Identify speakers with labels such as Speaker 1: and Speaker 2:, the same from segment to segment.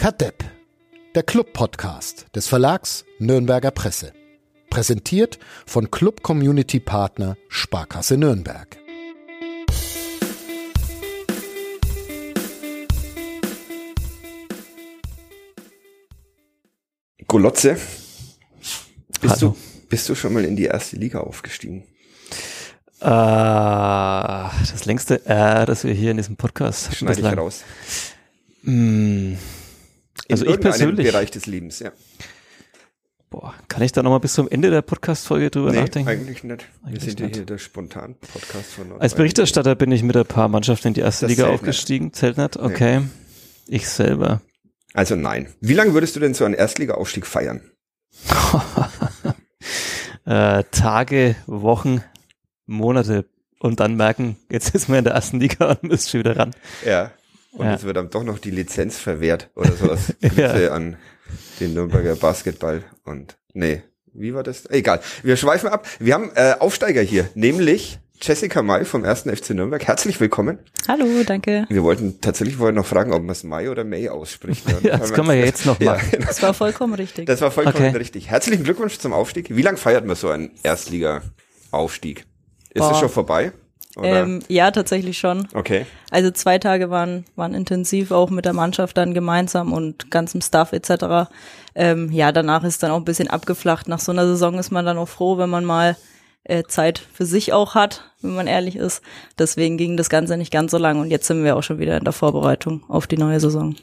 Speaker 1: Kadepp, der Club-Podcast des Verlags Nürnberger Presse. Präsentiert von Club Community Partner Sparkasse Nürnberg.
Speaker 2: Golotze, bist
Speaker 3: Hallo.
Speaker 2: du, bist du schon mal in die erste Liga aufgestiegen?
Speaker 3: Äh, das längste R, das wir hier in diesem Podcast
Speaker 2: Schneide ich raus.
Speaker 3: Mm,
Speaker 2: In
Speaker 3: Also ich persönlich,
Speaker 2: Bereich des Lebens, ja.
Speaker 3: boah, kann ich da nochmal bis zum Ende der Podcast-Folge drüber
Speaker 2: Nee,
Speaker 3: nachdenken?
Speaker 2: eigentlich nicht. Wir
Speaker 3: Eigentlich
Speaker 2: sind ja
Speaker 3: nicht.
Speaker 2: hier der Spontan-Podcast von
Speaker 3: Als Berichterstatter bin ich mit ein paar Mannschaften in die erste
Speaker 2: Das
Speaker 3: Liga
Speaker 2: zählt
Speaker 3: aufgestiegen. Zählt nicht? Okay. Ich selber.
Speaker 2: Also nein. Wie lange würdest du denn so einen Erstliga-Aufstieg feiern?
Speaker 3: äh, Tage, Wochen, Monate und dann merken, jetzt ist man in der ersten Liga und müsst schon wieder ran.
Speaker 2: Ja. Und
Speaker 3: Ja.
Speaker 2: jetzt wird dann doch noch die Lizenz verwehrt oder sowas. Grüße an den Nürnberger Basketball und nee, wie war das? Egal. Wir schweifen ab. Wir haben äh, Aufsteiger hier, nämlich Jessica May vom 1. FC Nürnberg. Herzlich willkommen.
Speaker 4: Hallo, danke.
Speaker 2: Wir wollten tatsächlich vorher noch fragen, ob man es May oder May ausspricht.
Speaker 3: Ja, das können wir ja jetzt noch
Speaker 2: Ja,
Speaker 3: machen.
Speaker 2: genau.
Speaker 4: Das war vollkommen richtig.
Speaker 2: Das war vollkommen
Speaker 3: Okay.
Speaker 2: richtig. Herzlichen Glückwunsch zum Aufstieg. Wie lange feiert man so einen Erstliga-Aufstieg? Ist es schon vorbei?
Speaker 4: Ähm, ja, tatsächlich schon.
Speaker 2: okay.
Speaker 4: Also zwei Tage waren, waren intensiv, auch mit der Mannschaft dann gemeinsam und ganzem Staff etc. Ähm, ja, danach ist dann auch ein bisschen abgeflacht. Nach so einer Saison ist man dann auch froh, wenn man mal äh, Zeit für sich auch hat, wenn man ehrlich ist. Deswegen ging das Ganze nicht ganz so lang und jetzt sind wir auch schon wieder in der Vorbereitung auf die neue Saison.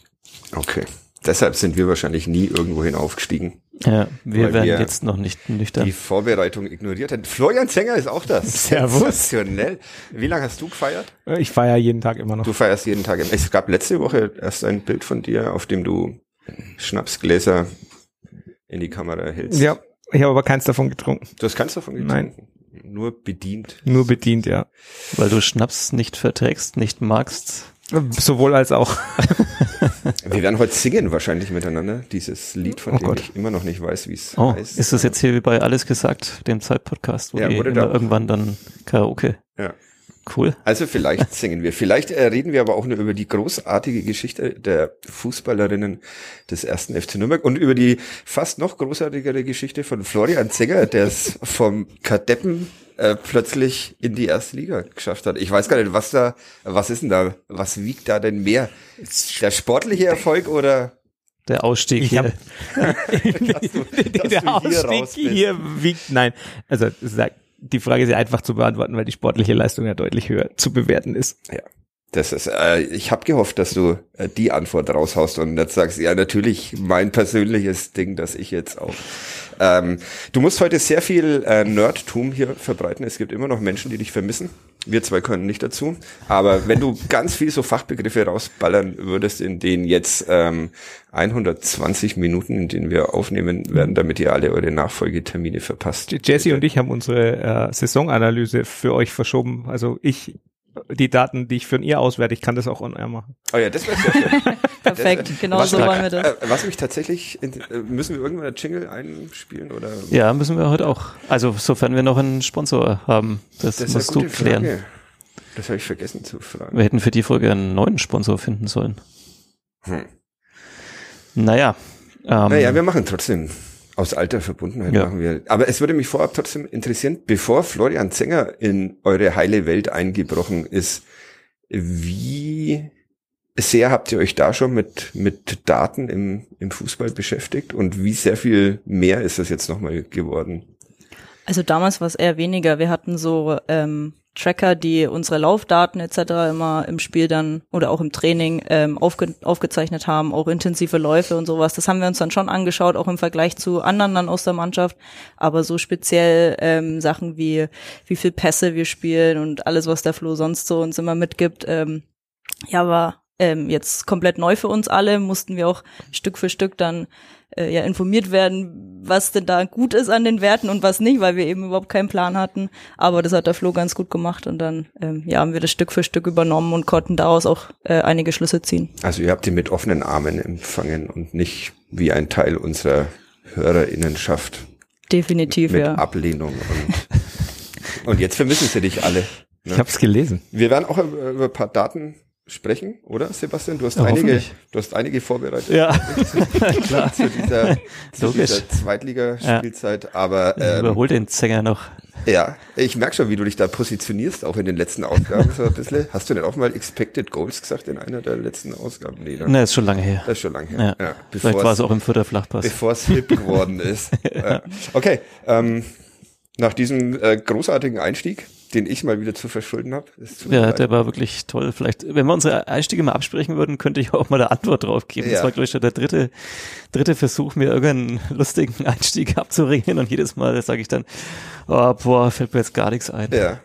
Speaker 2: Okay. Deshalb sind wir wahrscheinlich nie irgendwohin aufgestiegen.
Speaker 3: Ja, wir werden
Speaker 2: wir
Speaker 3: jetzt noch nicht nüchtern.
Speaker 2: Die Vorbereitung ignoriert hat. Florian Zenger ist auch das.
Speaker 5: Servus.
Speaker 2: Sensationell. Wie lange hast du gefeiert?
Speaker 5: Ich feiere jeden Tag immer noch.
Speaker 2: Du feierst jeden Tag. Es gab letzte Woche erst ein Bild von dir, auf dem du Schnapsgläser in die Kamera hältst.
Speaker 5: Ja, ich habe aber keins davon getrunken.
Speaker 2: Du hast keins davon
Speaker 5: Nein.
Speaker 2: getrunken? Nur bedient.
Speaker 5: Nur bedient, ja.
Speaker 3: Weil du Schnaps nicht verträgst, nicht magst.
Speaker 5: Sowohl als auch.
Speaker 2: Wir werden heute singen wahrscheinlich miteinander, dieses Lied, von
Speaker 5: Oh
Speaker 2: dem
Speaker 5: Gott.
Speaker 2: ich immer noch nicht weiß, wie es
Speaker 3: Oh,
Speaker 2: heißt.
Speaker 3: ist das jetzt hier wie bei Alles gesagt, dem Zeitpodcast, wo
Speaker 2: Ja,
Speaker 3: die
Speaker 2: da
Speaker 3: irgendwann dann Karaoke.
Speaker 2: Ja.
Speaker 3: Cool.
Speaker 2: Also vielleicht singen wir. Vielleicht äh, reden wir aber auch nur über die großartige Geschichte der Fußballerinnen des ersten FC Nürnberg und über die fast noch großartigere Geschichte von Florian Zenger, der es vom Kadeppen äh, plötzlich in die erste Liga geschafft hat. Ich weiß gar nicht, was da, was ist denn da, was wiegt da denn mehr? Der sportliche Erfolg oder
Speaker 3: Der Ausstieg
Speaker 5: Ich
Speaker 3: hier.
Speaker 5: hab-
Speaker 2: dass du, dass
Speaker 5: der
Speaker 2: du hier
Speaker 5: Ausstieg
Speaker 2: raus bist?
Speaker 5: hier wiegt, nein. Also, die Frage ist ja einfach zu beantworten, weil die sportliche Leistung ja deutlich höher zu bewerten ist.
Speaker 2: Ja. Das ist, äh, ich habe gehofft, dass du äh, die Antwort raushaust und jetzt sagst, ja, natürlich mein persönliches Ding, das ich jetzt auch. Ähm, du musst heute sehr viel äh, Nerdtum hier verbreiten. Es gibt immer noch Menschen, die dich vermissen. Wir zwei können nicht dazu. Aber wenn du ganz viel so Fachbegriffe rausballern würdest, in denen jetzt ähm, 120 Minuten, in denen wir aufnehmen werden, damit ihr alle eure Nachfolgetermine verpasst.
Speaker 5: Jesse und ich haben unsere äh, Saisonanalyse für euch verschoben. Also ich, die Daten, die ich für ihr auswerte, ich kann das auch on air machen.
Speaker 2: Oh ja, das wäre sehr schön.
Speaker 4: Perfekt, genau
Speaker 2: was
Speaker 4: so
Speaker 2: mich-
Speaker 4: wollen wir das.
Speaker 2: Äh, was mich tatsächlich, in- äh, müssen wir irgendwann einen Jingle einspielen oder?
Speaker 3: Ja, müssen wir heute auch. Also sofern wir noch einen Sponsor haben. Das,
Speaker 2: Das ist
Speaker 3: musst du klären.
Speaker 2: Frage. Das habe ich vergessen zu fragen.
Speaker 3: Wir hätten für die Folge einen neuen Sponsor finden sollen.
Speaker 2: Hm.
Speaker 3: Naja. Ähm,
Speaker 2: Naja, wir machen trotzdem aus alter Verbundenheit
Speaker 3: Ja.
Speaker 2: machen wir. Aber es würde mich vorab trotzdem interessieren, bevor Florian Zenger in eure heile Welt eingebrochen ist, wie sehr habt ihr euch da schon mit, mit Daten im, im Fußball beschäftigt und wie sehr viel mehr ist das jetzt nochmal geworden?
Speaker 4: Also damals war es eher weniger. Wir hatten so ähm, Tracker, die unsere Laufdaten etc. immer im Spiel dann oder auch im Training ähm, aufge aufgezeichnet haben, auch intensive Läufe und sowas. Das haben wir uns dann schon angeschaut, auch im Vergleich zu anderen dann aus der Mannschaft. Aber so speziell ähm, Sachen wie wie viel Pässe wir spielen und alles, was der Flo sonst so uns immer mitgibt, ähm, ja, war ähm, jetzt komplett neu für uns alle. Mussten wir auch Stück für Stück dann äh, ja informiert werden, was denn da gut ist an den Werten und was nicht, weil wir eben überhaupt keinen Plan hatten. Aber das hat der Flo ganz gut gemacht und dann ähm, ja, haben wir das Stück für Stück übernommen und konnten daraus auch äh, einige Schlüsse ziehen.
Speaker 2: Also ihr habt ihn mit offenen Armen empfangen und nicht wie ein Teil unserer Hörerinnenschaft
Speaker 4: Definitiv,
Speaker 2: mit
Speaker 4: ja.
Speaker 2: Ablehnung und, und jetzt vermissen sie dich alle.
Speaker 5: Ich habe es gelesen.
Speaker 2: Wir werden auch über, über ein paar Daten sprechen, oder Sebastian? Du hast
Speaker 3: Ja,
Speaker 2: einige, du hast einige vorbereitet
Speaker 3: Ja, klar.
Speaker 2: zu dieser, zu dieser Zweitliga-Spielzeit. Aber ähm,
Speaker 3: Überhol den Sänger noch.
Speaker 2: ja, ich merke schon, wie du dich da positionierst, auch in den letzten Ausgaben so ein bisschen. Hast du denn auch mal Expected Goals gesagt in einer der letzten Ausgaben? Nee, ne?
Speaker 3: Ne, ist schon lange her.
Speaker 2: Das ist schon lange her.
Speaker 3: Ja.
Speaker 2: Ja.
Speaker 3: Vielleicht war es auch im vierter Flachpass.
Speaker 2: bevor es hip geworden ist. ja. Okay, ähm, nach diesem äh, großartigen Einstieg, den ich mal wieder zu verschulden habe.
Speaker 3: Ja, der war wirklich toll. Vielleicht, wenn wir unsere Einstiege mal absprechen würden, könnte ich auch mal eine Antwort drauf geben.
Speaker 2: Ja.
Speaker 3: Das war, glaube ich, schon der dritte, dritte Versuch, mir irgendeinen lustigen Einstieg abzuringen und jedes Mal sage ich dann, oh, boah, fällt mir jetzt gar nichts ein.
Speaker 2: Ja.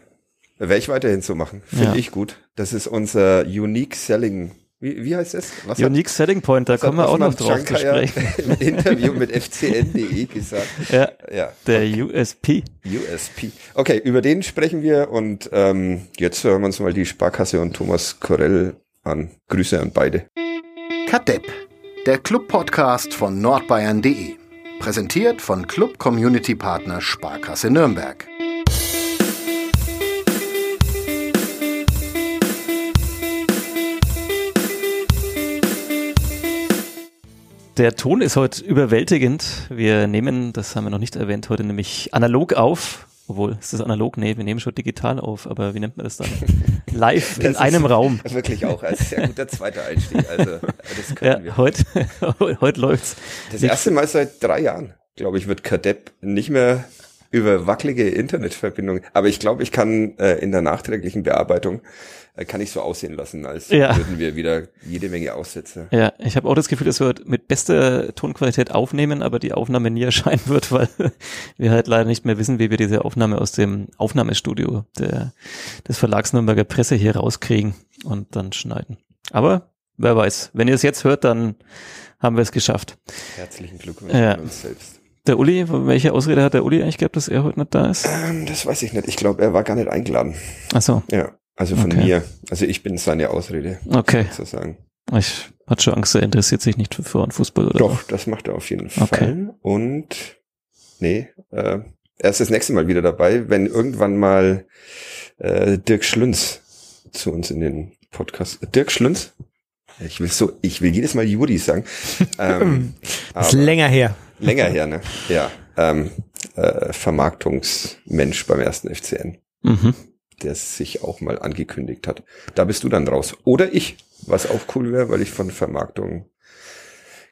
Speaker 2: Werde ich weiterhin so machen. Finde
Speaker 3: Ja.
Speaker 2: ich gut. Das ist unser Unique Selling. Wie, wie heißt es? Was hat-
Speaker 3: Unique Selling Point, da
Speaker 2: hat
Speaker 3: kommen wir auch noch drauf zu sprechen.
Speaker 2: Im Interview mit fcn.de gesagt.
Speaker 3: Ja,
Speaker 2: Ja.
Speaker 3: der USP.
Speaker 2: USP. Okay, über den sprechen wir und ähm, jetzt hören wir uns mal die Sparkasse und Thomas Korell an. Grüße an beide.
Speaker 1: Kadepp, der Club-Podcast von nordbayern.de. Präsentiert von Club Community Partner Sparkasse Nürnberg.
Speaker 3: Der Ton ist heute überwältigend. Wir nehmen, das haben wir noch nicht erwähnt, heute nämlich analog auf. Obwohl, ist das analog? Nee, wir nehmen schon digital auf, aber wie nennt man das dann? Live in
Speaker 2: Das ist
Speaker 3: einem Raum.
Speaker 2: Wirklich auch ein sehr guter zweiter Einstieg. Also, das können
Speaker 3: Ja,
Speaker 2: wir.
Speaker 3: heute, heute läuft's.
Speaker 2: Das erste Mal seit drei Jahren, glaube ich, wird Kadepp nicht mehr über wackelige Internetverbindungen. Aber ich glaube, ich kann äh, in der nachträglichen Bearbeitung kann ich so aussehen lassen, als
Speaker 3: Ja.
Speaker 2: würden wir wieder jede Menge Aussätze.
Speaker 3: Ja, ich habe auch das Gefühl, dass wir heute mit bester Tonqualität aufnehmen, aber die Aufnahme nie erscheinen wird, weil wir halt leider nicht mehr wissen, wie wir diese Aufnahme aus dem Aufnahmestudio der, des Verlags Nürnberger Presse hier rauskriegen und dann schneiden. Aber wer weiß, wenn ihr es jetzt hört, dann haben wir es geschafft.
Speaker 2: Herzlichen Glückwunsch
Speaker 3: Ja.
Speaker 2: an uns selbst.
Speaker 3: Der Uli, welche Ausrede hat der Uli eigentlich gehabt, dass er heute nicht da ist?
Speaker 2: Ähm, das weiß ich nicht. Ich glaube, er war gar nicht eingeladen.
Speaker 3: Ach so,
Speaker 2: Ja, also von
Speaker 3: Okay.
Speaker 2: mir. Also ich bin seine Ausrede,
Speaker 3: okay.
Speaker 2: sozusagen.
Speaker 3: Ich hatte schon Angst, er interessiert sich nicht für, für Fußball oder
Speaker 2: Doch, das macht er auf jeden Fall.
Speaker 3: Okay.
Speaker 2: Und nee, äh, er ist das nächste Mal wieder dabei, wenn irgendwann mal äh, Dirk Schlünz zu uns in den Podcast. Dirk Schlünz? Ich will so, ich will jedes Mal Juri sagen. Ähm,
Speaker 5: ist länger her.
Speaker 2: länger her, ne? Ja. Ähm, äh, Vermarktungsmensch beim ersten FCN,
Speaker 3: so. Mhm.
Speaker 2: Der sich auch mal angekündigt hat. Da bist du dann raus. Oder ich, was auch cool wäre, weil ich von Vermarktung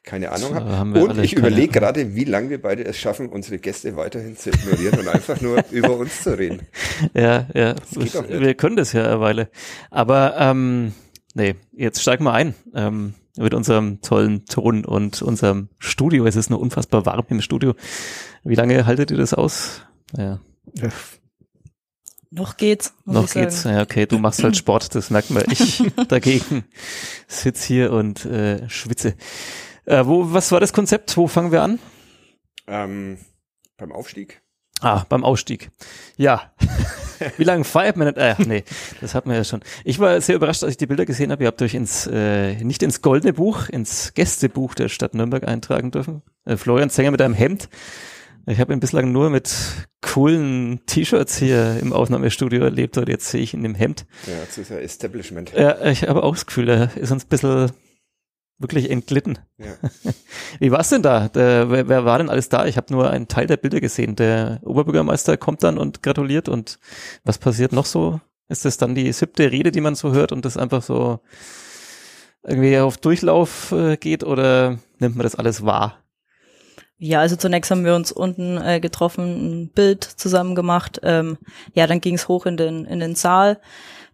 Speaker 2: keine Ahnung
Speaker 3: So,
Speaker 2: habe. Und ich überlege gerade, wie lange wir beide es schaffen, unsere Gäste weiterhin zu ignorieren und einfach nur über uns zu reden.
Speaker 3: Ja, ja,
Speaker 2: nicht.
Speaker 3: wir können das ja eine Weile. Aber ähm, nee, jetzt steigen wir ein ähm, mit unserem tollen Ton und unserem Studio. Es ist nur unfassbar warm im Studio. Wie lange haltet ihr das aus? Ja,
Speaker 4: Noch geht's, muss
Speaker 3: noch
Speaker 4: ich sagen.
Speaker 3: geht's. Ja, okay, du machst halt Sport, das merkt man. Ich dagegen sitz hier und äh, schwitze. Äh, wo, was war das Konzept? Wo fangen wir an?
Speaker 2: Ähm, beim Aufstieg?
Speaker 3: Ah, beim Ausstieg. Ja. Wie lange feiert man nicht? Äh, nee, das hat man ja schon. Ich war sehr überrascht, als ich die Bilder gesehen habe. Ihr habt euch ins, äh, nicht ins goldene Buch, ins Gästebuch der Stadt Nürnberg eintragen dürfen. Äh, Florian Zenger mit einem Hemd. Ich habe ihn bislang nur mit coolen T-Shirts hier im Aufnahmestudio erlebt und jetzt sehe ich ihn im Hemd.
Speaker 2: Ja, das ist ja Establishment.
Speaker 3: Ja, ich habe auch das Gefühl, er ist uns ein bisschen wirklich entglitten.
Speaker 2: Ja.
Speaker 3: Wie war's denn da? Der, wer, wer war denn alles da? Ich habe nur einen Teil der Bilder gesehen. Der Oberbürgermeister kommt dann und gratuliert und was passiert noch so? Ist das dann die siebte Rede, die man so hört und das einfach so irgendwie auf Durchlauf äh, geht oder nimmt man das alles wahr?
Speaker 4: Ja, also zunächst haben wir uns unten äh, getroffen, ein Bild zusammen gemacht. Ähm, ja, dann ging's hoch in den in den Saal.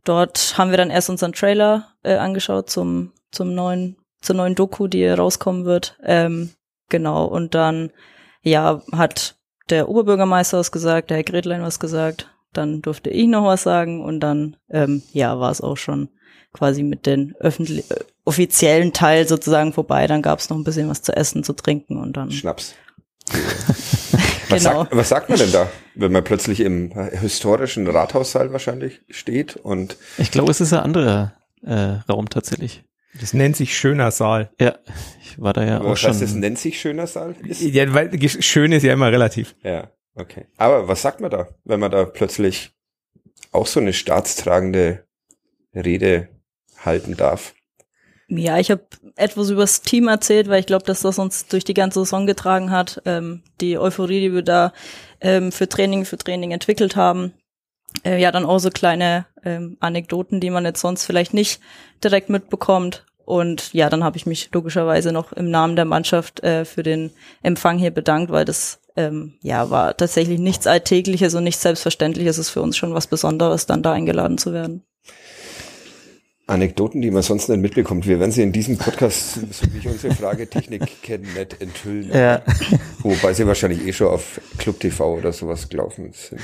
Speaker 4: Dort haben wir dann erst unseren Trailer äh, angeschaut zum zum neuen zur neuen Doku, die rauskommen wird. Ähm, genau und dann ja hat der Oberbürgermeister was gesagt, der Herr Gretlein was gesagt. Dann durfte ich noch was sagen und dann ähm, ja war es auch schon quasi mit den öffentlich äh, offiziellen Teil sozusagen vorbei. Dann gab's noch ein bisschen was zu essen, zu trinken und dann
Speaker 2: Schnaps. Was,
Speaker 4: Genau.
Speaker 2: sagt, was sagt man denn da, wenn man plötzlich im historischen Rathaussaal wahrscheinlich steht und
Speaker 3: Ich glaube, es ist ein anderer äh, Raum tatsächlich.
Speaker 5: Das nennt sich schöner Saal.
Speaker 3: Ja, ich war da ja auch
Speaker 2: was
Speaker 3: schon.
Speaker 2: heißt das, nennt sich schöner Saal? Ist?
Speaker 5: Ja, weil schön ist ja immer relativ.
Speaker 2: Ja, okay. Aber was sagt man da, wenn man da plötzlich auch so eine staatstragende Rede halten darf.
Speaker 4: Ja, ich habe etwas übers Team erzählt, weil ich glaube, dass das uns durch die ganze Saison getragen hat. Ähm, die Euphorie, die wir da ähm, für Training für Training entwickelt haben. Äh, ja, dann auch so kleine ähm, Anekdoten, die man jetzt sonst vielleicht nicht direkt mitbekommt. Und ja, dann habe ich mich logischerweise noch im Namen der Mannschaft äh, für den Empfang hier bedankt, weil das ähm, ja war tatsächlich nichts Alltägliches und nichts Selbstverständliches. Es ist für uns schon was Besonderes, dann da eingeladen zu werden.
Speaker 2: Anekdoten, die man sonst nicht mitbekommt. Wir werden sie in diesem Podcast, so wie ich unsere Fragetechnik kennen, nicht enthüllen.
Speaker 3: Ja.
Speaker 2: Wobei sie wahrscheinlich eh schon auf Club TV oder sowas gelaufen sind.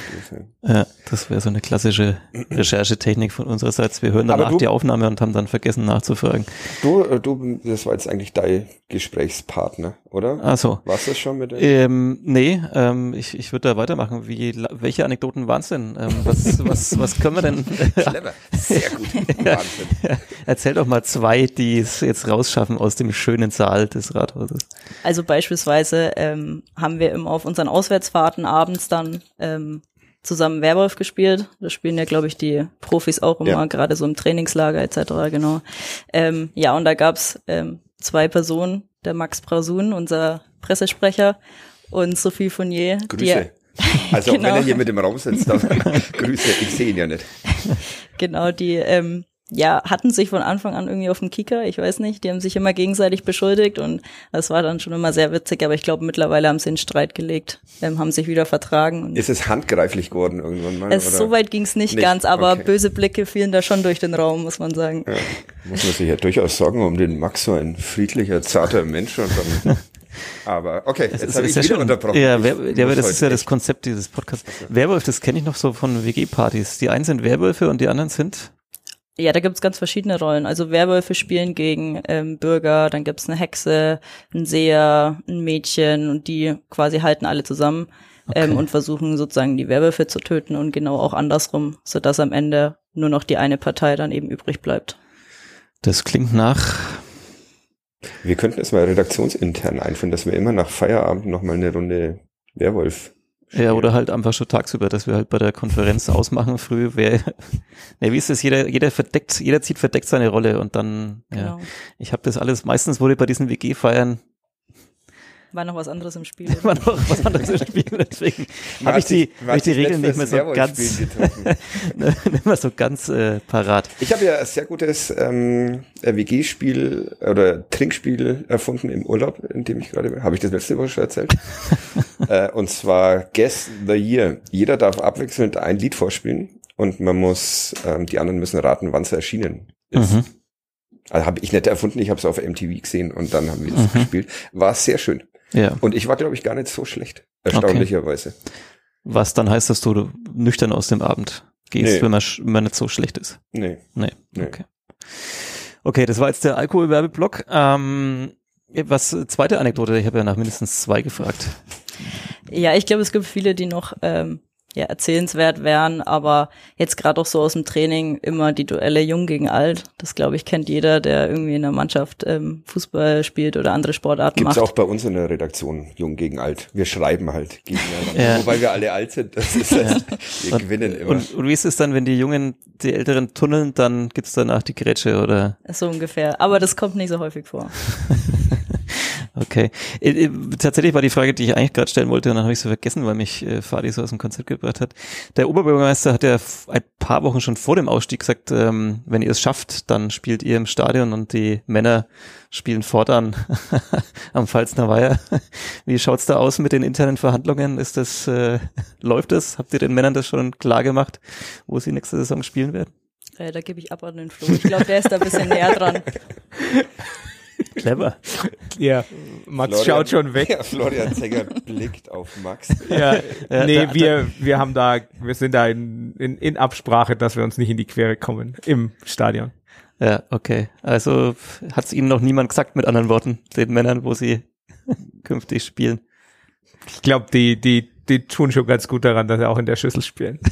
Speaker 3: Ja, das wäre so eine klassische Recherchetechnik von unsererseits. Wir hören danach
Speaker 2: du-
Speaker 3: die Aufnahme und haben dann vergessen nachzufragen.
Speaker 2: Du, äh, du, das war jetzt eigentlich dein Gesprächspartner, oder?
Speaker 3: Ach so.
Speaker 2: Warst das schon mit dem?
Speaker 3: Ähm, nee, ähm, ich, ich würde da weitermachen. Wie, welche Anekdoten waren es denn? Ähm, was, was, was können wir denn?
Speaker 2: Clever. Sehr gut. Wahnsinn.
Speaker 3: Erzähl doch mal zwei, die es jetzt rausschaffen aus dem schönen Saal des Rathauses.
Speaker 4: Also beispielsweise ähm, haben wir immer auf unseren Auswärtsfahrten abends dann ähm, zusammen Werwolf gespielt. Das spielen ja, glaube ich, die Profis auch immer,
Speaker 2: Ja.
Speaker 4: gerade so im Trainingslager etc. Genau. Ähm, ja, und da gab's ähm, zwei Personen, der Max Brasun, unser Pressesprecher, und Sophie Fournier.
Speaker 2: Grüße. Also auch
Speaker 4: Genau.
Speaker 2: wenn er hier mit dem Raum sitzt, dann Grüße, ich sehe ihn ja nicht.
Speaker 4: Genau, die ähm, ja, hatten sich von Anfang an irgendwie auf dem Kicker, ich weiß nicht, die haben sich immer gegenseitig beschuldigt und das war dann schon immer sehr witzig, aber ich glaube mittlerweile haben sie in Streit gelegt, ähm, haben sich wieder vertragen. Und
Speaker 2: Ist es handgreiflich geworden irgendwann mal?
Speaker 4: Es,
Speaker 2: oder?
Speaker 4: so weit ging es nicht,
Speaker 2: Nicht?
Speaker 4: ganz, aber
Speaker 2: Okay.
Speaker 4: böse Blicke fielen da schon durch den Raum, muss man sagen.
Speaker 2: Ja, muss man sich ja durchaus sorgen um den Max, so ein friedlicher, zarter Mensch. Und dann, aber okay, jetzt
Speaker 3: Das
Speaker 2: habe ich
Speaker 3: ist ja
Speaker 2: wieder unterbrochen.
Speaker 3: Ja, wer, ja, das ist ja das Konzept dieses Podcasts. Werwolf, das kenne ich noch so von WG-Partys. Die einen sind Werwölfe und die anderen sind
Speaker 4: Ja, da gibt's ganz verschiedene Rollen. Also Werwölfe spielen gegen ähm, Bürger, dann gibt's eine Hexe, einen Seher, ein Mädchen und die quasi halten alle zusammen ähm,
Speaker 3: Okay.
Speaker 4: und versuchen sozusagen die Werwölfe zu töten und genau auch andersrum, sodass am Ende nur noch die eine Partei dann eben übrig bleibt.
Speaker 3: Das klingt nach.
Speaker 2: Wir könnten es mal redaktionsintern einführen, dass wir immer nach Feierabend nochmal eine Runde Werwolf
Speaker 3: Ja, oder halt einfach schon tagsüber, dass wir halt bei der Konferenz ausmachen früh, wer, ne, wie ist das, jeder, jeder verdeckt, jeder zieht verdeckt seine Rolle und dann, ja.
Speaker 4: Genau.
Speaker 3: Ich habe das alles, meistens wurde bei diesen WG-Feiern
Speaker 4: War noch was anderes im Spiel.
Speaker 3: immer noch was anderes im Spiel, deswegen habe ich die, hab ich die Regeln nicht mehr so ganz, nicht mehr so ganz äh, parat.
Speaker 2: Ich habe ja ein sehr gutes ähm, WG-Spiel oder Trinkspiel erfunden im Urlaub, in dem ich gerade bin. Habe ich das letzte Woche schon erzählt? äh, und zwar Guess the Year. Jeder darf abwechselnd ein Lied vorspielen und man muss, ähm, die anderen müssen raten, wann es erschienen ist.
Speaker 3: Mhm.
Speaker 2: Also habe ich nicht erfunden, ich habe es auf MTV gesehen und dann haben wir das
Speaker 3: Mhm.
Speaker 2: gespielt. War sehr schön.
Speaker 3: Ja,
Speaker 2: Und ich war, glaube ich, gar nicht so schlecht. Erstaunlicherweise.
Speaker 3: was dann heißt, dass du nüchtern aus dem Abend gehst,
Speaker 2: Nee.
Speaker 3: wenn, man, wenn man nicht so schlecht ist.
Speaker 2: Nee.
Speaker 3: Nee,
Speaker 2: Nee.
Speaker 3: okay. Okay, das war jetzt der Alkoholwerbeblock. Ähm, was, zweite Anekdote, ich habe ja nach mindestens zwei gefragt.
Speaker 4: Ja, ich glaube, es gibt viele, die noch ähm, ja, erzählenswert wären, aber jetzt gerade auch so aus dem Training immer die Duelle Jung gegen Alt. Das glaube ich kennt jeder, der irgendwie in der Mannschaft ähm, Fußball spielt oder andere Sportarten
Speaker 2: Gibt's
Speaker 4: macht.
Speaker 2: auch bei uns in der Redaktion, jung gegen alt. Wir schreiben halt gegeneinander.
Speaker 3: Ja.
Speaker 2: Wobei wir alle alt sind. Das ist halt, wir gewinnen immer.
Speaker 3: Und, und wie ist es dann, wenn die Jungen die Älteren tunneln, dann gibt's danach die Grätsche oder?
Speaker 4: So ungefähr. Aber das kommt nicht so häufig vor.
Speaker 3: Okay. Äh, äh, Tatsächlich war die Frage, die ich eigentlich gerade stellen wollte, und dann habe ich sie vergessen, weil mich äh, Fadi so aus dem Konzept gebracht hat. Der Oberbürgermeister hat ja ein paar Wochen schon vor dem Ausstieg gesagt, ähm, wenn ihr es schafft, dann spielt ihr im Stadion und die Männer spielen fortan am Pfalzner Weiher. Wie schaut's da aus mit den internen Verhandlungen? Ist das, äh, läuft das? Habt ihr den Männern das schon klar gemacht, wo sie nächste Saison spielen werden?
Speaker 4: Äh, da gebe ich ab an den Flo. Ich glaube, der ist da ein bisschen näher dran.
Speaker 3: Clever.
Speaker 5: Ja, Max
Speaker 2: Florian-
Speaker 5: schaut schon weg.
Speaker 2: Ja, Florian Zenger blickt auf Max.
Speaker 5: Ja, nee,
Speaker 3: da-
Speaker 5: wir, wir haben da, wir sind da in, in, in Absprache, dass wir uns nicht in die Quere kommen im Stadion.
Speaker 3: Ja, okay. Also hat's ihnen noch niemand gesagt, mit anderen Worten, den Männern, wo sie künftig spielen.
Speaker 5: Ich glaube, die, die, die tun schon ganz gut daran, dass sie auch in der Schüssel spielen.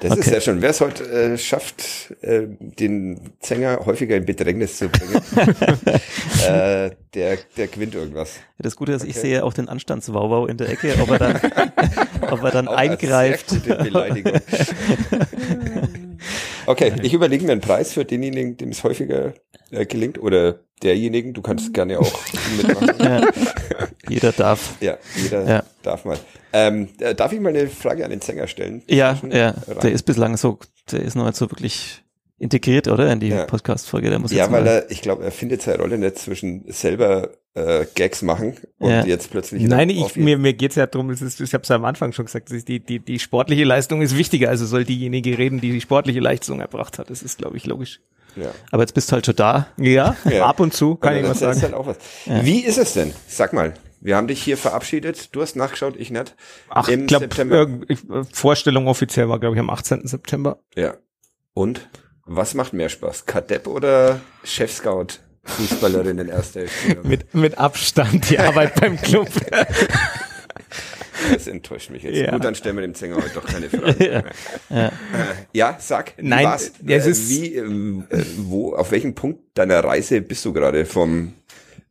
Speaker 2: Das ist
Speaker 3: Okay.
Speaker 2: sehr schön. Wer es heute äh, schafft, äh, den Sänger häufiger in Bedrängnis zu bringen, äh, der, der gewinnt irgendwas.
Speaker 3: Das Gute ist, ich
Speaker 2: Okay.
Speaker 3: sehe auch den Anstandswauwau in der Ecke, ob er dann, ob er dann
Speaker 2: Auch
Speaker 3: eingreift.
Speaker 2: Sehr gute Beleidigung. Okay, ich überlege mir einen Preis für denjenigen, dem es häufiger äh, gelingt oder derjenigen. Du kannst gerne auch mitmachen.
Speaker 3: Ja. Jeder darf.
Speaker 2: Ja, jeder
Speaker 3: Ja.
Speaker 2: darf mal. Ähm, äh, darf ich mal eine Frage an den Sänger stellen?
Speaker 3: Ja, ja.
Speaker 2: rein?
Speaker 3: Der ist bislang so, der ist noch nicht so wirklich integriert, oder? In die
Speaker 2: Ja.
Speaker 3: Podcast-Folge. Der muss
Speaker 2: Ja,
Speaker 3: jetzt
Speaker 2: weil er, ich glaube, er findet seine Rolle nicht zwischen selber äh, Gags machen und
Speaker 3: Ja.
Speaker 2: jetzt plötzlich.
Speaker 5: Nein, ich, mir, mir geht's ja darum, es ist, ich habe es ja am Anfang schon gesagt, es ist die, die, die sportliche Leistung ist wichtiger, also soll diejenige reden, die die sportliche Leistung erbracht hat. Das ist, glaube ich, logisch.
Speaker 2: Ja.
Speaker 3: aber jetzt bist du halt schon da.
Speaker 5: Ja,
Speaker 2: Ja.
Speaker 5: ab und zu kann
Speaker 2: Aber
Speaker 5: ich was
Speaker 2: ist
Speaker 5: sagen.
Speaker 2: Halt auch was. Wie ist es denn? Sag mal. Wir haben dich hier verabschiedet. Du hast nachgeschaut, ich nicht.
Speaker 5: Ach,
Speaker 2: Im
Speaker 5: ich glaube,
Speaker 2: September.
Speaker 5: äh, Vorstellung offiziell war, glaube ich, am 18. September.
Speaker 2: Ja. Und was macht mehr Spaß? Kadepp oder Chef-Scout? Fußballerin in erster Hälfte.
Speaker 5: Mit, mit Abstand die Arbeit beim Club.
Speaker 2: Das enttäuscht mich jetzt.
Speaker 5: Ja.
Speaker 2: Gut, dann stellen wir dem Sänger heute doch keine Frage.
Speaker 3: Ja.
Speaker 2: ja. ja, sag.
Speaker 5: Nein, es
Speaker 2: Äh,
Speaker 5: ist-
Speaker 2: wie, ähm, äh, wo, auf welchem Punkt deiner Reise bist du gerade vom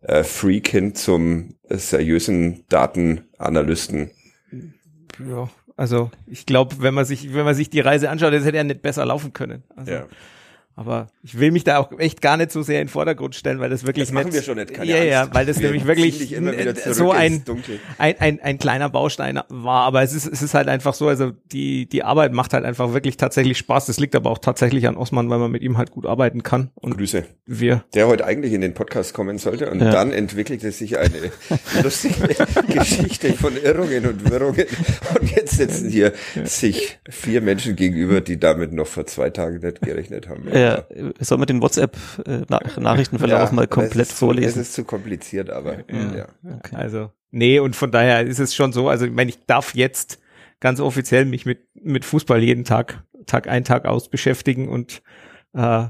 Speaker 2: äh, Freak hin zum seriösen Datenanalysten?
Speaker 5: ja, also ich glaube, wenn man sich, wenn man sich die Reise anschaut, das hätte ja nicht besser laufen können. Also,
Speaker 2: Ja.
Speaker 5: Aber ich will mich da auch echt gar nicht so sehr in den Vordergrund stellen, weil das wirklich
Speaker 2: Das machen
Speaker 5: nicht,
Speaker 2: wir schon nicht, keine
Speaker 5: ja, ja,
Speaker 2: Angst.
Speaker 5: weil das
Speaker 2: Wir
Speaker 5: nämlich wirklich so ein, ein, ein, ein kleiner Baustein war. Aber es ist, es ist halt einfach so, also die, die Arbeit macht halt einfach wirklich tatsächlich Spaß. Das liegt aber auch tatsächlich an Osman, weil man mit ihm halt gut arbeiten kann. Und
Speaker 2: Grüße.
Speaker 5: wir
Speaker 2: Der heute eigentlich in den Podcast kommen sollte und
Speaker 3: Ja.
Speaker 2: dann entwickelte sich eine lustige Geschichte von Irrungen und Wirrungen und jetzt sitzen hier sich vier Menschen gegenüber, die damit noch vor zwei Tagen nicht gerechnet haben.
Speaker 3: Ja, soll man den WhatsApp-Nachrichtenverlauf
Speaker 2: Ja,
Speaker 3: mal komplett
Speaker 2: es ist zu,
Speaker 3: vorlesen?
Speaker 2: Es ist zu kompliziert, aber ja.
Speaker 5: Also, nee, und von daher ist es schon so, also ich meine, ich darf jetzt ganz offiziell mich mit, mit Fußball jeden Tag, Tag ein, Tag aus beschäftigen und äh,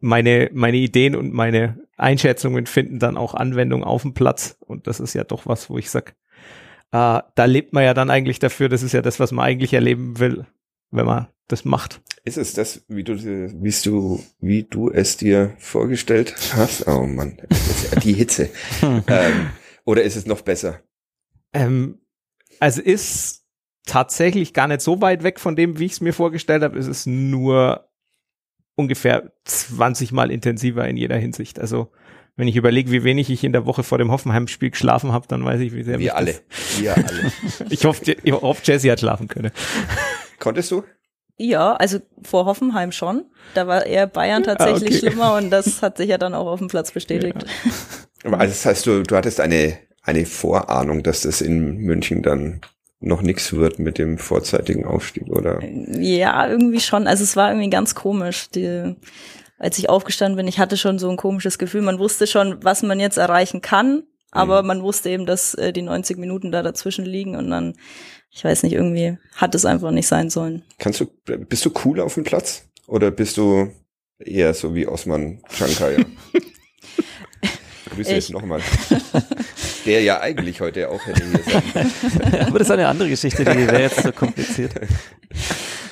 Speaker 5: meine, meine Ideen und meine Einschätzungen finden dann auch Anwendung auf dem Platz. Und das ist ja doch was, wo ich sag, äh, da lebt man ja dann eigentlich dafür, das ist ja das, was man eigentlich erleben will, wenn man das macht.
Speaker 2: Ist es das, wie du, wie du, wie du es dir vorgestellt hast? Oh Mann, die Hitze. ähm, oder ist es noch besser?
Speaker 5: Ähm, also ist tatsächlich gar nicht so weit weg von dem, wie ich es mir vorgestellt habe. Es ist nur ungefähr 20 Mal intensiver in jeder Hinsicht. Also wenn ich überlege, wie wenig ich in der Woche vor dem Hoffenheim-Spiel geschlafen habe, dann weiß ich, wie sehr
Speaker 2: Wir alle.
Speaker 5: Das,
Speaker 2: Wir alle.
Speaker 5: ich hoffe, ich hoffe, Jesse hat schlafen können.
Speaker 2: Konntest du?
Speaker 4: Ja, also vor Hoffenheim schon. Da war eher Bayern tatsächlich
Speaker 5: okay.
Speaker 4: schlimmer und das hat sich ja dann auch auf dem Platz bestätigt.
Speaker 2: Aber Also das heißt, du, du hattest eine, eine Vorahnung, dass das in München dann noch nichts wird mit dem vorzeitigen Aufstieg, oder?
Speaker 4: Ja, irgendwie schon. Also es war irgendwie ganz komisch. Die, als ich aufgestanden bin, ich hatte schon so ein komisches Gefühl. Man wusste schon, was man jetzt erreichen kann, aber man wusste eben, dass äh, die 90 Minuten da dazwischen liegen und dann, ich weiß nicht, irgendwie hat es einfach nicht sein sollen.
Speaker 2: Kannst du, bist du cool auf dem Platz? Oder bist du eher so wie Osman Chankaya? Grüße
Speaker 4: Ich-
Speaker 2: nochmal. Der ja eigentlich heute auch hätte hier sein.
Speaker 3: Aber das ist eine andere Geschichte, die wäre jetzt so kompliziert.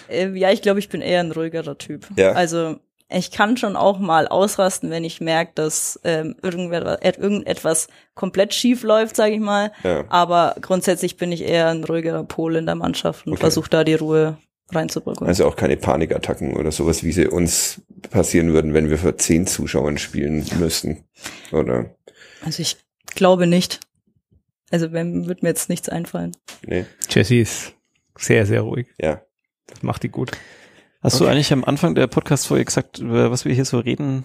Speaker 4: Äh, ja, ich glaube, ich bin eher ein ruhigerer Typ.
Speaker 2: Ja.
Speaker 4: Also ich kann schon auch mal ausrasten, wenn ich merke, dass ähm, irgendwer, äh, irgendetwas komplett schief läuft, sage ich mal.
Speaker 2: Ja.
Speaker 4: Aber grundsätzlich bin ich eher ein ruhigerer Pol in der Mannschaft und
Speaker 2: Okay.
Speaker 4: versuche da die Ruhe reinzubringen.
Speaker 2: Also auch keine Panikattacken oder sowas, wie sie uns passieren würden, wenn wir vor zehn Zuschauern spielen müssten. Oder?
Speaker 4: Also ich glaube nicht. Also wenn wird mir jetzt nichts einfallen.
Speaker 2: Nee.
Speaker 5: Jesse ist sehr, sehr ruhig.
Speaker 2: Ja.
Speaker 5: Das macht die gut.
Speaker 3: Hast du
Speaker 2: Okay.
Speaker 3: eigentlich am Anfang der Podcast-Folge gesagt, über was wir hier so reden?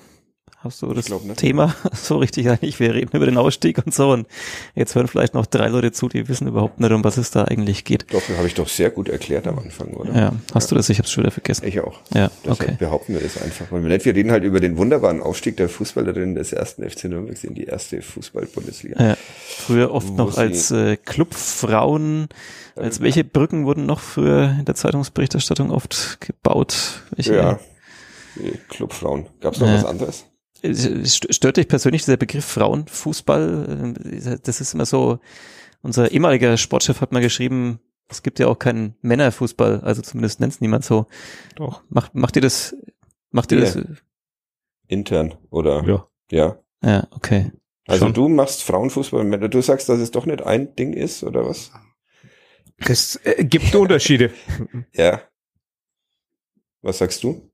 Speaker 3: Hast du das
Speaker 2: glaub.
Speaker 3: Thema so richtig eigentlich? Wir reden über den Ausstieg und so und jetzt hören vielleicht noch drei Leute zu, die wissen überhaupt nicht, um was es da eigentlich geht.
Speaker 2: Doch, habe ich doch sehr gut erklärt am Anfang, oder?
Speaker 3: Ja, hast du das? Ich habe es schon wieder vergessen.
Speaker 2: Ich auch.
Speaker 3: Ja,
Speaker 2: Deshalb
Speaker 3: okay.
Speaker 2: behaupten wir das einfach. Weil wir nicht, wir reden halt über den wunderbaren Aufstieg der Fußballerin des ersten FC Nürnberg in die erste Fußball-Bundesliga.
Speaker 3: Ja, früher oft
Speaker 2: Wo
Speaker 3: noch als äh, Clubfrauen. Als welche Brücken wurden noch früher in der Zeitungsberichterstattung oft gebaut? Welche,
Speaker 2: Ja. Clubfrauen. Gab es noch
Speaker 3: Ja.
Speaker 2: was anderes?
Speaker 3: Stört dich persönlich dieser Begriff Frauenfußball? Ähm, Das ist immer so, unser ehemaliger Sportchef hat mal geschrieben, es gibt ja auch keinen Männerfußball, also zumindest nennt es niemand so.
Speaker 5: Doch.
Speaker 3: Macht, macht ihr das, macht ihr
Speaker 2: Ja.
Speaker 3: das?
Speaker 2: Intern oder?
Speaker 5: Ja.
Speaker 2: Ja.
Speaker 3: Ja, okay.
Speaker 2: Also
Speaker 5: Schon.
Speaker 2: du machst Frauenfußball, Männer. Du sagst, dass es doch nicht ein Ding ist, oder was?
Speaker 5: Es äh, gibt Unterschiede.
Speaker 2: Ja. Was sagst du?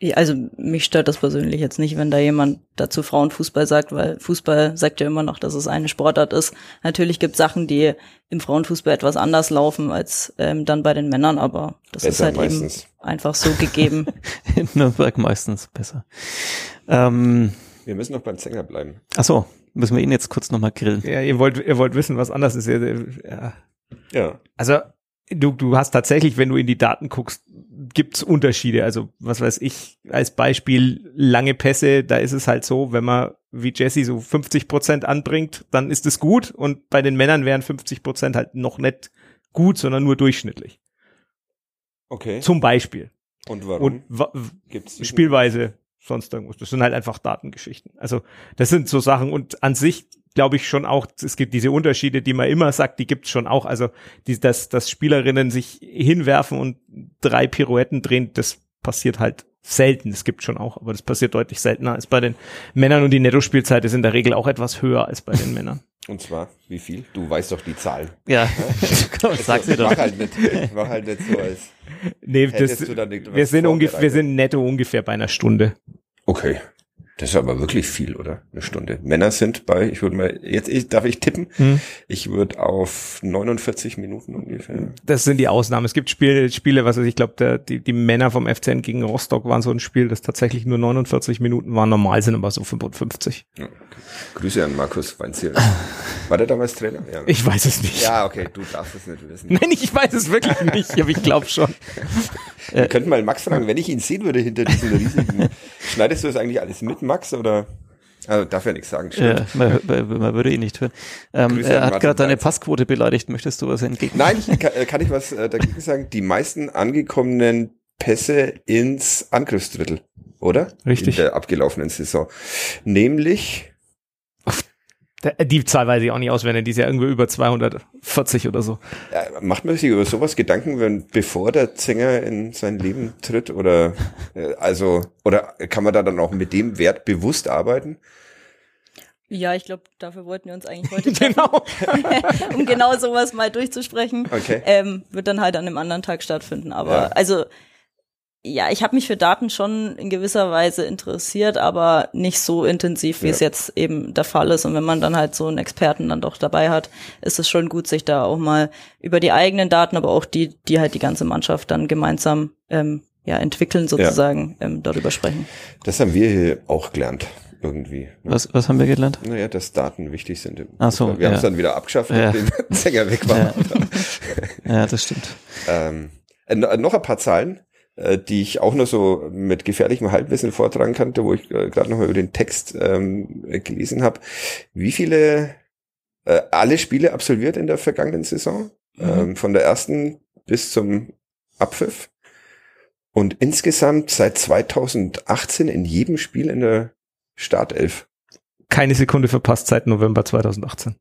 Speaker 4: Ja, Also mich stört das persönlich jetzt nicht, wenn da jemand dazu Frauenfußball sagt, weil Fußball sagt ja immer noch, dass es eine Sportart ist. Natürlich gibt Sachen, die im Frauenfußball etwas anders laufen als ähm, dann bei den Männern, aber das ist
Speaker 2: Besser
Speaker 4: halt
Speaker 2: meistens.
Speaker 4: eben einfach so gegeben.
Speaker 3: In Nürnberg meistens besser. Ähm,
Speaker 2: Wir müssen noch beim Sänger bleiben.
Speaker 3: ach so, müssen wir ihn jetzt kurz nochmal grillen.
Speaker 5: Ja, ihr wollt, ihr wollt wissen, was anders ist. Ja.
Speaker 2: Ja.
Speaker 5: Also du, du hast tatsächlich, wenn du in die Daten guckst, gibt's Unterschiede. Also was weiß ich, als Beispiel lange Pässe, da ist es halt so, wenn man wie Jesse so 50 Prozent anbringt, dann ist es gut und bei den Männern wären 50 Prozent halt noch nicht gut, sondern nur durchschnittlich.
Speaker 2: Okay.
Speaker 5: Zum Beispiel.
Speaker 2: Und warum
Speaker 5: Und wa-
Speaker 2: gibt's
Speaker 5: Spielweise, sonst irgendwas. Das sind halt einfach Datengeschichten. Also das sind so Sachen und an sich glaube ich schon auch, es gibt diese Unterschiede, die man immer sagt, die gibt's schon auch. Also die, dass, dass Spielerinnen sich hinwerfen und drei Pirouetten drehen, das passiert halt selten. Es gibt schon auch, aber das passiert deutlich seltener als bei den Männern und die Nettospielzeit ist in der Regel auch etwas höher als bei den Männern.
Speaker 2: Und zwar, wie viel? Du weißt doch die Zahl.
Speaker 3: Ja, komm, sag sie doch.
Speaker 2: Mach halt nicht, mach halt nicht so als.
Speaker 5: Nee, das, wir sind ungefähr, wir sind netto ungefähr bei einer Stunde.
Speaker 2: Okay. Das ist aber wirklich viel, oder? Eine Stunde. Männer sind bei, ich würde mal, jetzt ich, darf ich tippen?
Speaker 5: Hm.
Speaker 2: Ich würde auf 49 Minuten ungefähr.
Speaker 5: das sind die Ausnahmen. Es gibt Spiele, Spiele, was weiß ich, ich glaube, die, die Männer vom FCN gegen Rostock waren so ein Spiel, das tatsächlich nur 49 Minuten waren. Normal sind aber so 55.
Speaker 2: Ja, okay. Grüße an Markus Weinziel. War der damals Trainer? Ja.
Speaker 5: Ich weiß es nicht.
Speaker 2: ja, okay, du darfst es nicht wissen.
Speaker 5: Nein, ich weiß es wirklich nicht, aber ich glaube schon.
Speaker 2: Wir könnten mal Max fragen, wenn ich ihn sehen würde hinter diesen riesigen. Schneidest du das eigentlich alles mit, Max? Oder? Also darf ja nichts sagen, stimmt.
Speaker 3: Ja, man, man, würde ihn nicht hören. Ähm, er hat gerade deine. Passquote beleidigt. Möchtest du was entgegen?
Speaker 2: Nein, ich, kann, äh, kann ich was äh, dagegen sagen? Die meisten angekommenen Pässe ins Angriffsdrittel, oder?
Speaker 5: Richtig.
Speaker 2: In der abgelaufenen Saison. Nämlich,
Speaker 5: Die Zahl weiß ich auch nicht auswendig, die ist ja irgendwo über 240 oder so.
Speaker 2: äh, macht man sich über sowas Gedanken, wenn bevor der Sänger in sein Leben tritt? Oder äh, also, oder kann man da dann auch mit dem Wert bewusst arbeiten?
Speaker 4: ja, ich glaube, dafür wollten wir uns eigentlich heute treffen,
Speaker 5: Genau.
Speaker 4: um genau sowas mal durchzusprechen.
Speaker 2: Okay.
Speaker 4: Ähm, wird dann halt an einem anderen Tag stattfinden. Aber
Speaker 2: Ja.
Speaker 4: also ja, ich habe mich für Daten schon in gewisser Weise interessiert, aber nicht so intensiv, wie
Speaker 2: Ja.
Speaker 4: es jetzt eben der Fall ist. Und wenn man dann halt so einen Experten dann doch dabei hat, ist es schon gut, sich da auch mal über die eigenen Daten, aber auch die, die halt die ganze Mannschaft dann gemeinsam ähm, ja, entwickeln sozusagen, ähm, darüber sprechen.
Speaker 2: Das haben wir hier auch gelernt, irgendwie. ne?
Speaker 3: Was, was haben wir gelernt?
Speaker 2: Naja, dass Daten wichtig sind.
Speaker 3: Ach so.
Speaker 2: Wir haben
Speaker 3: ja.
Speaker 2: es dann wieder abgeschafft,
Speaker 3: Ja.
Speaker 2: nachdem der Sänger weg war.
Speaker 3: Ja, das stimmt.
Speaker 2: Ähm, äh, noch ein paar Zahlen, äh, die ich auch nur so mit gefährlichem Halbwissen vortragen kannte, wo ich äh, gerade noch mal über den Text ähm, äh, gelesen habe. Wie viele äh, alle Spiele absolviert in der vergangenen Saison? Ähm, von der ersten bis zum Abpfiff. Und insgesamt seit 2018 in jedem Spiel in der Startelf.
Speaker 5: Keine Sekunde verpasst seit November 2018.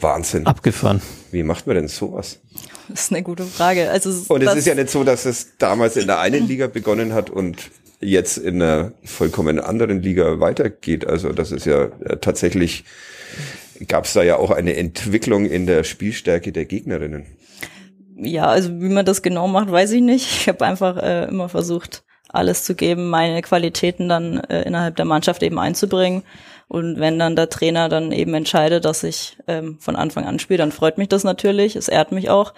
Speaker 2: Wahnsinn.
Speaker 3: Abgefahren.
Speaker 2: Wie macht man denn sowas?
Speaker 4: Das ist eine gute Frage. Also
Speaker 2: Und es ist ja nicht so, dass es damals in der einen Liga begonnen hat und jetzt in einer vollkommen anderen Liga weitergeht. Also das ist ja äh, tatsächlich, gab es da ja auch eine Entwicklung in der Spielstärke der Gegnerinnen.
Speaker 4: Ja, also wie man das genau macht, weiß ich nicht. Ich habe einfach äh, immer versucht, alles zu geben, meine Qualitäten dann äh, innerhalb der Mannschaft eben einzubringen. Und wenn dann der Trainer dann eben entscheidet, dass ich ähm, von Anfang an spiele, dann freut mich das natürlich. Es ehrt mich auch.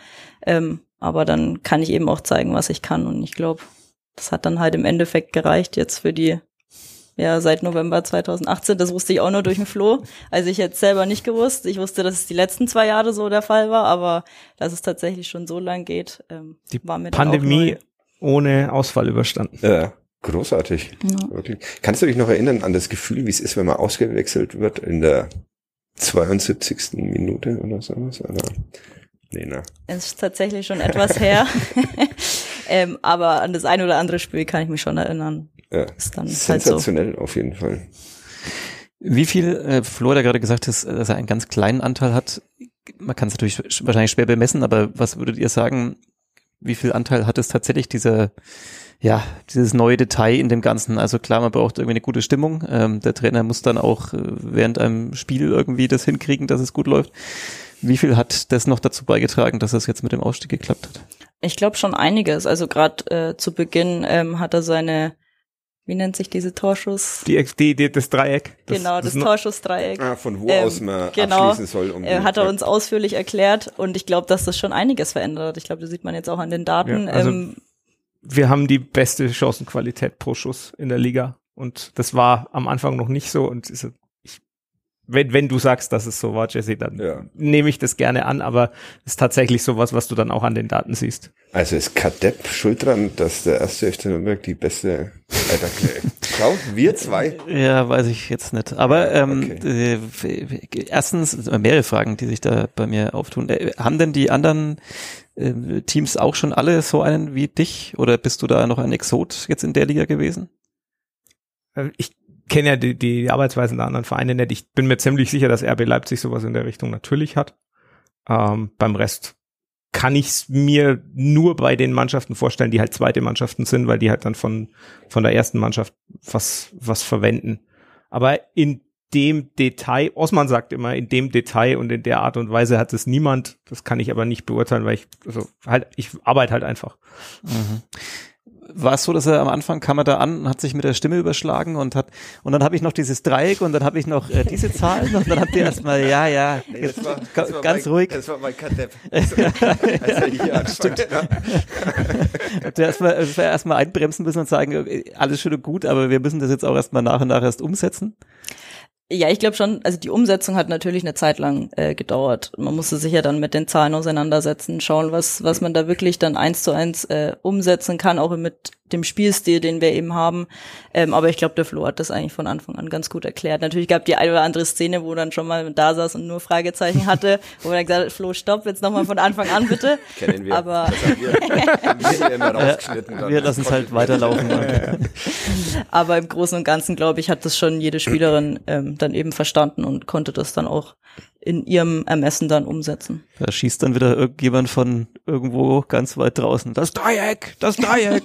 Speaker 4: Ähm, aber dann kann ich eben auch zeigen, was ich kann. Und ich glaube, das hat dann halt im Endeffekt gereicht jetzt für die, ja, seit November 2018. Das wusste ich auch nur durch den Flo. Also ich jetzt selber nicht gewusst. Ich wusste, dass es die letzten zwei Jahre so der Fall war, aber dass es tatsächlich schon so lang geht, ähm,
Speaker 5: Die
Speaker 4: war mir
Speaker 5: Pandemie. Ohne Ausfall überstanden.
Speaker 2: Ja, großartig.
Speaker 4: Ja.
Speaker 2: Wirklich. Kannst du dich noch erinnern an das Gefühl, wie es ist, wenn man ausgewechselt wird in der 72. Minute oder sowas? Oder? Nee, ne.
Speaker 4: Ist tatsächlich schon etwas her. ähm, aber an das ein oder andere Spiel kann ich mich schon erinnern.
Speaker 2: Ja.
Speaker 4: Ist dann halt so.
Speaker 2: Sensationell auf jeden Fall.
Speaker 3: Wie viel, äh, Flo hat ja gerade gesagt, dass, dass er einen ganz kleinen Anteil hat. Man kann es natürlich sch- wahrscheinlich schwer bemessen, aber was würdet ihr sagen, wie viel Anteil hat es tatsächlich dieser, ja, dieses neue Detail in dem Ganzen? Also klar, man braucht irgendwie eine gute Stimmung. Ähm, der Trainer muss dann auch äh, während einem Spiel irgendwie das hinkriegen, dass es gut läuft. Wie viel hat das noch dazu beigetragen, dass es jetzt mit dem Ausstieg geklappt hat?
Speaker 4: Ich glaube schon einiges. Also gerade äh, zu Beginn ähm, hat er seine, wie nennt sich diese Torschuss?
Speaker 5: Die, die, die das Dreieck. Das,
Speaker 4: genau, das,
Speaker 5: das
Speaker 4: Torschussdreieck.
Speaker 2: Ah, von wo
Speaker 4: Ähm,
Speaker 2: aus man
Speaker 4: genau.
Speaker 2: abschließen soll. Um
Speaker 4: Äh, hat er uns ausführlich erklärt und ich glaube, dass das schon einiges verändert. Ich glaube, das sieht man jetzt auch an den Daten.
Speaker 5: Ja, also
Speaker 4: ähm,
Speaker 5: wir haben die beste Chancenqualität pro Schuss in der Liga. Und das war am Anfang noch nicht so. Und ist, wenn, wenn du sagst, dass es so war, Jesse, dann
Speaker 2: Ja.
Speaker 5: nehme ich das gerne an, aber es ist tatsächlich sowas, was du dann auch an den Daten siehst.
Speaker 2: Also ist Kadepp schuld dran, dass der erste FC Nürnberg die beste Alter, Schau, wir zwei.
Speaker 3: Ja, weiß ich jetzt nicht. Aber ähm,
Speaker 2: Okay.
Speaker 3: äh, erstens es sind mehrere Fragen, die sich da bei mir auftun. Äh, haben denn die anderen äh, Teams auch schon alle so einen wie dich? Oder bist du da noch ein Exot jetzt in der Liga gewesen?
Speaker 5: Äh, Ich kenne ja die, die Arbeitsweisen der anderen Vereine nicht. Ich bin mir ziemlich sicher, dass RB Leipzig sowas in der Richtung natürlich hat. Ähm, beim Rest kann ich es mir nur bei den Mannschaften vorstellen, die halt zweite Mannschaften sind, weil die halt dann von, von der ersten Mannschaft was, was verwenden. Aber in dem Detail, Osman sagt immer, in dem Detail und in der Art und Weise hat es niemand. Das kann ich aber nicht beurteilen, weil ich, also halt, ich arbeite halt einfach.
Speaker 3: Mhm. War es so, dass er am Anfang kam er da an und hat sich mit der Stimme überschlagen und hat und dann habe ich noch dieses Dreieck und dann habe ich noch äh, diese Zahlen und dann habt ihr erstmal ja ja
Speaker 2: Nee,
Speaker 3: jetzt,
Speaker 2: das war, war
Speaker 3: ganz
Speaker 2: mein,
Speaker 3: ruhig
Speaker 2: Das war mein Kadepp. Also, als hier angefangen hat.
Speaker 3: habt ihr erstmal erstmal erstmal einbremsen müssen und sagen äh, alles schön und gut aber wir müssen das jetzt auch erstmal nach und nach erst umsetzen
Speaker 4: Ja, ich glaube schon, also die Umsetzung hat natürlich eine Zeit lang äh, gedauert. Man musste sich ja dann mit den Zahlen auseinandersetzen, schauen, was, was man da wirklich dann eins zu eins äh, umsetzen kann, auch mit dem Spielstil, den wir eben haben. Ähm, aber ich glaube, der Flo hat das eigentlich von Anfang an ganz gut erklärt. Natürlich gab die eine oder andere Szene, wo dann schon mal da saß und nur Fragezeichen hatte, wo er dann gesagt hat, Flo, stopp, jetzt nochmal von Anfang an bitte.
Speaker 2: Kennen wir.
Speaker 4: Aber-
Speaker 2: Das haben wir, haben wir hier immer rausgeschnitten. dann.
Speaker 3: wir lassen es halt weiterlaufen
Speaker 4: Aber im Großen und Ganzen, glaube ich, hat das schon jede Spielerin ähm, dann eben verstanden und konnte das dann auch in ihrem Ermessen dann umsetzen.
Speaker 3: da schießt dann wieder irgendjemand von irgendwo ganz weit draußen das Dreieck das Dreieck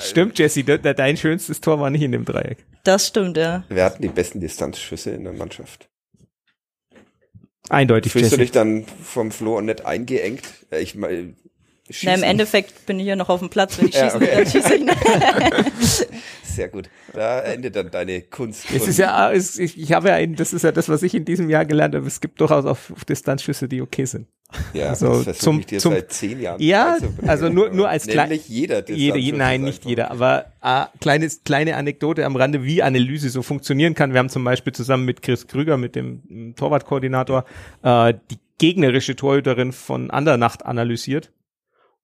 Speaker 5: Stimmt, Jesse, de, de, dein schönstes Tor war nicht in dem Dreieck.
Speaker 4: Das stimmt, ja.
Speaker 2: Wer hatten die besten Distanzschüsse in der Mannschaft?
Speaker 5: Eindeutig,
Speaker 2: Fühlst du
Speaker 5: Jesse.
Speaker 2: dich dann vom Flo nicht eingeengt? Äh, Ich meine,
Speaker 4: Na, Im Endeffekt bin ich ja noch auf dem Platz, wenn ich
Speaker 2: Ja,
Speaker 4: schießen
Speaker 2: okay.
Speaker 4: dann schieße ich.
Speaker 2: Sehr gut. Da endet dann deine Kunst.
Speaker 5: Es ist ja, es, ich, ich habe ja, ein, das ist ja das, was ich in diesem Jahr gelernt habe. Es gibt durchaus auch Distanzschüsse, die okay sind.
Speaker 2: Ja,
Speaker 5: also
Speaker 2: das
Speaker 5: zum- zum-
Speaker 2: seit zehn Jahren
Speaker 5: Ja, also nur- nur als klein-
Speaker 2: Nämlich jeder.
Speaker 5: Jeder, je, nein, nicht
Speaker 2: einfach-
Speaker 5: jeder, aber äh, kleines, kleine Anekdote am Rande, wie Analyse so funktionieren kann. Wir haben zum Beispiel zusammen mit Chris Krüger, mit dem mm, Torwartkoordinator, äh, die gegnerische Torhüterin von Andernacht analysiert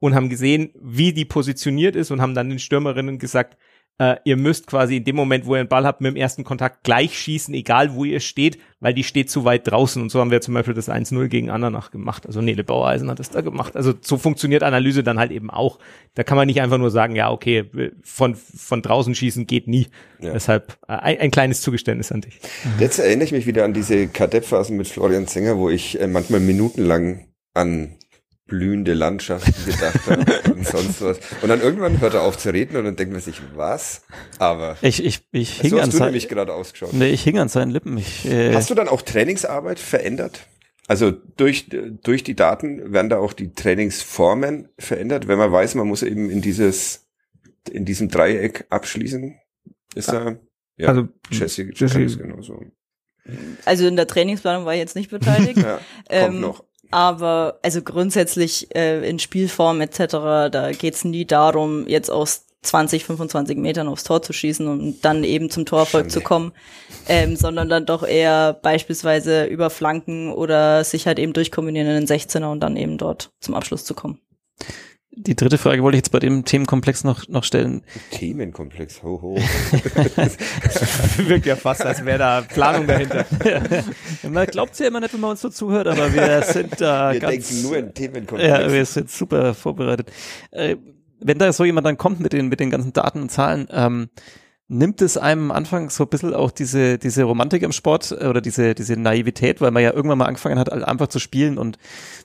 Speaker 5: und haben gesehen, wie die positioniert ist und haben dann den Stürmerinnen gesagt, äh, ihr müsst quasi in dem Moment, wo ihr einen Ball habt, mit dem ersten Kontakt gleich schießen, egal wo ihr steht, weil die steht zu weit draußen. Und so haben wir zum Beispiel das 1-0 gegen Andernach gemacht. Also Nele Baueisen hat das da gemacht. Also so funktioniert Analyse dann halt eben auch. Da kann man nicht einfach nur sagen, ja, okay, von, von draußen schießen geht nie.
Speaker 2: Ja.
Speaker 5: Deshalb äh, ein, ein kleines Zugeständnis an dich.
Speaker 2: Jetzt erinnere ich mich wieder an diese Kadettphasen mit Florian Zenger, wo ich äh, manchmal minutenlang an blühende Landschaften gedacht habe und sonst was. Und dann irgendwann hört er auf zu reden und dann denkt man sich, was? Aber
Speaker 3: ich ich ich hing
Speaker 2: so
Speaker 3: an
Speaker 2: hast du
Speaker 3: sein,
Speaker 2: nämlich gerade ausgeschaut.
Speaker 3: nee, ich hing an seinen Lippen ich äh,
Speaker 2: Hast du dann auch Trainingsarbeit verändert? Also durch, durch die Daten werden da auch die Trainingsformen verändert, wenn man weiß, man muss eben in dieses, in diesem Dreieck abschließen? Ist da, ja,
Speaker 5: Also,
Speaker 2: Jesse,
Speaker 5: Jesse-
Speaker 2: genauso.
Speaker 4: Also in der Trainingsplanung war ich jetzt nicht beteiligt.
Speaker 2: Ja, kommt
Speaker 4: Ähm,
Speaker 2: noch.
Speaker 4: Aber also grundsätzlich äh, in Spielform etc., da geht's nie darum, jetzt aus 20, 25 Metern aufs Tor zu schießen und dann eben zum Torerfolg
Speaker 2: Schande.
Speaker 4: zu kommen, ähm, sondern dann doch eher beispielsweise über Flanken oder sich halt eben durchkombinieren in den 16er und dann eben dort zum Abschluss zu kommen.
Speaker 3: Die dritte Frage wollte ich jetzt bei dem Themenkomplex noch noch stellen
Speaker 2: Themenkomplex, ho, ho.
Speaker 5: Wirkt ja fast, als wäre da Planung dahinter.
Speaker 3: man glaubt ja immer nicht wenn man uns so zuhört aber wir sind da
Speaker 2: Wir
Speaker 3: ganz
Speaker 2: denken nur in Themenkomplex.
Speaker 3: Ja, wir sind super vorbereitet. Äh, wenn da so jemand dann kommt mit den, mit den ganzen Daten und Zahlen, ähm, nimmt es einem am Anfang so ein bisschen auch diese, diese Romantik im Sport äh, oder diese, diese Naivität, weil man ja irgendwann mal angefangen hat, einfach zu spielen. Und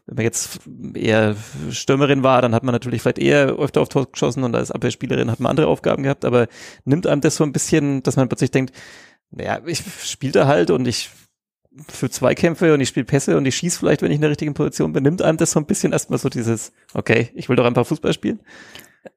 Speaker 3: wenn man jetzt eher Stürmerin war, dann hat man natürlich vielleicht eher öfter auf Tor geschossen und als Abwehrspielerin hat man andere Aufgaben gehabt, aber nimmt einem das so ein bisschen, dass man plötzlich denkt, naja, ich spiele da halt und ich für Zweikämpfe und ich spiele Pässe und ich schieße vielleicht, wenn ich in der richtigen Position bin, nimmt einem das so ein bisschen erstmal so dieses, okay, ich will doch einfach Fußball spielen?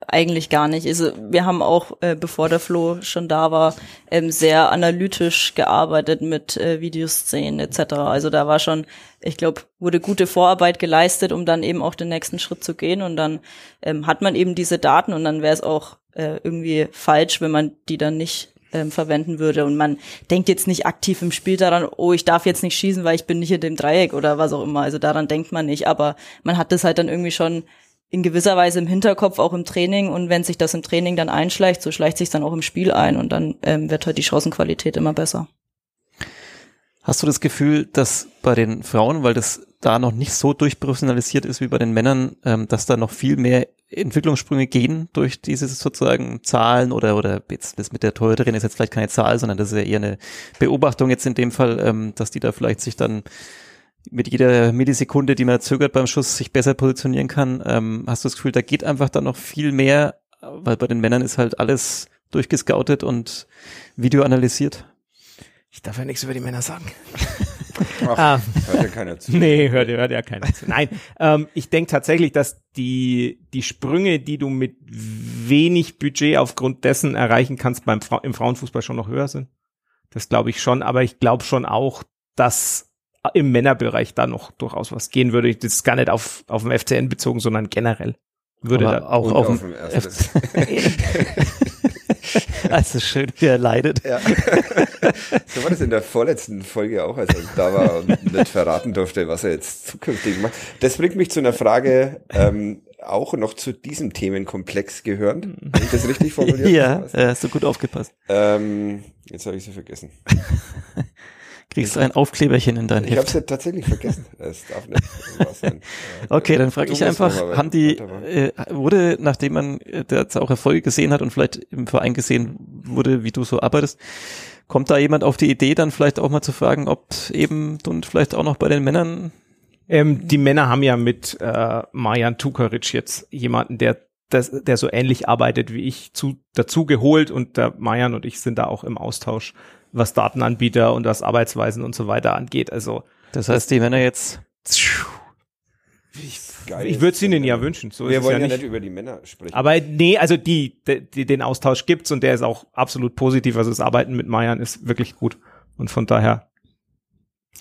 Speaker 4: Eigentlich gar nicht. Also wir haben auch, äh, bevor der Flo schon da war, ähm, sehr analytisch gearbeitet mit äh, Videoszenen etc. Also da war schon, ich glaube, wurde gute Vorarbeit geleistet, um dann eben auch den nächsten Schritt zu gehen. Und dann ähm, hat man eben diese Daten und dann wäre es auch äh, irgendwie falsch, wenn man die dann nicht ähm, verwenden würde. Und man denkt jetzt nicht aktiv im Spiel daran, oh, ich darf jetzt nicht schießen, weil ich bin nicht in dem Dreieck oder was auch immer. Also daran denkt man nicht. Aber man hat das halt dann irgendwie schon in gewisser Weise im Hinterkopf, auch im Training. Und wenn sich das im Training dann einschleicht, so schleicht sich dann auch im Spiel ein und dann ähm, wird halt die Chancenqualität immer besser.
Speaker 3: Hast du das Gefühl, dass bei den Frauen, weil das da noch nicht so durchprofessionalisiert ist wie bei den Männern, ähm, dass da noch viel mehr Entwicklungssprünge gehen durch diese sozusagen Zahlen oder oder jetzt das mit der Torhüterin ist jetzt vielleicht keine Zahl, sondern das ist ja eher eine Beobachtung jetzt in dem Fall, ähm, dass die da vielleicht sich dann mit jeder Millisekunde, die man zögert beim Schuss, sich besser positionieren kann. Ähm, hast du das Gefühl, da geht einfach dann noch viel mehr, weil bei den Männern ist halt alles durchgescoutet und Video analysiert?
Speaker 5: Ich darf ja nichts über die Männer sagen.
Speaker 2: Ach,
Speaker 5: Ah.
Speaker 2: hört ja keiner zu.
Speaker 5: Nee, hört, hört ja keiner zu. Nein, ähm, ich denke tatsächlich, dass die, die Sprünge, die du mit wenig Budget aufgrund dessen erreichen kannst, beim Fra im Frauenfußball schon noch höher sind. Das glaube ich schon, aber ich glaube schon auch, dass im Männerbereich da noch durchaus was gehen würde. Das ist gar nicht auf, auf den FCN bezogen, sondern generell würde
Speaker 3: Aber
Speaker 5: da.
Speaker 3: auch auf
Speaker 2: auf
Speaker 3: dem
Speaker 2: dem.
Speaker 3: Also schön, wie er leidet.
Speaker 2: Ja. so war das in der vorletzten Folge auch, als er da war und nicht verraten durfte, was er jetzt zukünftig macht. Das bringt mich zu einer Frage, ähm, auch noch zu diesem Themenkomplex gehörend. Habe ich das richtig formuliert?
Speaker 3: Ja, äh, hast du gut aufgepasst.
Speaker 2: Ähm, jetzt habe ich sie vergessen.
Speaker 3: Kriegst ein Aufkleberchen in dein
Speaker 2: Ich habe
Speaker 3: Heft.
Speaker 2: sie tatsächlich vergessen. Es darf nicht sein.
Speaker 3: Okay, dann frage
Speaker 2: Du
Speaker 3: ich einfach, haben die, äh, wurde, nachdem man äh, da jetzt auch Erfolge gesehen hat und vielleicht im Verein gesehen wurde, wie du so arbeitest, kommt da jemand auf die Idee, dann vielleicht auch mal zu fragen, ob eben und vielleicht auch noch bei den Männern
Speaker 5: Ähm, die Männer haben ja mit äh, Marjan Tukaric jetzt jemanden, der das, der so ähnlich arbeitet wie ich, zu, dazu geholt und der Marjan und ich sind da auch im Austausch, was Datenanbieter und was Arbeitsweisen und so weiter angeht. Also
Speaker 3: Das heißt, die Männer jetzt.
Speaker 2: Geil.
Speaker 5: ich würde es ihnen ja wünschen. So
Speaker 2: Wir
Speaker 5: ist es
Speaker 2: wollen
Speaker 5: ja
Speaker 2: ja
Speaker 5: nicht.
Speaker 2: über die Männer sprechen.
Speaker 5: Aber nee, also die, die, den Austausch gibt's und der ist auch absolut positiv. Also das Arbeiten mit Marjan ist wirklich gut. Und von daher,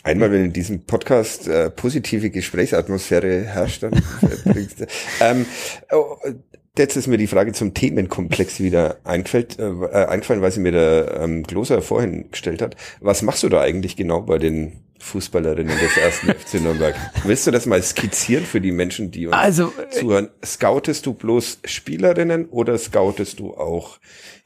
Speaker 2: Einmal, wenn in diesem Podcast äh, positive Gesprächsatmosphäre herrscht, dann äh, bringst du. Ähm, oh, jetzt ist mir die Frage zum Themenkomplex wieder eingefällt, äh, äh, eingefallen, weil sie mir der ähm, Gloser vorhin gestellt hat. Was machst du da eigentlich genau bei den Fußballerinnen des ersten FC Nürnberg? Willst du das mal skizzieren für die Menschen, die uns
Speaker 5: Also,
Speaker 2: zuhören? Scoutest du bloß Spielerinnen oder scoutest du auch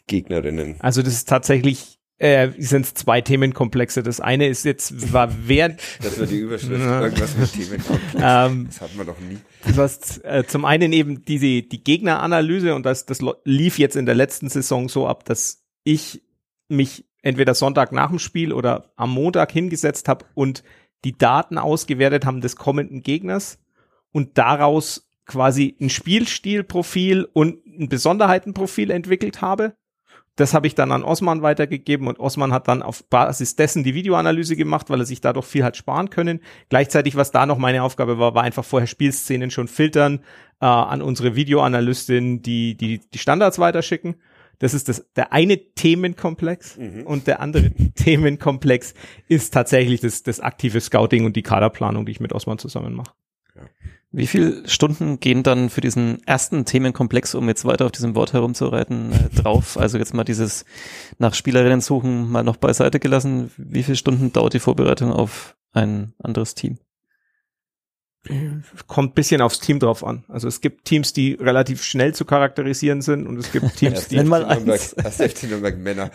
Speaker 2: Gegnerinnen?
Speaker 5: also das ist tatsächlich, äh, sind zwei Themenkomplexe. Das eine ist jetzt, war während,
Speaker 2: Das war die Überschrift. Irgendwas mit Themenkomplex.
Speaker 5: ähm,
Speaker 2: Das hatten wir noch nie.
Speaker 5: Du hast äh, zum einen eben diese die Gegneranalyse und das das lief jetzt in der letzten Saison so ab, dass ich mich entweder Sonntag nach dem Spiel oder am Montag hingesetzt habe und die Daten ausgewertet haben des kommenden Gegners und daraus quasi ein Spielstilprofil und ein Besonderheitenprofil entwickelt habe. Das habe ich dann an Osman weitergegeben und Osman hat dann auf Basis dessen die Videoanalyse gemacht, weil er sich dadurch viel hat sparen können. Gleichzeitig, was da noch meine Aufgabe war, war einfach vorher Spielszenen schon filtern, äh, an unsere Videoanalystin die, die, die Standards weiterschicken. Das ist das, der eine Themenkomplex und der andere Themenkomplex ist tatsächlich das, das aktive Scouting und die Kaderplanung, die ich mit Osman zusammen mache.
Speaker 3: Wie viele Stunden gehen dann für diesen ersten Themenkomplex, um jetzt weiter auf diesem Wort herumzureiten, äh, drauf? Also jetzt mal dieses nach Spielerinnen suchen mal noch beiseite gelassen. Wie viele Stunden dauert die Vorbereitung auf ein anderes Team?
Speaker 5: Kommt bisschen aufs Team drauf an. Also es gibt Teams, die relativ schnell zu charakterisieren sind und es gibt Teams, die
Speaker 3: Nenn mal eins.
Speaker 2: erst FC Nürnberg Männer.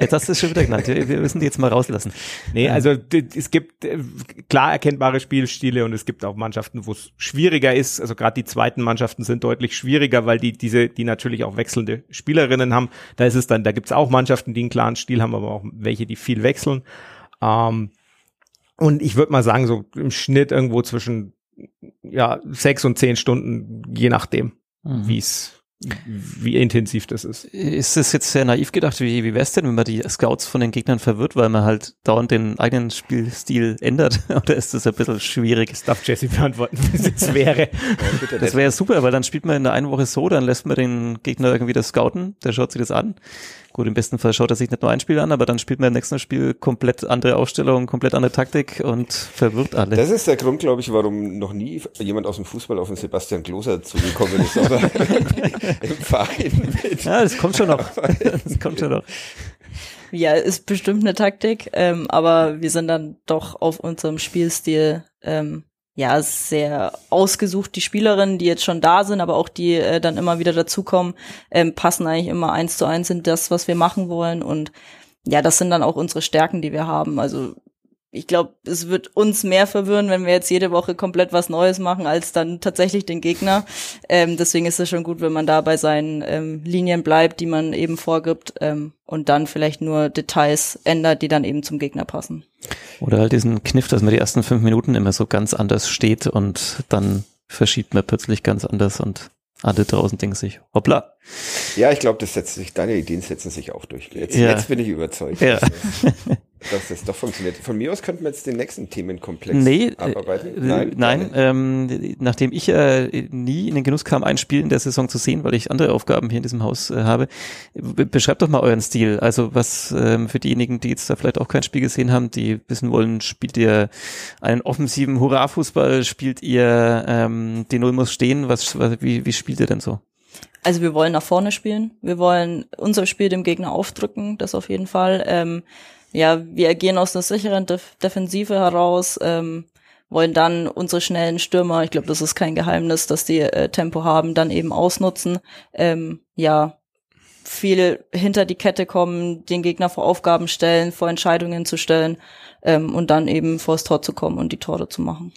Speaker 3: Jetzt hast du es schon wieder genannt. Wir, müssen die jetzt mal rauslassen.
Speaker 5: Nee, also d- es gibt äh, klar erkennbare Spielstile und es gibt auch Mannschaften, wo es schwieriger ist. Also gerade die zweiten Mannschaften sind deutlich schwieriger, weil die diese, die natürlich auch wechselnde Spielerinnen haben. Da ist es dann, da gibt es auch Mannschaften, die einen klaren Stil haben, aber auch welche, die viel wechseln. Ähm, und ich würde mal sagen, so im Schnitt irgendwo zwischen ja sechs und zehn Stunden, je nachdem,
Speaker 3: Mhm.
Speaker 5: wie es wie intensiv das ist.
Speaker 3: Ist es jetzt sehr naiv gedacht? Wie, wie wäre es denn, wenn man die Scouts von den Gegnern verwirrt, weil man halt dauernd den eigenen Spielstil ändert? Oder ist das ein bisschen schwierig?
Speaker 5: Das darf Jesse beantworten, wie es jetzt wäre.
Speaker 3: Das wäre super, weil dann spielt man in der einen Woche so, dann lässt man den Gegner irgendwie das scouten, der schaut sich das an. Gut, im besten Fall schaut er sich nicht nur ein Spiel an, aber dann spielt man im nächsten Spiel komplett andere Aufstellung, komplett andere Taktik und verwirrt alle.
Speaker 2: Das ist der Grund, glaube ich, warum noch nie jemand aus dem Fußball auf den Sebastian Gloser zugekommen ist, aber im Verein mit.
Speaker 3: Ja, das kommt schon noch. Das kommt schon noch.
Speaker 4: Ja, ist bestimmt eine Taktik, ähm, aber wir sind dann doch auf unserem Spielstil ähm, ja sehr ausgesucht. Die Spielerinnen, die jetzt schon da sind, aber auch die äh, dann immer wieder dazukommen, ähm, passen eigentlich immer eins zu eins in das, was wir machen wollen. Und ja, das sind dann auch unsere Stärken, die wir haben. Also ich glaube, es wird uns mehr verwirren, wenn wir jetzt jede Woche komplett was Neues machen, als dann tatsächlich den Gegner. Ähm, deswegen ist es schon gut, wenn man da bei seinen ähm, Linien bleibt, die man eben vorgibt ähm, und dann vielleicht nur Details ändert, die dann eben zum Gegner passen.
Speaker 3: Oder halt diesen Kniff, dass man die ersten fünf Minuten immer so ganz anders steht und dann verschiebt man plötzlich ganz anders und alle draußen denken sich, hoppla.
Speaker 2: Ja, ich glaube, das setzt sich, deine Ideen setzen sich auch durch. Jetzt,
Speaker 3: Ja.
Speaker 2: jetzt bin ich überzeugt,
Speaker 3: Ja.
Speaker 2: dass, das, doch funktioniert. Von mir aus könnten wir jetzt den nächsten Themenkomplex
Speaker 3: Nee,
Speaker 2: abarbeiten.
Speaker 3: äh, nein, nein ähm, nachdem ich äh, nie in den Genuss kam, ein Spiel in der Saison zu sehen, weil ich andere Aufgaben hier in diesem Haus äh, habe, be beschreibt doch mal euren Stil. Also was ähm, für diejenigen, die jetzt da vielleicht auch kein Spiel gesehen haben, die wissen wollen, spielt ihr einen offensiven Hurra-Fußball, spielt ihr ähm, die Null muss stehen, was, was wie, wie spielt ihr denn so?
Speaker 4: Also wir wollen nach vorne spielen. Wir wollen unser Spiel dem Gegner aufdrücken, das auf jeden Fall. Ähm, ja, wir agieren aus einer sicheren Def Defensive heraus, ähm, wollen dann unsere schnellen Stürmer, ich glaube, das ist kein Geheimnis, dass die äh, Tempo haben, dann eben ausnutzen. Ähm, ja, viel hinter die Kette kommen, den Gegner vor Aufgaben stellen, vor Entscheidungen zu stellen ähm, und dann eben vors Tor zu kommen und die Tore zu machen.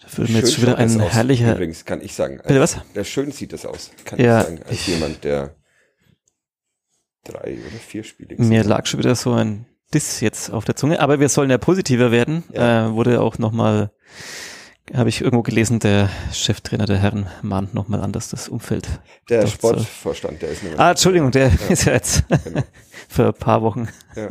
Speaker 3: Da würde mir jetzt schon wieder
Speaker 2: das
Speaker 3: ein
Speaker 2: aus,
Speaker 3: herrlicher.
Speaker 2: Übrigens, kann ich sagen.
Speaker 3: Bitte was?
Speaker 2: Der schön sieht das aus, kann
Speaker 3: Ja,
Speaker 2: ich sagen. Als
Speaker 3: ich-
Speaker 2: jemand, der drei oder vier Spiele
Speaker 3: Mir
Speaker 2: gesehen
Speaker 3: lag schon wieder so ein Diss jetzt auf der Zunge, aber wir sollen ja positiver werden.
Speaker 2: Ja.
Speaker 3: Äh, wurde auch nochmal, habe ich irgendwo gelesen, der Cheftrainer der Herren mahnt nochmal an, dass das Umfeld.
Speaker 2: Der. Sportvorstand, der ist nämlich.
Speaker 3: Ah, Entschuldigung, der ist ja jetzt
Speaker 2: Genau.
Speaker 3: für ein paar Wochen,
Speaker 2: Ja.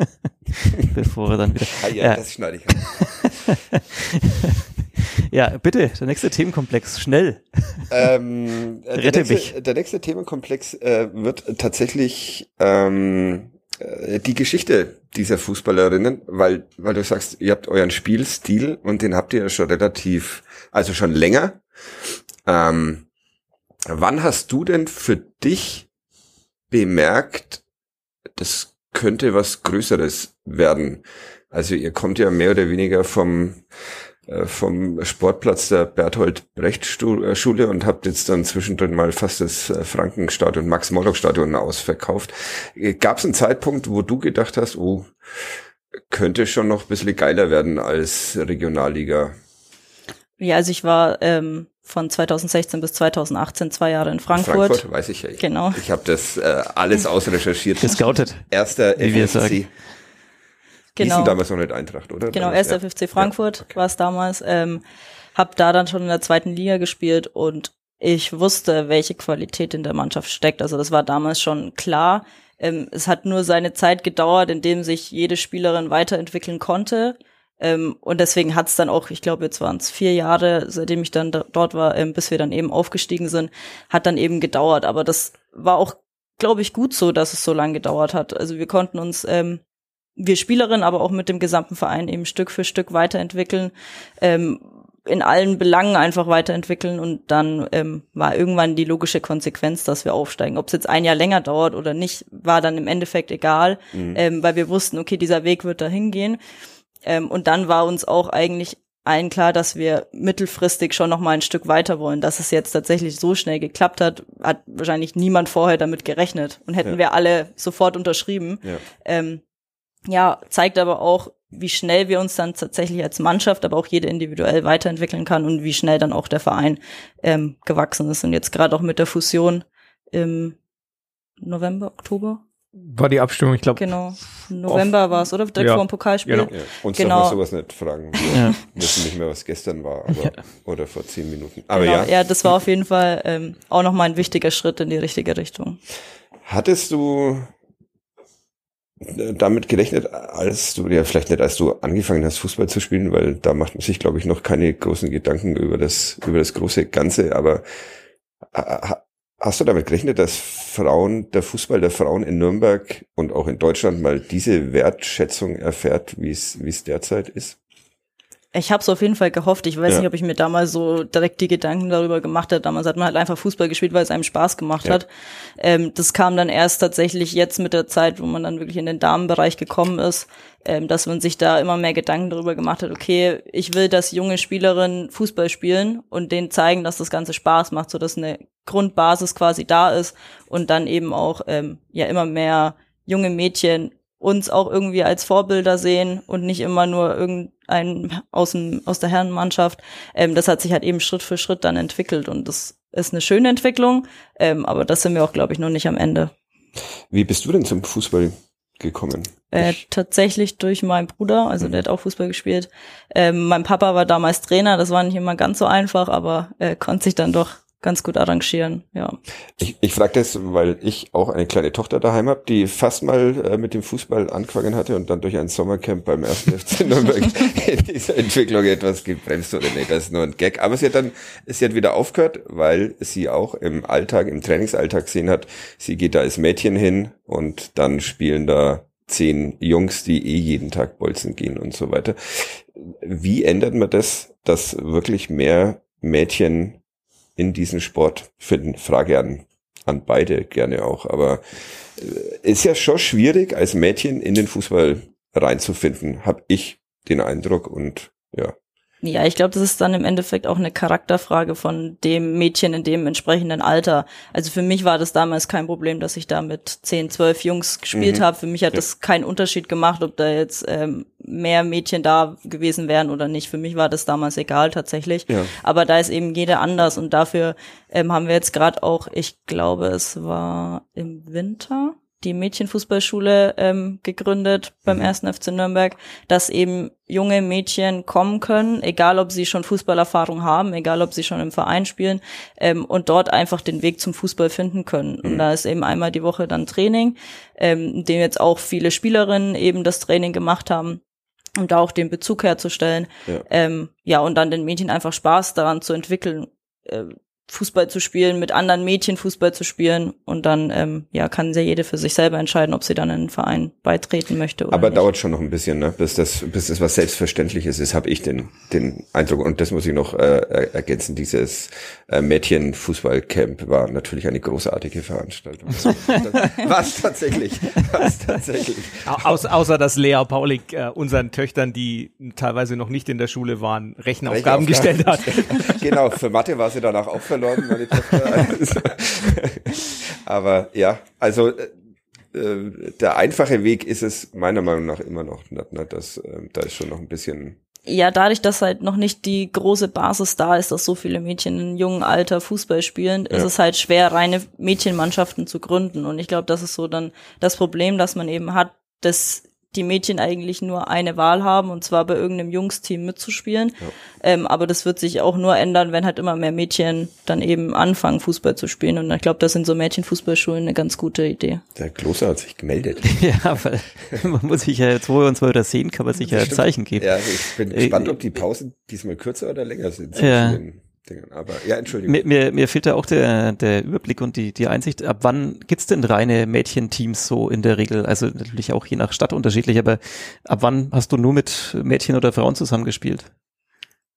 Speaker 3: bevor er dann wieder.
Speaker 2: Ah, ja,
Speaker 3: Ja.
Speaker 2: das schneide ich.
Speaker 3: Ja, bitte, der nächste Themenkomplex, schnell.
Speaker 2: ähm, äh, der,
Speaker 3: Rette
Speaker 2: nächste,
Speaker 3: mich.
Speaker 2: der nächste Themenkomplex äh, wird tatsächlich ähm, äh, die Geschichte dieser Fußballerinnen, weil, weil du sagst, ihr habt euren Spielstil und den habt ihr ja schon relativ, also schon länger. Ähm, wann hast du denn für dich bemerkt, das könnte was Größeres werden? Also ihr kommt ja mehr oder weniger vom vom Sportplatz der Berthold Brecht äh, Schule und habt jetzt dann zwischendrin mal fast das äh, Frankenstadion, Max-Morlock-Stadion ausverkauft. Gab es einen Zeitpunkt, wo du gedacht hast, oh, könnte schon noch ein bisschen geiler werden als Regionalliga?
Speaker 4: Ja, also ich war ähm, von 2016 bis 2018 zwei Jahre in Frankfurt.
Speaker 2: Frankfurt, weiß ich ja. Ich,
Speaker 4: Genau.
Speaker 2: Ich habe das äh, alles ausrecherchiert.
Speaker 3: Gescoutet.
Speaker 2: Erster
Speaker 3: Wie wir
Speaker 2: FFC.
Speaker 3: sagen.
Speaker 4: Genau.
Speaker 2: Hießen damals noch nicht Eintracht, oder?
Speaker 4: Genau,
Speaker 2: Damals,
Speaker 4: erster
Speaker 2: ja.
Speaker 4: FFC Frankfurt war es damals. Ähm, hab da dann schon in der zweiten Liga gespielt und ich wusste, welche Qualität in der Mannschaft steckt. Also das war damals schon klar. Ähm, es hat nur seine Zeit gedauert, in dem sich jede Spielerin weiterentwickeln konnte. Ähm, und deswegen hat es dann auch, ich glaube, jetzt waren es vier Jahre, seitdem ich dann da, dort war, ähm, bis wir dann eben aufgestiegen sind, hat dann eben gedauert. Aber das war auch, glaube ich, gut so, dass es so lange gedauert hat. Also wir konnten uns ähm, wir Spielerinnen, aber auch mit dem gesamten Verein eben Stück für Stück weiterentwickeln, ähm, in allen Belangen einfach weiterentwickeln und dann ähm, war irgendwann die logische Konsequenz, dass wir aufsteigen. Ob es jetzt ein Jahr länger dauert oder nicht, war dann im Endeffekt egal, ähm, weil wir wussten, okay, dieser Weg wird dahin gehen. Ähm, und dann war uns auch eigentlich allen klar, dass wir mittelfristig schon noch mal ein Stück weiter wollen. Dass es jetzt tatsächlich so schnell geklappt hat, hat wahrscheinlich niemand vorher damit gerechnet und hätten
Speaker 2: Ja.
Speaker 4: wir alle sofort unterschrieben.
Speaker 2: Ja.
Speaker 4: Ähm, ja, zeigt aber auch, wie schnell wir uns dann tatsächlich als Mannschaft, aber auch jede individuell weiterentwickeln kann und wie schnell dann auch der Verein ähm, gewachsen ist. Und jetzt gerade auch mit der Fusion im November, Oktober,
Speaker 5: war die Abstimmung, ich glaube.
Speaker 4: Genau. November war es, oder? Direkt
Speaker 5: Ja.
Speaker 4: vor dem Pokalspiel.
Speaker 5: Genau.
Speaker 2: Ja, uns
Speaker 4: Genau.
Speaker 2: darf man sowas nicht fragen. Wir
Speaker 3: Ja.
Speaker 2: wissen nicht mehr, was gestern war, aber, oder vor zehn Minuten. Aber
Speaker 4: Genau.
Speaker 2: ja,
Speaker 4: ja, das war auf jeden Fall ähm, auch nochmal ein wichtiger Schritt in die richtige Richtung.
Speaker 2: hattest du damit gerechnet, als du, ja vielleicht nicht, als du angefangen hast, Fußball zu spielen, weil da macht man sich, glaube ich, noch keine großen Gedanken über das, über das große Ganze, aber ha- ha- hast du damit gerechnet, dass Frauen, der Fußball der Frauen in Nürnberg und auch in Deutschland mal diese Wertschätzung erfährt, wie es, wie es derzeit ist?
Speaker 4: Ich habe es auf jeden Fall gehofft. Ich weiß
Speaker 2: Ja.
Speaker 4: nicht, ob ich mir damals so direkt die Gedanken darüber gemacht habe. Damals hat man halt einfach Fußball gespielt, weil es einem Spaß gemacht
Speaker 2: Ja.
Speaker 4: hat. Ähm, das kam dann erst tatsächlich jetzt mit der Zeit, wo man dann wirklich in den Damenbereich gekommen ist, ähm, dass man sich da immer mehr Gedanken darüber gemacht hat, okay, ich will, dass junge Spielerinnen Fußball spielen und denen zeigen, dass das Ganze Spaß macht, so dass eine Grundbasis quasi da ist und dann eben auch ähm, ja immer mehr junge Mädchen uns auch irgendwie als Vorbilder sehen und nicht immer nur irgendein aus, dem, aus der Herrenmannschaft. Ähm, das hat sich halt eben Schritt für Schritt dann entwickelt und das ist eine schöne Entwicklung, ähm, aber das sind wir auch, glaube ich, noch nicht am Ende.
Speaker 2: Wie bist du denn zum Fußball gekommen?
Speaker 4: Äh,
Speaker 2: Ich-
Speaker 4: tatsächlich durch meinen Bruder, also der hat auch Fußball gespielt. Ähm, mein Papa war damals Trainer, das war nicht immer ganz so einfach, aber äh, konnte sich dann doch ganz gut arrangieren, ja.
Speaker 2: Ich, ich frage das, weil ich auch eine kleine Tochter daheim habe, die fast mal äh, mit dem Fußball angefangen hatte und dann durch ein Sommercamp beim 1. FC Nürnberg in dieser Entwicklung etwas gebremst wurde. Nee, das ist nur ein Gag. Aber sie hat dann, sie hat wieder aufgehört, weil sie auch im Alltag, im Trainingsalltag gesehen hat, sie geht da als Mädchen hin und dann spielen da zehn Jungs, die eh jeden Tag bolzen gehen und so weiter. Wie ändert man das, dass wirklich mehr Mädchen in diesen Sport finden? Frage an, an beide gerne auch. Aber äh, ist ja schon schwierig, als Mädchen in den Fußball reinzufinden, habe ich den Eindruck. Und ja,
Speaker 4: Ja, ich glaube, das ist dann im Endeffekt auch eine Charakterfrage von dem Mädchen in dem entsprechenden Alter. Also für mich war das damals kein Problem, dass ich da mit 10, 12 Jungs gespielt
Speaker 2: Mhm.
Speaker 4: habe. Für mich hat
Speaker 2: Ja.
Speaker 4: das keinen Unterschied gemacht, ob da jetzt ähm, mehr Mädchen da gewesen wären oder nicht. Für mich war das damals egal tatsächlich.
Speaker 2: Ja.
Speaker 4: Aber da ist eben jeder anders und dafür ähm, haben wir jetzt gerade auch, ich glaube, es war im Winter die Mädchenfußballschule ähm, gegründet beim
Speaker 2: Mhm.
Speaker 4: ersten FC Nürnberg, dass eben junge Mädchen kommen können, egal ob sie schon Fußballerfahrung haben, egal ob sie schon im Verein spielen ähm, und dort einfach den Weg zum Fußball finden können. Und
Speaker 2: Mhm.
Speaker 4: da ist eben einmal die Woche dann Training, ähm, in dem jetzt auch viele Spielerinnen eben das Training gemacht haben um da auch den Bezug herzustellen.
Speaker 2: Ja.
Speaker 4: Ähm, ja, und dann den Mädchen einfach Spaß daran zu entwickeln, äh, Fußball zu spielen, mit anderen Mädchen Fußball zu spielen. Und dann ähm, ja, kann sehr jede für sich selber entscheiden, ob sie dann in einen Verein beitreten möchte oder
Speaker 2: aber
Speaker 4: nicht.
Speaker 2: dauert schon noch ein bisschen, ne? bis das, bis das was Selbstverständliches ist, habe ich den, den Eindruck. Und das muss ich noch äh, er- ergänzen. Dieses äh, Mädchen-Fußballcamp war natürlich eine großartige Veranstaltung. was tatsächlich, was tatsächlich.
Speaker 5: Au- Aus, außer dass Lea Paulik äh, unseren Töchtern, die teilweise noch nicht in der Schule waren, Rechenaufgaben gestellt hat.
Speaker 2: genau, für Mathe war sie danach auch verloren, meine Tochter. Also, aber ja, also äh, äh, der einfache Weg ist es meiner Meinung nach immer noch. Ne, ne, das, äh, da ist schon noch ein bisschen.
Speaker 4: ja, dadurch, dass halt noch nicht die große Basis da ist, dass so viele Mädchen in jungen Alter Fußball spielen, ist
Speaker 2: Ja.
Speaker 4: es halt schwer, reine Mädchenmannschaften zu gründen. Und ich glaube, das ist so dann das Problem, das man eben hat, dass die Mädchen eigentlich nur eine Wahl haben, und zwar bei irgendeinem Jungsteam mitzuspielen.
Speaker 2: Ja.
Speaker 4: Ähm, aber das wird sich auch nur ändern, wenn halt immer mehr Mädchen dann eben anfangen, Fußball zu spielen. Und ich glaube, das sind so Mädchenfußballschulen eine ganz gute Idee.
Speaker 2: Der Kloster hat sich gemeldet.
Speaker 3: Ja, weil man muss sich ja jetzt, wo wir uns mal wieder sehen, kann man sich ja ein. Zeichen geben.
Speaker 2: Ja, ich bin
Speaker 3: Äh,
Speaker 2: gespannt, ob die Pausen diesmal kürzer oder länger sind.
Speaker 3: Ja.
Speaker 2: Den Dingern. Aber ja, Entschuldigung.
Speaker 3: Mir, mir, mir fehlt da auch der, der Überblick und die, die Einsicht, ab wann gibt's denn reine Mädchenteams so in der Regel? Also natürlich auch je nach Stadt unterschiedlich, aber ab wann hast du nur mit Mädchen oder Frauen zusammengespielt?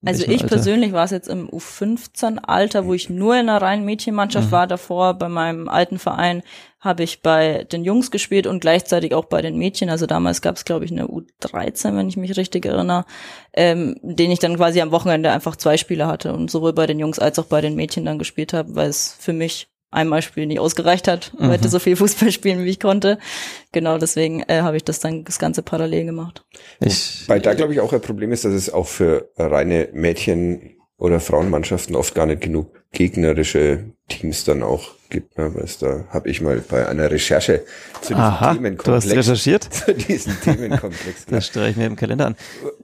Speaker 4: Also ich
Speaker 3: Alter?
Speaker 4: persönlich war es jetzt im U15-Alter, wo ich nur in einer reinen Mädchenmannschaft
Speaker 3: Mhm.
Speaker 4: war. Davor bei meinem alten Verein habe ich bei den Jungs gespielt und gleichzeitig auch bei den Mädchen. Also damals gab es, glaube ich, eine U13, wenn ich mich richtig erinnere, ähm, den ich dann quasi am Wochenende einfach zwei Spiele hatte und sowohl bei den Jungs als auch bei den Mädchen dann gespielt habe, weil es für mich einmal spielen nicht ausgereicht hat. Ich
Speaker 3: Mhm.
Speaker 4: wollte so viel Fußball spielen, wie ich konnte. Genau deswegen äh, habe ich das dann das Ganze parallel gemacht.
Speaker 3: Ich,
Speaker 2: Weil da, glaube ich, auch ein Problem ist, dass es auch für reine Mädchen- oder Frauenmannschaften oft gar nicht genug gegnerische Teams dann auch gibt, ne? weil da habe ich mal bei einer Recherche zu diesem
Speaker 3: Aha, du hast
Speaker 2: Themenkomplex
Speaker 3: recherchiert?
Speaker 2: zu diesem Themenkomplex.
Speaker 3: Das streiche ich mir im Kalender an.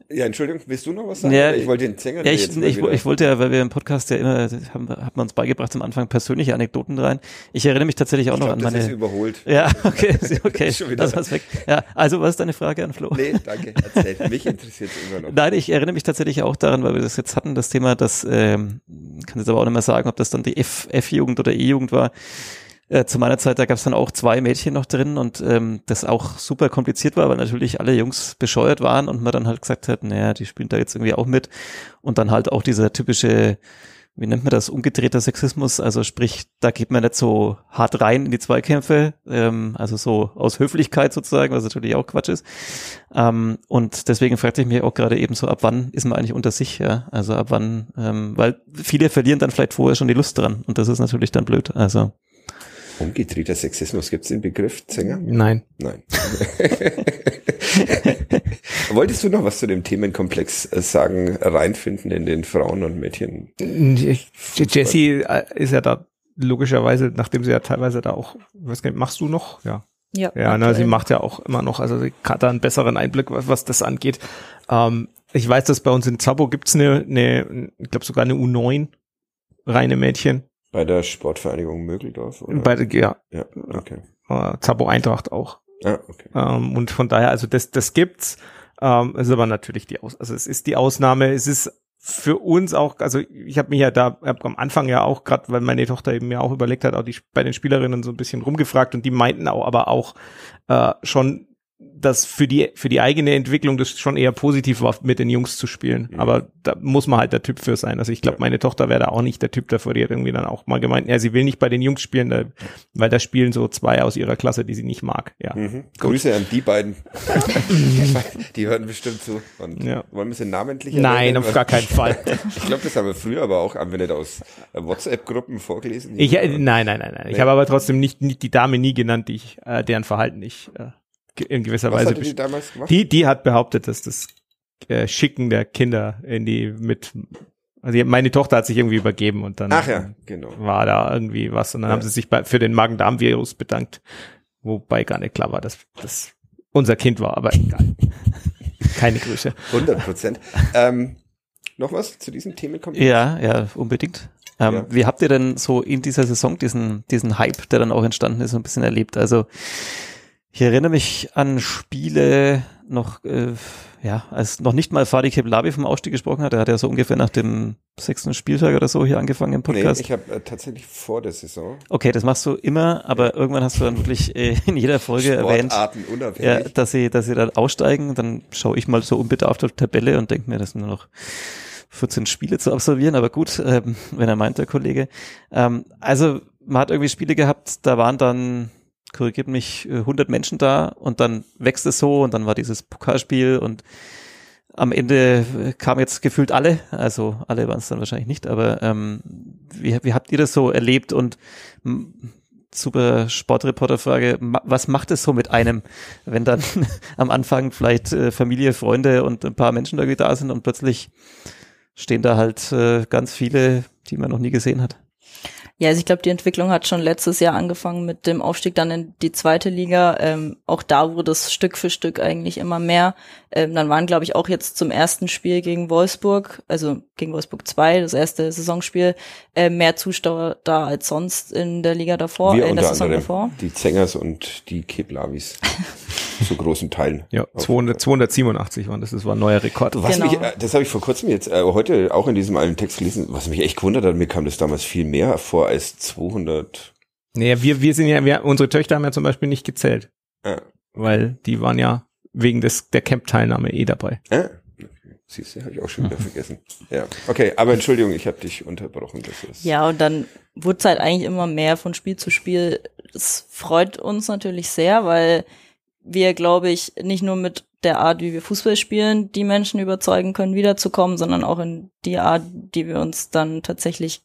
Speaker 2: Ja, Entschuldigung, willst du noch was sagen?
Speaker 3: Ja,
Speaker 2: ich wollte den Sänger
Speaker 3: Ja, ich,
Speaker 2: jetzt
Speaker 3: ich, ich wollte ja, weil wir im Podcast ja immer, haben, hat man uns beigebracht am Anfang persönliche Anekdoten rein. Ich erinnere mich tatsächlich auch
Speaker 2: ich
Speaker 3: noch
Speaker 2: glaub,
Speaker 3: an
Speaker 2: das ist
Speaker 3: meine.
Speaker 2: überholt.
Speaker 3: Ja, okay, okay,
Speaker 2: Ist
Speaker 3: das war's weg. Ja, also was ist deine Frage an Flo?
Speaker 2: Nee, danke, erzähl. Mich interessiert es immer noch.
Speaker 3: Nein, ich erinnere mich tatsächlich auch daran, weil wir das jetzt hatten, das Thema, dass, ähm, kann jetzt aber auch nicht mehr sagen, ob das dann die F-Jugend oder E-Jugend war. Äh, zu meiner Zeit, da gab es dann auch zwei Mädchen noch drin und ähm, das auch super kompliziert war, weil natürlich alle Jungs bescheuert waren und man dann halt gesagt hat, naja, die spielen da jetzt irgendwie auch mit. Und dann halt auch dieser typische, wie nennt man das, umgedrehter Sexismus, also sprich, da geht man nicht so hart rein in die Zweikämpfe, ähm, also so aus Höflichkeit sozusagen, was natürlich auch Quatsch ist. Ähm, und deswegen fragte ich mich auch gerade eben so, ab wann ist man eigentlich unter sich, ja? Also ab wann, ähm, weil viele verlieren dann vielleicht vorher schon die Lust dran und das ist natürlich dann blöd. Also
Speaker 2: Umgedrehter Sexismus, gibt es den Begriff, Sänger?
Speaker 5: Nein.
Speaker 2: Nein. Wolltest du noch was zu dem Themenkomplex äh, sagen, reinfinden in den Frauen- und Mädchen?
Speaker 5: Jessie äh, ist ja da logischerweise, nachdem sie ja teilweise da auch, ich weiß gar nicht, machst du noch? Ja.
Speaker 4: Ja,
Speaker 5: Ja, na, sie macht ja auch immer noch, also sie hat da einen besseren Einblick, was, was das angeht. Ähm, ich weiß, dass bei uns in Zabo gibt's eine, eine, ich glaube sogar eine U9 reine Mädchen.
Speaker 2: Bei der Sportvereinigung Mögeldorf? Oder?
Speaker 5: Bei, der- ja,
Speaker 2: ja, okay.
Speaker 5: äh, Zabo Eintracht auch.
Speaker 2: Ah, okay.
Speaker 5: Ähm, und von daher, also das, das gibt's. Ähm, ist aber natürlich die Aus, also es ist die Ausnahme. Es ist für uns auch, also ich habe mich ja da hab am Anfang ja auch gerade, weil meine Tochter eben ja auch überlegt hat, auch die bei den Spielerinnen so ein bisschen rumgefragt und die meinten auch, aber auch äh, schon, dass für die für die eigene Entwicklung das schon eher positiv war, mit den Jungs zu spielen.
Speaker 2: Mhm.
Speaker 5: Aber da muss man halt der Typ für sein. Also ich glaube, meine Tochter wäre da auch nicht der Typ dafür. Die hat irgendwie dann auch mal gemeint, ja, sie will nicht bei den Jungs spielen, da, weil da spielen so zwei aus ihrer Klasse, die sie nicht mag. Ja.
Speaker 2: Mhm. Grüße an die beiden. die hören bestimmt zu. Und
Speaker 5: Ja.
Speaker 2: Wollen wir sie namentlich
Speaker 5: Nein,
Speaker 2: erwähnen?
Speaker 5: auf gar keinen Fall.
Speaker 2: Ich glaube, das haben wir früher aber auch, haben wir nicht aus WhatsApp-Gruppen vorgelesen?
Speaker 5: Ich, äh, nein, nein, nein, nein. Ich
Speaker 2: Nee.
Speaker 5: habe aber trotzdem nicht, nicht die Dame nie genannt, die ich, äh, deren Verhalten ich äh, in gewisser
Speaker 2: Was
Speaker 5: Weise.
Speaker 2: die damals gemacht?
Speaker 5: die, die hat behauptet, dass das äh, Schicken der Kinder in die mit, also meine Tochter hat sich irgendwie übergeben und dann
Speaker 2: Ach ja, genau.
Speaker 5: war da irgendwie was und dann
Speaker 2: Ja.
Speaker 5: haben sie sich bei, für den Magen-Darm-Virus bedankt, wobei gar nicht klar war, dass das unser Kind war, aber egal. Keine Grüße.
Speaker 2: 100 Prozent. ähm, noch was zu diesem Themenkomplex?
Speaker 3: Ja, ja, unbedingt. Ähm,
Speaker 2: Ja.
Speaker 3: Wie habt ihr denn so in dieser Saison diesen, diesen Hype, der dann auch entstanden ist, so ein bisschen erlebt? Also ich erinnere mich an Spiele noch, äh, ja, als noch nicht mal Fadi Keblavi vom Ausstieg gesprochen hat. Er hat ja so ungefähr nach dem sechsten Spieltag oder so hier angefangen im
Speaker 2: Nee,
Speaker 3: Podcast.
Speaker 2: ich habe äh, tatsächlich vor der Saison
Speaker 3: okay, das machst du immer, aber irgendwann hast du dann wirklich äh, in jeder Folge erwähnt, ja, dass sie, dass sie dann aussteigen. Dann schaue ich mal so unbedarft auf die Tabelle und denke mir, das sind nur noch 14 Spiele zu absolvieren, aber gut, ähm, wenn er meint, der Kollege. Ähm, also man hat irgendwie Spiele gehabt, da waren dann, korrigiert mich, äh, 100 Menschen da und dann wächst es so und dann war dieses Pokalspiel und am Ende äh, kamen jetzt gefühlt alle, also alle waren es dann wahrscheinlich nicht, aber ähm, wie, wie habt ihr das so erlebt und super Sportreporterfrage, was macht es so mit einem, wenn dann am Anfang vielleicht äh, Familie, Freunde und ein paar Menschen irgendwie da sind und plötzlich stehen da halt äh, ganz viele, die man noch nie gesehen hat.
Speaker 4: Ja, also ich glaube, die Entwicklung hat schon letztes Jahr angefangen mit dem Aufstieg dann in die zweite Liga. Ähm, auch da wurde es Stück für Stück eigentlich immer mehr. Ähm, dann waren, glaube ich, auch jetzt zum ersten Spiel gegen Wolfsburg, also gegen Wolfsburg 2, das erste Saisonspiel, äh, mehr Zuschauer da als sonst in der Liga davor,
Speaker 2: Wir
Speaker 4: äh, in der
Speaker 2: unter
Speaker 4: Saison davor.
Speaker 2: die Zengers und die Keplavis. zu großen Teilen.
Speaker 5: Ja, 200, 287 waren das, das war ein neuer Rekord.
Speaker 2: Was
Speaker 4: Genau.
Speaker 2: mich, äh, das habe ich vor kurzem jetzt äh, heute auch in diesem alten Text gelesen, was mich echt gewundert hat, mir kam das damals viel mehr vor als 200.
Speaker 5: Naja, wir, wir sind ja, wir, unsere Töchter haben ja zum Beispiel nicht gezählt,
Speaker 2: Ah,
Speaker 5: weil die waren ja wegen des, der Camp-Teilnahme eh dabei.
Speaker 2: ah, siehst du, habe ich auch schon wieder vergessen. Ja, okay, aber Entschuldigung, ich habe dich unterbrochen. Das ist,
Speaker 4: Ja, und dann wurde es halt eigentlich immer mehr von Spiel zu Spiel. Das freut uns natürlich sehr, weil wir, glaube ich, nicht nur mit der Art, wie wir Fußball spielen, die Menschen überzeugen können, wiederzukommen, sondern auch in die Art, die wir uns dann tatsächlich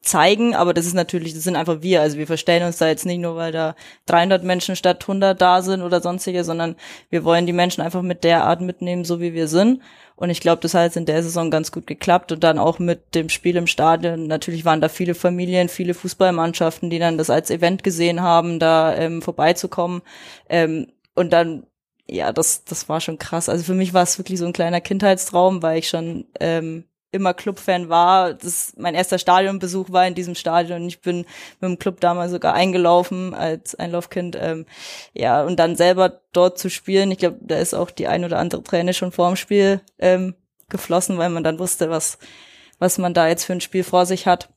Speaker 4: zeigen, aber das ist natürlich, das sind einfach wir, also wir verstellen uns da jetzt nicht nur, weil da 300 Menschen statt 100 da sind oder sonstige, sondern wir wollen die Menschen einfach mit der Art mitnehmen, so wie wir sind und ich glaube, das hat jetzt in der Saison ganz gut geklappt und dann auch mit dem Spiel im Stadion. Natürlich waren da viele Familien, viele Fußballmannschaften, die dann das als Event gesehen haben, da ähm, vorbeizukommen. Ähm, und dann, ja, das, das war schon krass. Also für mich war es wirklich so ein kleiner Kindheitstraum, weil ich schon ähm, immer Clubfan war. Das, mein erster Stadionbesuch war in diesem Stadion und ich bin mit dem Club damals sogar eingelaufen als Einlaufkind. Ähm, ja, und dann selber dort zu spielen, ich glaube, da ist auch die ein oder andere Träne schon vor dem Spiel ähm, geflossen, weil man dann wusste, was, was man da jetzt für ein Spiel vor sich hat.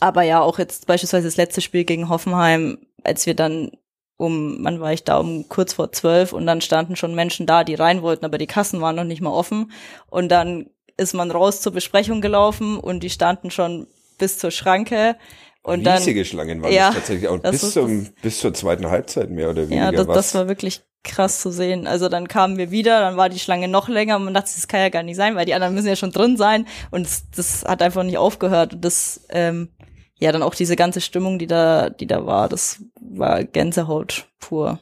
Speaker 4: Aber ja, auch jetzt beispielsweise das letzte Spiel gegen Hoffenheim, als wir dann um, man war ich da um kurz vor zwölf und dann standen schon Menschen da, die rein wollten, aber die Kassen waren noch nicht mal offen. Und dann ist man raus zur Besprechung gelaufen und die standen schon bis zur Schranke. Und
Speaker 2: Riesige
Speaker 4: dann,
Speaker 2: Schlangen waren
Speaker 4: ja,
Speaker 2: das tatsächlich auch
Speaker 4: das
Speaker 2: bis, zum, bis zur zweiten Halbzeit mehr oder weniger.
Speaker 4: Ja, das,
Speaker 2: was.
Speaker 4: das war wirklich krass zu sehen. Also dann kamen wir wieder, dann war die Schlange noch länger und man dachte, das kann ja gar nicht sein, weil die anderen müssen ja schon drin sein und das, das hat einfach nicht aufgehört. Und das, ähm, ja, dann auch diese ganze Stimmung, die da, die da war, das war Gänsehaut pur.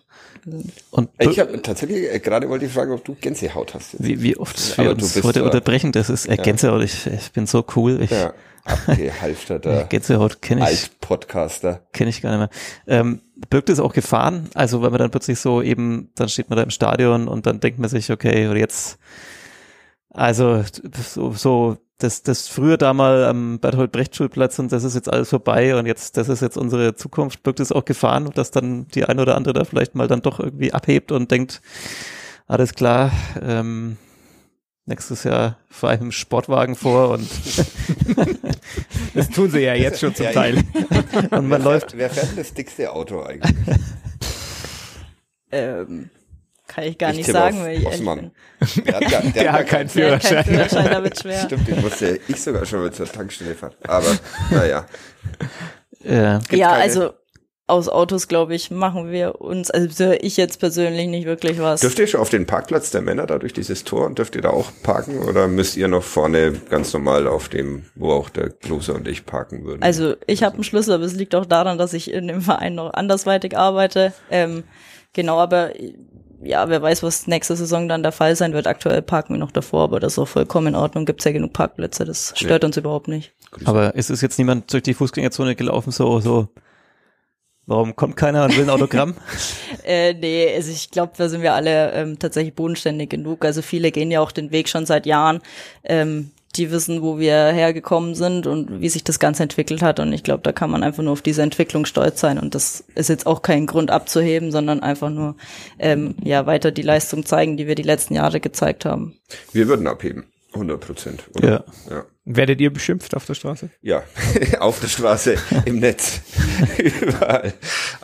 Speaker 3: Und
Speaker 2: ich habe tatsächlich äh, gerade wollte ich fragen, ob du Gänsehaut hast. Jetzt.
Speaker 3: wie, wie oft
Speaker 2: Aber
Speaker 3: wir
Speaker 2: du
Speaker 3: uns
Speaker 2: bist
Speaker 3: heute
Speaker 2: da-
Speaker 3: unterbrechen, das ist äh,
Speaker 2: Ja.
Speaker 3: Gänsehaut. Ich, ich bin so cool. Ich,
Speaker 2: Ja, abgehalfterter
Speaker 3: Gänsehaut kenne ich,
Speaker 2: Altpodcaster.
Speaker 3: kenne ich gar nicht mehr. Ähm, birgt es auch Gefahren? Also wenn man dann plötzlich so eben, dann steht man da im Stadion und dann denkt man sich, okay, oder jetzt, also so, so das, das früher da mal am Berthold Brecht Schulplatz und das ist jetzt alles vorbei und jetzt, das ist jetzt unsere Zukunft, birgt es auch Gefahren, dass dann die eine oder andere da vielleicht mal dann doch irgendwie abhebt und denkt, alles klar, ähm, nächstes Jahr fahre ich mit dem Sportwagen vor und,
Speaker 5: Das tun sie ja jetzt schon zum
Speaker 2: Ja,
Speaker 5: Teil.
Speaker 3: und man läuft
Speaker 2: Wer fährt das dickste Auto eigentlich?
Speaker 4: Ähm, kann ich gar
Speaker 2: Ich
Speaker 4: nicht sagen, weil ich ehrlich
Speaker 2: Osman.
Speaker 4: bin.
Speaker 2: Der hat, gar- der
Speaker 5: Der
Speaker 2: hat
Speaker 5: hat keinen Führerschein.
Speaker 4: Führerschein, da wird schwer.
Speaker 2: Stimmt, den musste ich sogar schon mal zur Tankstelle fahren. Aber naja.
Speaker 4: ja,
Speaker 2: keine-
Speaker 4: also aus Autos, glaube ich, machen wir uns, also ich jetzt persönlich nicht wirklich was.
Speaker 2: Dürft ihr schon auf den Parkplatz der Männer da durch dieses Tor und dürft ihr da auch parken oder müsst ihr noch vorne ganz normal auf dem, wo auch der Klose und ich parken würden?
Speaker 4: Also ich habe einen Schlüssel, aber es liegt auch daran, dass ich in dem Verein noch andersweitig arbeite. Ähm, genau, aber ja, wer weiß, was nächste Saison dann der Fall sein wird. Aktuell parken wir noch davor, aber das ist auch vollkommen in Ordnung. Gibt's ja genug Parkplätze, das stört uns überhaupt nicht.
Speaker 3: Aber ist es jetzt niemand durch die Fußgängerzone gelaufen, so, so, warum kommt keiner und will ein Autogramm?
Speaker 4: Äh, nee, also ich glaube, da sind wir alle ähm, tatsächlich bodenständig genug. Also viele gehen ja auch den Weg schon seit Jahren. Ähm, die wissen, wo wir hergekommen sind und wie sich das Ganze entwickelt hat. Und ich glaube, da kann man einfach nur auf diese Entwicklung stolz sein. Und das ist jetzt auch kein Grund abzuheben, sondern einfach nur ähm, ja weiter die Leistung zeigen, die wir die letzten Jahre gezeigt haben.
Speaker 2: Wir würden abheben. 100 Prozent.
Speaker 3: Ja.
Speaker 2: ja.
Speaker 5: Werdet ihr beschimpft auf der Straße?
Speaker 2: Ja, auf der Straße, im Netz, überall.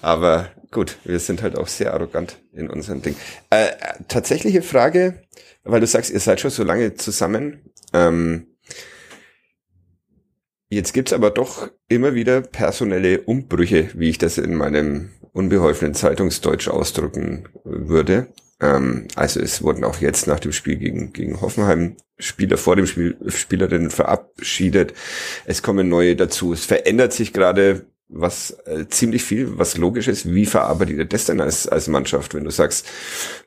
Speaker 2: Aber gut, wir sind halt auch sehr arrogant in unserem Ding. Äh, äh, tatsächliche Frage, weil du sagst, ihr seid schon so lange zusammen. Ähm, jetzt gibt's aber doch immer wieder personelle Umbrüche, wie ich das in meinem unbeholfenen Zeitungsdeutsch ausdrücken würde. Ähm, also es wurden auch jetzt nach dem Spiel gegen, gegen Hoffenheim Spieler vor dem Spiel Spielerinnen verabschiedet. Es kommen neue dazu. Es verändert sich gerade was äh, ziemlich viel, was logisch ist. Wie verarbeitet ihr das denn als, als Mannschaft, wenn du sagst,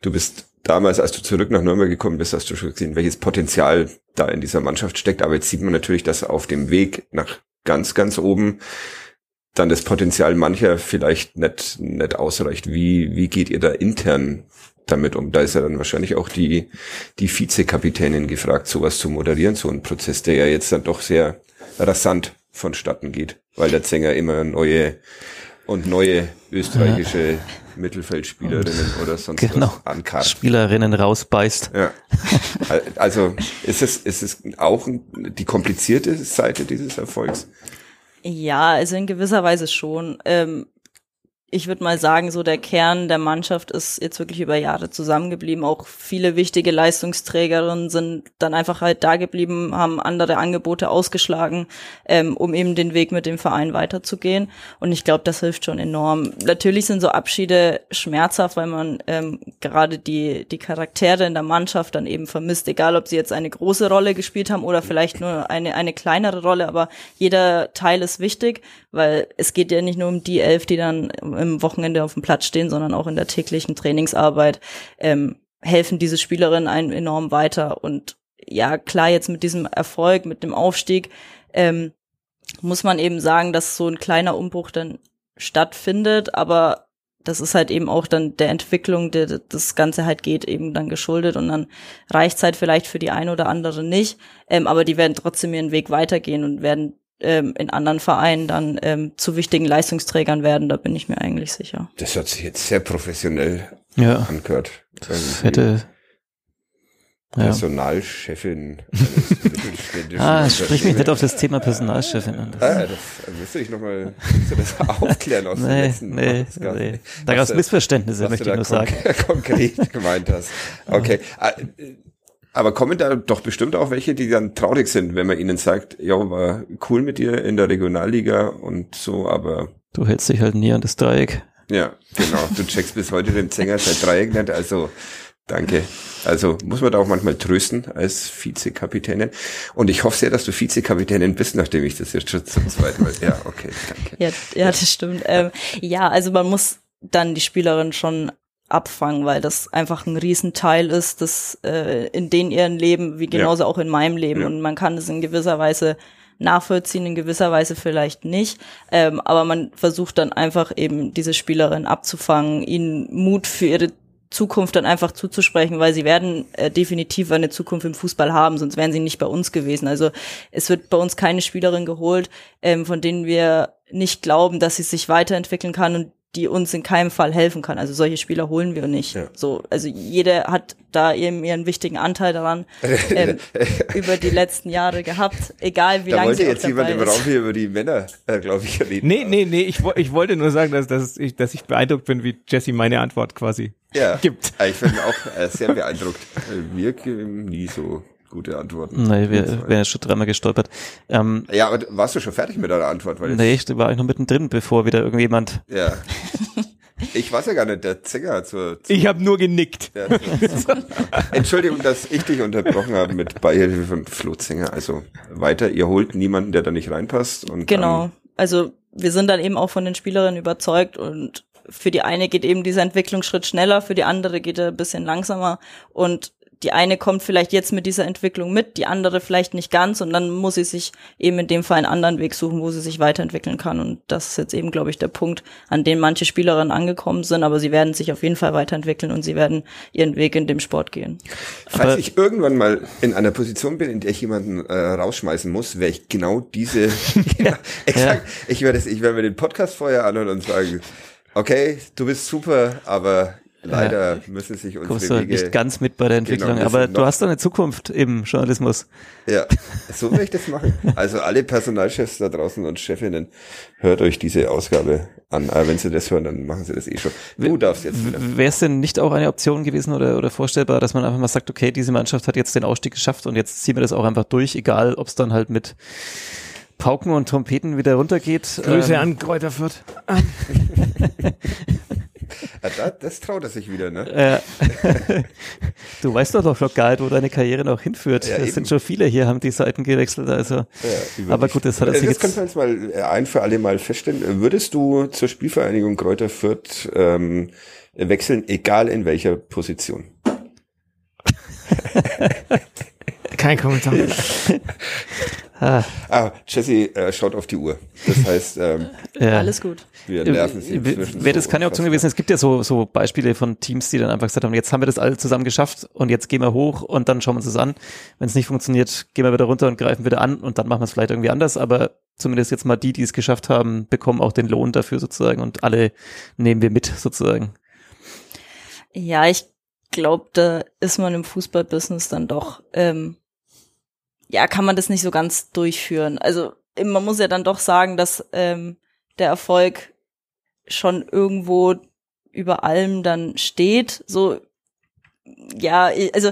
Speaker 2: du bist damals, als du zurück nach Nürnberg gekommen bist, hast du schon gesehen, welches Potenzial da in dieser Mannschaft steckt. Aber jetzt sieht man natürlich, dass auf dem Weg nach ganz, ganz oben dann das Potenzial mancher vielleicht nicht, nicht ausreicht. Wie, wie geht ihr da intern damit um? Da ist ja dann wahrscheinlich auch die, die Vizekapitänin gefragt, sowas zu moderieren, so ein Prozess, der ja jetzt dann doch sehr rasant vonstatten geht, weil der Sänger immer neue und neue österreichische Mittelfeldspielerinnen oder sonst
Speaker 3: Genau.
Speaker 2: was ankarrt.
Speaker 3: Spielerinnen rausbeißt.
Speaker 2: Ja. Also ist es, ist es auch die komplizierte Seite dieses Erfolgs?
Speaker 4: Ja, also in gewisser Weise schon. Ähm, ich würde mal sagen, so der Kern der Mannschaft ist jetzt wirklich über Jahre zusammengeblieben. Auch viele wichtige Leistungsträgerinnen sind dann einfach halt da geblieben, haben andere Angebote ausgeschlagen, ähm, um eben den Weg mit dem Verein weiterzugehen. Und ich glaube, das hilft schon enorm. Natürlich sind so Abschiede schmerzhaft, weil man ähm, gerade die, die Charaktere in der Mannschaft dann eben vermisst, egal ob sie jetzt eine große Rolle gespielt haben oder vielleicht nur eine, eine kleinere Rolle, aber jeder Teil ist wichtig, weil es geht ja nicht nur um die elf, die dann im Wochenende auf dem Platz stehen, sondern auch in der täglichen Trainingsarbeit ähm, helfen diese Spielerinnen einem enorm weiter. Und ja, klar, jetzt mit diesem Erfolg, mit dem Aufstieg, ähm, muss man eben sagen, dass so ein kleiner Umbruch dann stattfindet, aber das ist halt eben auch dann der Entwicklung, der das Ganze halt geht, eben dann geschuldet. Und dann reicht es halt vielleicht für die eine oder andere nicht, ähm, aber die werden trotzdem ihren Weg weitergehen und werden ähm, in anderen Vereinen dann ähm, zu wichtigen Leistungsträgern werden, da bin ich mir eigentlich sicher.
Speaker 2: Das hat sich jetzt sehr professionell
Speaker 3: Ja.
Speaker 2: angehört.
Speaker 3: Das hätte. Ja.
Speaker 2: Personalchefin mittelständischen
Speaker 3: Ah, sprich mich nicht auf das Thema Personalchefin an. Das-
Speaker 2: Ah, das müsste ich nochmal das aufklären aus dem
Speaker 3: Nee,
Speaker 2: letzten
Speaker 3: nee,
Speaker 2: Podcast.
Speaker 3: nee. Da gab es Missverständnisse,
Speaker 2: was
Speaker 3: möchte ich
Speaker 2: da
Speaker 3: nur sagen.
Speaker 2: konk- konkret gemeint hast. Okay. Ah, Aber kommen da doch bestimmt auch welche, die dann traurig sind, wenn man ihnen sagt, ja, war cool mit dir in der Regionalliga und so, aber
Speaker 3: Du hältst dich halt nie an das Dreieck.
Speaker 2: ja, genau, du checkst bis heute den Sänger seit Dreieck nicht, also danke. Also muss man da auch manchmal trösten als Vizekapitänin. Und ich hoffe sehr, dass du Vizekapitänin bist, nachdem ich das jetzt schon zum zweiten Mal. Ja, okay, danke.
Speaker 4: Ja, ja das stimmt. Ähm, ja, also man muss dann die Spielerin schon abfangen, weil das einfach ein Riesenteil ist, das äh, in denen ihren Leben, wie genauso auch in meinem Leben.
Speaker 2: Ja.
Speaker 4: Und man kann es in gewisser Weise nachvollziehen, in gewisser Weise vielleicht nicht. Ähm, aber man versucht dann einfach eben diese Spielerin abzufangen, ihnen Mut für ihre Zukunft dann einfach zuzusprechen, weil sie werden äh, definitiv eine Zukunft im Fußball haben, sonst wären sie nicht bei uns gewesen. Also es wird bei uns keine Spielerin geholt, ähm, von denen wir nicht glauben, dass sie sich weiterentwickeln kann und die uns in keinem Fall helfen kann. Also solche Spieler holen wir nicht.
Speaker 2: Ja.
Speaker 4: So, also jeder hat da eben ihren wichtigen Anteil daran ähm, über die letzten Jahre gehabt, egal wie
Speaker 2: Da
Speaker 4: lange
Speaker 2: wollte
Speaker 4: sie
Speaker 2: jetzt jemand im. Raum hier über die Männer, äh, glaube ich, reden.
Speaker 5: Nee, nee, nee, ich, ich wollte nur sagen, dass, dass, ich, dass ich beeindruckt bin, wie Jesse meine Antwort quasi
Speaker 2: Ja,
Speaker 5: gibt.
Speaker 2: Ah, Ich bin auch äh, sehr beeindruckt. Äh, Wir geben nie so gute Antworten.
Speaker 3: Nee, wir wären jetzt schon dreimal gestolpert. Ähm,
Speaker 2: Ja, aber warst du schon fertig mit deiner Antwort? Weil
Speaker 3: nee, ich war eigentlich noch mittendrin, bevor wieder irgendjemand.
Speaker 2: Ja. Ich weiß ja gar nicht, der Sänger zur, zur
Speaker 5: Ich habe nur genickt.
Speaker 2: Entschuldigung, dass ich dich unterbrochen habe mit Beihilfe von Flo Zinger. Also weiter, ihr holt niemanden, der da nicht reinpasst. Und
Speaker 4: Genau. Also wir sind dann eben auch von den Spielerinnen überzeugt und für die eine geht eben dieser Entwicklungsschritt schneller, für die andere geht er ein bisschen langsamer und die eine kommt vielleicht jetzt mit dieser Entwicklung mit, die andere vielleicht nicht ganz und dann muss sie sich eben in dem Fall einen anderen Weg suchen, wo sie sich weiterentwickeln kann und das ist jetzt eben, glaube ich, der Punkt, an dem manche Spielerinnen angekommen sind, aber sie werden sich auf jeden Fall weiterentwickeln und sie werden ihren Weg in dem Sport gehen.
Speaker 2: Falls
Speaker 3: Aber-
Speaker 2: ich irgendwann mal in einer Position bin, in der ich jemanden äh, rausschmeißen muss, wäre ich genau diese. ja, exakt. Ich werde es- ich werde mir den Podcast vorher anhören und sagen, okay, du bist super, aber leider müssen sich unsere
Speaker 3: Kommst du
Speaker 2: Wege.
Speaker 3: nicht ganz mit bei der Entwicklung,
Speaker 2: Genau,
Speaker 3: aber du hast doch eine Zukunft im Journalismus.
Speaker 2: Ja, so will ich das machen. Also alle Personalchefs da draußen und Chefinnen, hört euch diese Ausgabe an. Aber wenn sie das hören, dann machen sie das eh schon. Du darfst jetzt.
Speaker 3: Wäre es denn nicht auch eine Option gewesen oder, oder vorstellbar, dass man einfach mal sagt, okay, diese Mannschaft hat jetzt den Ausstieg geschafft und jetzt ziehen wir das auch einfach durch, egal ob es dann halt mit Pauken und Trompeten wieder runtergeht.
Speaker 5: Grüße
Speaker 3: Ähm,
Speaker 5: an Kräuter Fürth.
Speaker 2: Ah, da, das traut er sich wieder, ne?
Speaker 3: Äh, du weißt doch noch gar nicht, wo deine Karriere noch hinführt.
Speaker 2: Ja,
Speaker 3: es sind schon viele hier, haben die Seiten gewechselt. Also,
Speaker 2: Ja,
Speaker 3: aber gut, das hat er sich
Speaker 2: Das können
Speaker 3: jetzt.
Speaker 2: wir uns mal äh, ein für alle Mal feststellen. Würdest du zur Spielvereinigung Kräuter Fürth ähm, wechseln, egal in welcher Position?
Speaker 5: Kein Kommentar.
Speaker 3: Ah,
Speaker 2: Ah, Jesse äh, schaut auf die Uhr. Das heißt, ähm,
Speaker 3: ja.
Speaker 4: Alles gut.
Speaker 2: wir nerven sie inzwischen
Speaker 3: Wäre das
Speaker 2: so
Speaker 3: keine Option gewesen? Es gibt ja so, so Beispiele von Teams, die dann einfach gesagt haben, jetzt haben wir das alle zusammen geschafft und jetzt gehen wir hoch und dann schauen wir uns das an. Wenn es nicht funktioniert, gehen wir wieder runter und greifen wieder an und dann machen wir es vielleicht irgendwie anders, aber zumindest jetzt mal die, die es geschafft haben, bekommen auch den Lohn dafür sozusagen und alle nehmen wir mit sozusagen.
Speaker 4: Ja, ich glaube, da ist man im Fußballbusiness dann doch, ähm, ja, kann man das nicht so ganz durchführen. Also man muss ja dann doch sagen, dass ähm, der Erfolg schon irgendwo über allem dann steht. So, ja, also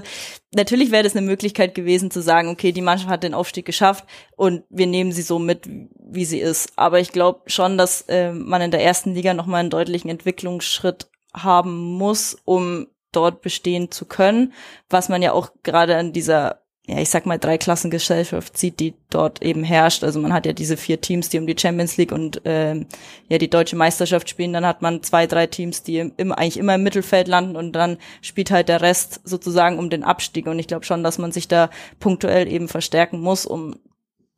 Speaker 4: natürlich wäre das eine Möglichkeit gewesen zu sagen, okay, die Mannschaft hat den Aufstieg geschafft und wir nehmen sie so mit, wie sie ist. Aber ich glaube schon, dass äh, man in der ersten Liga nochmal einen deutlichen Entwicklungsschritt haben muss, um dort bestehen zu können, was man ja auch gerade an dieser ja, ich sag mal, Dreiklassengesellschaft sieht, die dort eben herrscht. Also man hat ja diese vier Teams, die um die Champions League und ähm, ja die deutsche Meisterschaft spielen. Dann hat man zwei, drei Teams, die im, im, eigentlich immer im Mittelfeld landen und dann spielt halt der Rest sozusagen um den Abstieg. Und ich glaube schon, dass man sich da punktuell eben verstärken muss, um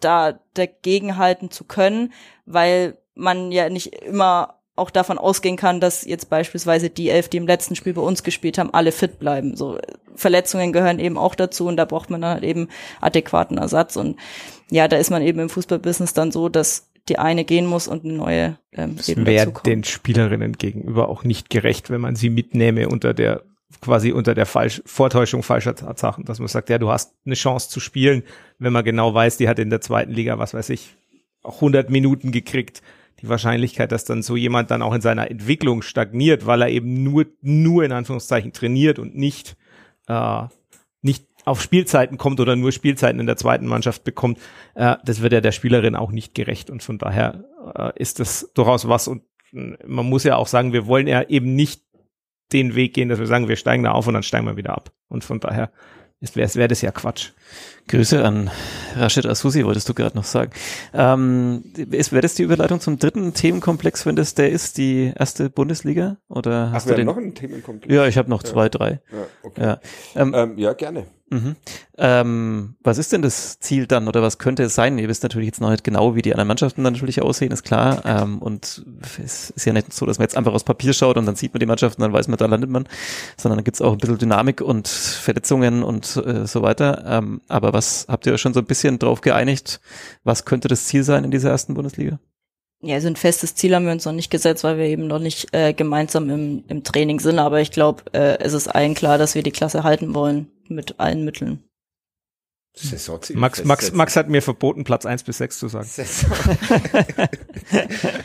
Speaker 4: da dagegenhalten zu können, weil man ja nicht immer auch davon ausgehen kann, dass jetzt beispielsweise die elf, die im letzten Spiel bei uns gespielt haben, alle fit bleiben. So Verletzungen gehören eben auch dazu und da braucht man dann halt eben adäquaten Ersatz. Und ja, da ist man eben im Fußballbusiness dann so, dass die eine gehen muss und eine neue
Speaker 5: ähm, das wäre den Spielerinnen gegenüber auch nicht gerecht, wenn man sie mitnehme unter der quasi unter der Falsch Vortäuschung falscher Tatsachen, dass man sagt, ja, du hast eine Chance zu spielen, wenn man genau weiß, die hat in der zweiten Liga, was weiß ich, auch 100 Minuten gekriegt die Wahrscheinlichkeit, dass dann so jemand dann auch in seiner Entwicklung stagniert, weil er eben nur, nur in Anführungszeichen trainiert und nicht, äh, nicht auf Spielzeiten kommt oder nur Spielzeiten in der zweiten Mannschaft bekommt, äh, das wird ja der Spielerin auch nicht gerecht. Und von daher äh, ist das durchaus was. Und äh, man muss ja auch sagen, wir wollen ja eben nicht den Weg gehen, dass wir sagen, wir steigen da auf und dann steigen wir wieder ab. Und von daher wäre wär das ja Quatsch.
Speaker 3: Grüße an Rashid Asusi, wolltest du gerade noch sagen. Ähm, Wäre das die Überleitung zum dritten Themenkomplex, wenn das der ist, die erste Bundesliga? Oder hast Ach, du den?
Speaker 2: noch einen Themenkomplex?
Speaker 3: Ja, ich habe noch ja. zwei, drei.
Speaker 2: Ja, okay. ja. Ähm, ähm, ja gerne.
Speaker 3: Mhm. Ähm, was ist denn das Ziel dann oder was könnte es sein? Ihr wisst natürlich jetzt noch nicht genau, wie die anderen Mannschaften dann natürlich aussehen, ist klar. Ähm, und es ist ja nicht so, dass man jetzt einfach aus Papier schaut und dann sieht man die Mannschaften, dann weiß man, da landet man, sondern dann gibt's auch ein bisschen Dynamik und Verletzungen und äh, so weiter. Ähm, aber was habt ihr euch schon so ein bisschen drauf geeinigt? Was könnte das Ziel sein in dieser ersten Bundesliga?
Speaker 4: Ja, so ein festes Ziel haben wir uns noch nicht gesetzt, weil wir eben noch nicht äh, gemeinsam im, im Training sind. Aber ich glaube, äh, es ist allen klar, dass wir die Klasse halten wollen mit allen Mitteln.
Speaker 5: Max, Max, Max hat mir verboten, Platz eins bis sechs zu sagen. das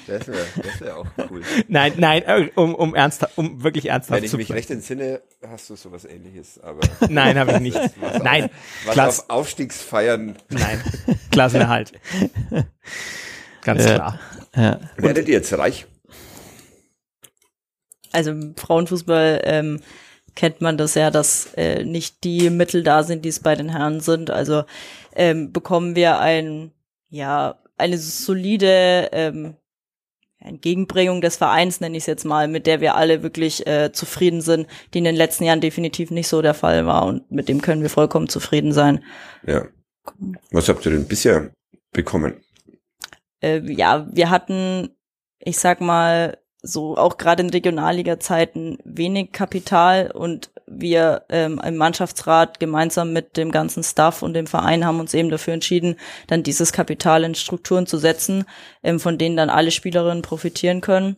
Speaker 5: wäre das wär auch cool. Nein, nein, äh, um, um, ernsthaft, um wirklich ernsthaft
Speaker 2: Wenn ich mich recht entsinne, hast du sowas ähnliches. Aber
Speaker 5: nein, habe ich nicht. Was nein.
Speaker 2: was Klass auf Aufstiegsfeiern.
Speaker 5: Nein, Klassenerhalt. Ganz ja. klar.
Speaker 2: Ja. Werdet ihr jetzt reich?
Speaker 4: Also Frauenfußball ähm, kennt man das ja, dass äh, nicht die Mittel da sind, die es bei den Herren sind. Also ähm, bekommen wir ein, ja, eine solide ähm, Entgegenbringung des Vereins, nenne ich es jetzt mal, mit der wir alle wirklich äh, zufrieden sind, die in den letzten Jahren definitiv nicht so der Fall war und mit dem können wir vollkommen zufrieden sein.
Speaker 2: Ja. Was habt ihr denn bisher bekommen?
Speaker 4: Äh, ja, wir hatten, ich sag mal, so auch gerade in Regionalliga-Zeiten wenig Kapital und wir ähm, im Mannschaftsrat gemeinsam mit dem ganzen Staff und dem Verein haben uns eben dafür entschieden, dann dieses Kapital in Strukturen zu setzen, ähm, von denen dann alle Spielerinnen profitieren können.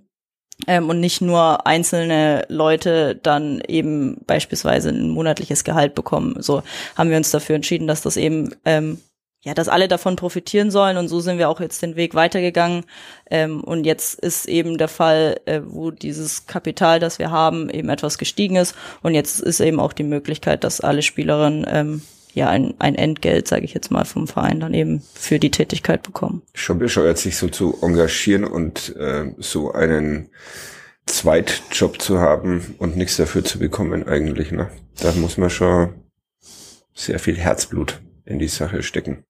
Speaker 4: Ähm, und nicht nur einzelne Leute dann eben beispielsweise ein monatliches Gehalt bekommen. So haben wir uns dafür entschieden, dass das eben ähm, ja, dass alle davon profitieren sollen und so sind wir auch jetzt den Weg weitergegangen. Ähm, und jetzt ist eben der Fall, äh, wo dieses Kapital, das wir haben, eben etwas gestiegen ist und jetzt ist eben auch die Möglichkeit, dass alle Spielerinnen ähm, ja ein, ein Entgelt, sage ich jetzt mal, vom Verein dann eben für die Tätigkeit bekommen.
Speaker 2: Schon bescheuert, sich so zu engagieren und äh, so einen Zweitjob zu haben und nichts dafür zu bekommen eigentlich. Ne? Da muss man schon sehr viel Herzblut in die Sache stecken.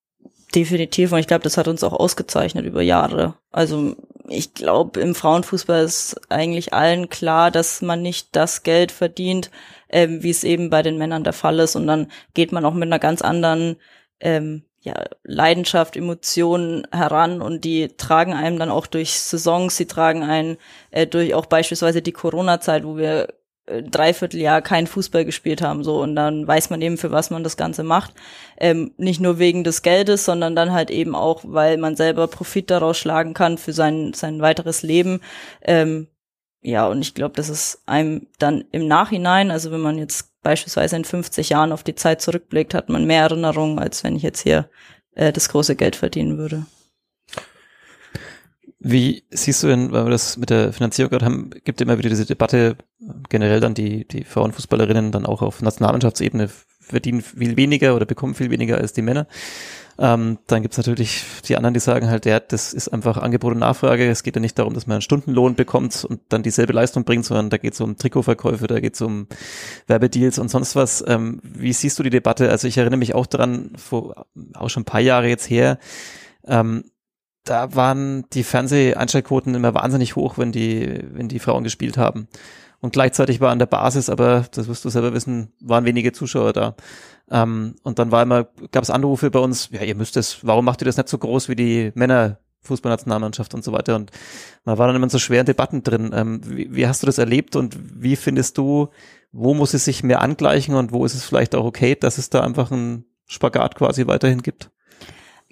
Speaker 4: Definitiv und ich glaube, das hat uns auch ausgezeichnet über Jahre. Also ich glaube, im Frauenfußball ist eigentlich allen klar, dass man nicht das Geld verdient, ähm, wie es eben bei den Männern der Fall ist. Und dann geht man auch mit einer ganz anderen ähm, ja, Leidenschaft, Emotionen heran und die tragen einem dann auch durch Saisons, sie tragen einen äh, durch auch beispielsweise die Corona-Zeit, wo wir Dreivierteljahr kein Fußball gespielt haben so. Und dann weiß man eben für was man das Ganze macht. Ähm, nicht nur wegen des Geldes sondern dann halt eben auch weil man selber Profit daraus schlagen kann für sein sein weiteres Leben. Ähm, ja und ich glaube das ist einem dann im Nachhinein also wenn man jetzt beispielsweise in 50 Jahren auf die Zeit zurückblickt hat man mehr Erinnerungen als wenn ich jetzt hier äh, das große Geld verdienen würde
Speaker 3: Wie siehst du denn, weil wir das mit der Finanzierung gerade haben, gibt immer wieder diese Debatte, generell dann die, die Frauenfußballerinnen dann auch auf Nationalmannschaftsebene verdienen viel weniger oder bekommen viel weniger als die Männer. Ähm, dann gibt's natürlich die anderen, die sagen halt, ja, das ist einfach Angebot und Nachfrage. Es geht ja nicht darum, dass man einen Stundenlohn bekommt und dann dieselbe Leistung bringt, sondern da geht's um Trikotverkäufe, da geht's um Werbedeals und sonst was. Ähm, wie siehst du die Debatte? Also ich erinnere mich auch daran, vor auch schon ein paar Jahre jetzt her, ähm, da waren die Fernseheinschaltquoten immer wahnsinnig hoch, wenn die, wenn die Frauen gespielt haben. Und gleichzeitig war an der Basis, aber das wirst du selber wissen, waren wenige Zuschauer da. Ähm, und dann war immer, gab es Anrufe bei uns, ja, ihr müsst es, warum macht ihr das nicht so groß wie die Männer Fußballnationalmannschaft und so weiter. Und man war dann immer in so schweren Debatten drin. Ähm, wie, wie, hast du das erlebt und wie findest du, wo muss es sich mehr angleichen und wo ist es vielleicht auch okay, dass es da einfach einen Spagat quasi weiterhin gibt?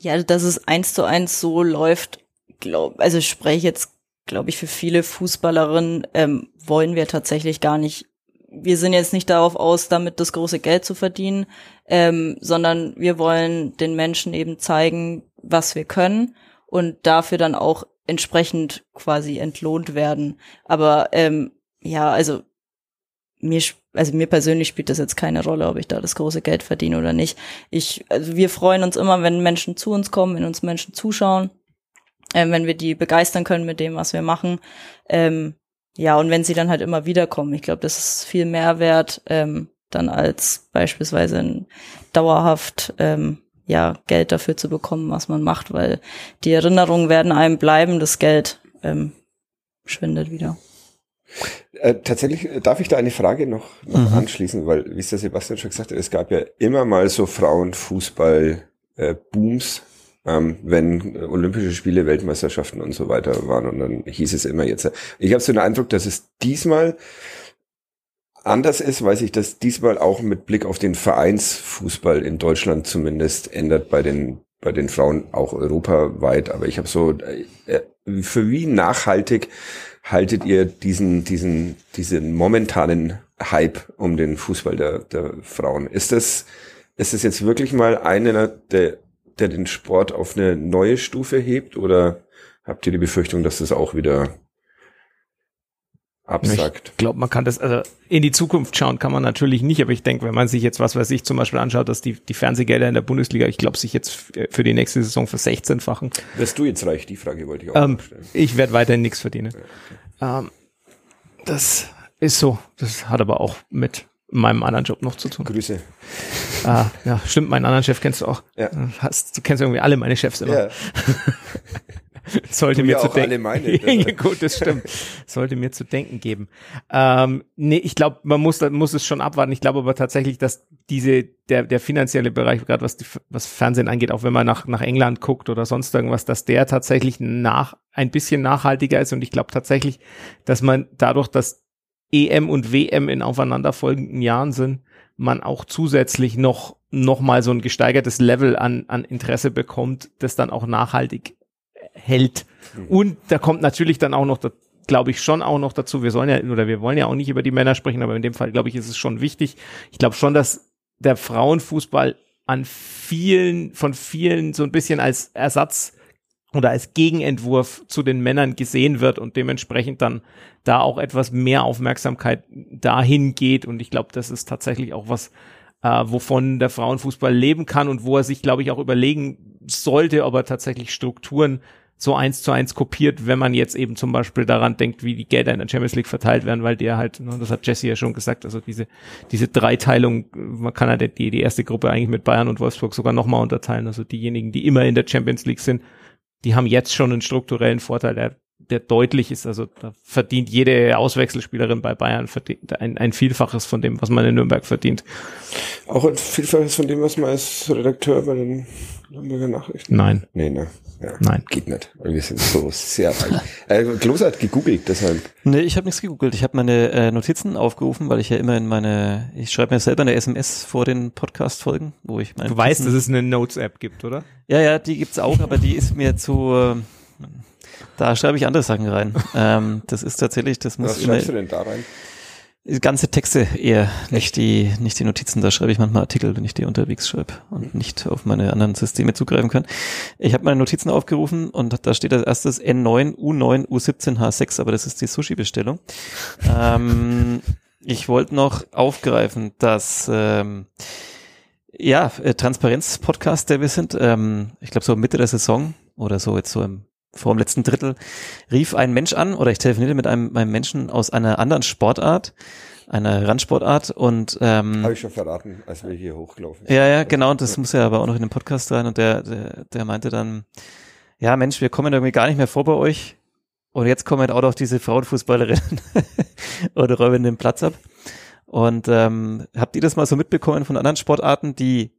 Speaker 4: Ja, dass es eins zu eins so läuft, glaub, also ich spreche jetzt, glaube ich, für viele Fußballerinnen, ähm, wollen wir tatsächlich gar nicht wir sind jetzt nicht darauf aus, damit das große Geld zu verdienen, ähm, sondern wir wollen den Menschen eben zeigen, was wir können und dafür dann auch entsprechend quasi entlohnt werden. Aber ähm, ja, also mir, also mir persönlich spielt das jetzt keine Rolle, ob ich da das große Geld verdiene oder nicht. Ich, also wir freuen uns immer, wenn Menschen zu uns kommen, wenn uns Menschen zuschauen, ähm, wenn wir die begeistern können mit dem, was wir machen. Ähm, ja, und wenn sie dann halt immer wieder kommen, ich glaube, das ist viel mehr wert, ähm, dann als beispielsweise ein dauerhaft ähm, ja Geld dafür zu bekommen, was man macht, weil die Erinnerungen werden einem bleiben, das Geld ähm, schwindet wieder.
Speaker 2: Äh, tatsächlich äh, darf ich da eine Frage noch, noch mhm. anschließen, weil, wie es der Sebastian schon gesagt hat, es gab ja immer mal so Frauenfußball-Booms, äh, ähm, wenn Olympische Spiele, Weltmeisterschaften und so weiter waren. Und dann hieß es immer jetzt. Ich habe so den Eindruck, dass es diesmal anders ist, weil sich das diesmal auch mit Blick auf den Vereinsfußball in Deutschland zumindest ändert bei den bei den Frauen auch europaweit. Aber ich habe so für wie nachhaltig haltet ihr diesen diesen diesen momentanen Hype um den Fußball der, der Frauen? Ist das ist das jetzt wirklich mal einer der der den Sport auf eine neue Stufe hebt oder habt ihr die Befürchtung, dass das auch wieder absackt?
Speaker 5: Ich glaube, man kann das, also in die Zukunft schauen kann man natürlich nicht, aber ich denke, wenn man sich jetzt, was weiß ich, zum Beispiel anschaut, dass die, die Fernsehgelder in der Bundesliga, ich glaube, sich jetzt für die nächste Saison für 16-fachen.
Speaker 2: Wirst du jetzt reich? Die Frage wollte ich auch ähm,
Speaker 5: stellen. Ich werde weiterhin nichts verdienen. Ja, okay. ähm, das ist so. Das hat aber auch mit meinem anderen Job noch zu tun.
Speaker 2: Grüße.
Speaker 5: Ah, ja, stimmt, meinen anderen Chef kennst du auch. Ja. Hast, du kennst irgendwie alle meine Chefs immer. Ja. Sollte du mir ja zu denken. Meine, Gut, das stimmt. Sollte mir zu denken geben. Ähm, nee, ich glaube, man muss, muss es schon abwarten. Ich glaube aber tatsächlich, dass diese, der, der finanzielle Bereich, gerade was, die, was Fernsehen angeht, auch wenn man nach, nach England guckt oder sonst irgendwas, dass der tatsächlich nach, ein bisschen nachhaltiger ist. Und ich glaube tatsächlich, dass man dadurch, dass EM und WM in aufeinanderfolgenden Jahren sind, man auch zusätzlich noch, noch mal so ein gesteigertes Level an, an Interesse bekommt, das dann auch nachhaltig hält. Mhm. Und da kommt natürlich dann auch noch, glaube ich, schon auch noch dazu, wir sollen ja, oder wir wollen ja auch nicht über die Männer sprechen, aber in dem Fall, glaube ich, ist es schon wichtig. Ich glaube schon, dass der Frauenfußball an vielen, von vielen so ein bisschen als Ersatz oder als Gegenentwurf zu den Männern gesehen wird und dementsprechend dann da auch etwas mehr Aufmerksamkeit dahin geht. Und ich glaube, das ist tatsächlich auch was, äh, wovon der Frauenfußball leben kann und wo er sich, glaube ich, auch überlegen sollte, ob er tatsächlich Strukturen so eins zu eins kopiert, wenn man jetzt eben zum Beispiel daran denkt, wie die Gelder in der Champions League verteilt werden, weil der halt, ne, das hat Jesse ja schon gesagt, also diese, diese Dreiteilung, man kann halt die, die erste Gruppe eigentlich mit Bayern und Wolfsburg sogar nochmal unterteilen, also diejenigen, die immer in der Champions League sind, die haben jetzt schon einen strukturellen Vorteil, der, der deutlich ist. Also da verdient jede Auswechselspielerin bei Bayern verdient ein, ein Vielfaches von dem, was man in Nürnberg verdient.
Speaker 2: Auch ein Vielfaches von dem, was man als Redakteur bei den Nürnberger Nachrichten?
Speaker 5: Nein.
Speaker 2: Nee, ne? Ja,
Speaker 5: Nein.
Speaker 2: Geht nicht. Wir sind so sehr reich. äh, Klos hat gegoogelt, deshalb.
Speaker 3: Nee, ich habe nichts gegoogelt. Ich habe meine äh, Notizen aufgerufen, weil ich ja immer in meine, ich schreibe mir selber eine SMS vor den Podcast-Folgen, wo ich meine.
Speaker 5: Du weißt, dass es eine Notes-App gibt, oder?
Speaker 3: Ja, ja, die gibt's auch, aber die ist mir zu. Äh, da schreibe ich andere Sachen rein. ähm, das ist tatsächlich, das muss
Speaker 2: Was schreibst du denn da rein?
Speaker 3: Ganze Texte eher, nicht die, nicht die Notizen. Da schreibe ich manchmal Artikel, wenn ich die unterwegs schreibe und nicht auf meine anderen Systeme zugreifen kann. Ich habe meine Notizen aufgerufen und da steht als erstes N9, U9, U17, H6, aber das ist die Sushi-Bestellung. ähm, ich wollte noch aufgreifen, dass ähm, ja, äh, Transparenz-Podcast, der wir sind, ähm, ich glaube so Mitte der Saison oder so jetzt so im vor dem letzten Drittel rief ein Mensch an oder ich telefonierte mit einem, einem Menschen aus einer anderen Sportart, einer Randsportart und ähm,
Speaker 2: habe ich schon verraten, als wir hier hochlaufen.
Speaker 3: Ja, ja, genau, und das muss ja aber auch noch in den Podcast rein und der, der, der meinte dann, ja Mensch, wir kommen irgendwie gar nicht mehr vor bei euch und jetzt kommen halt auch noch diese Frauenfußballerinnen oder räumen den Platz ab. Und ähm, habt ihr das mal so mitbekommen von anderen Sportarten, die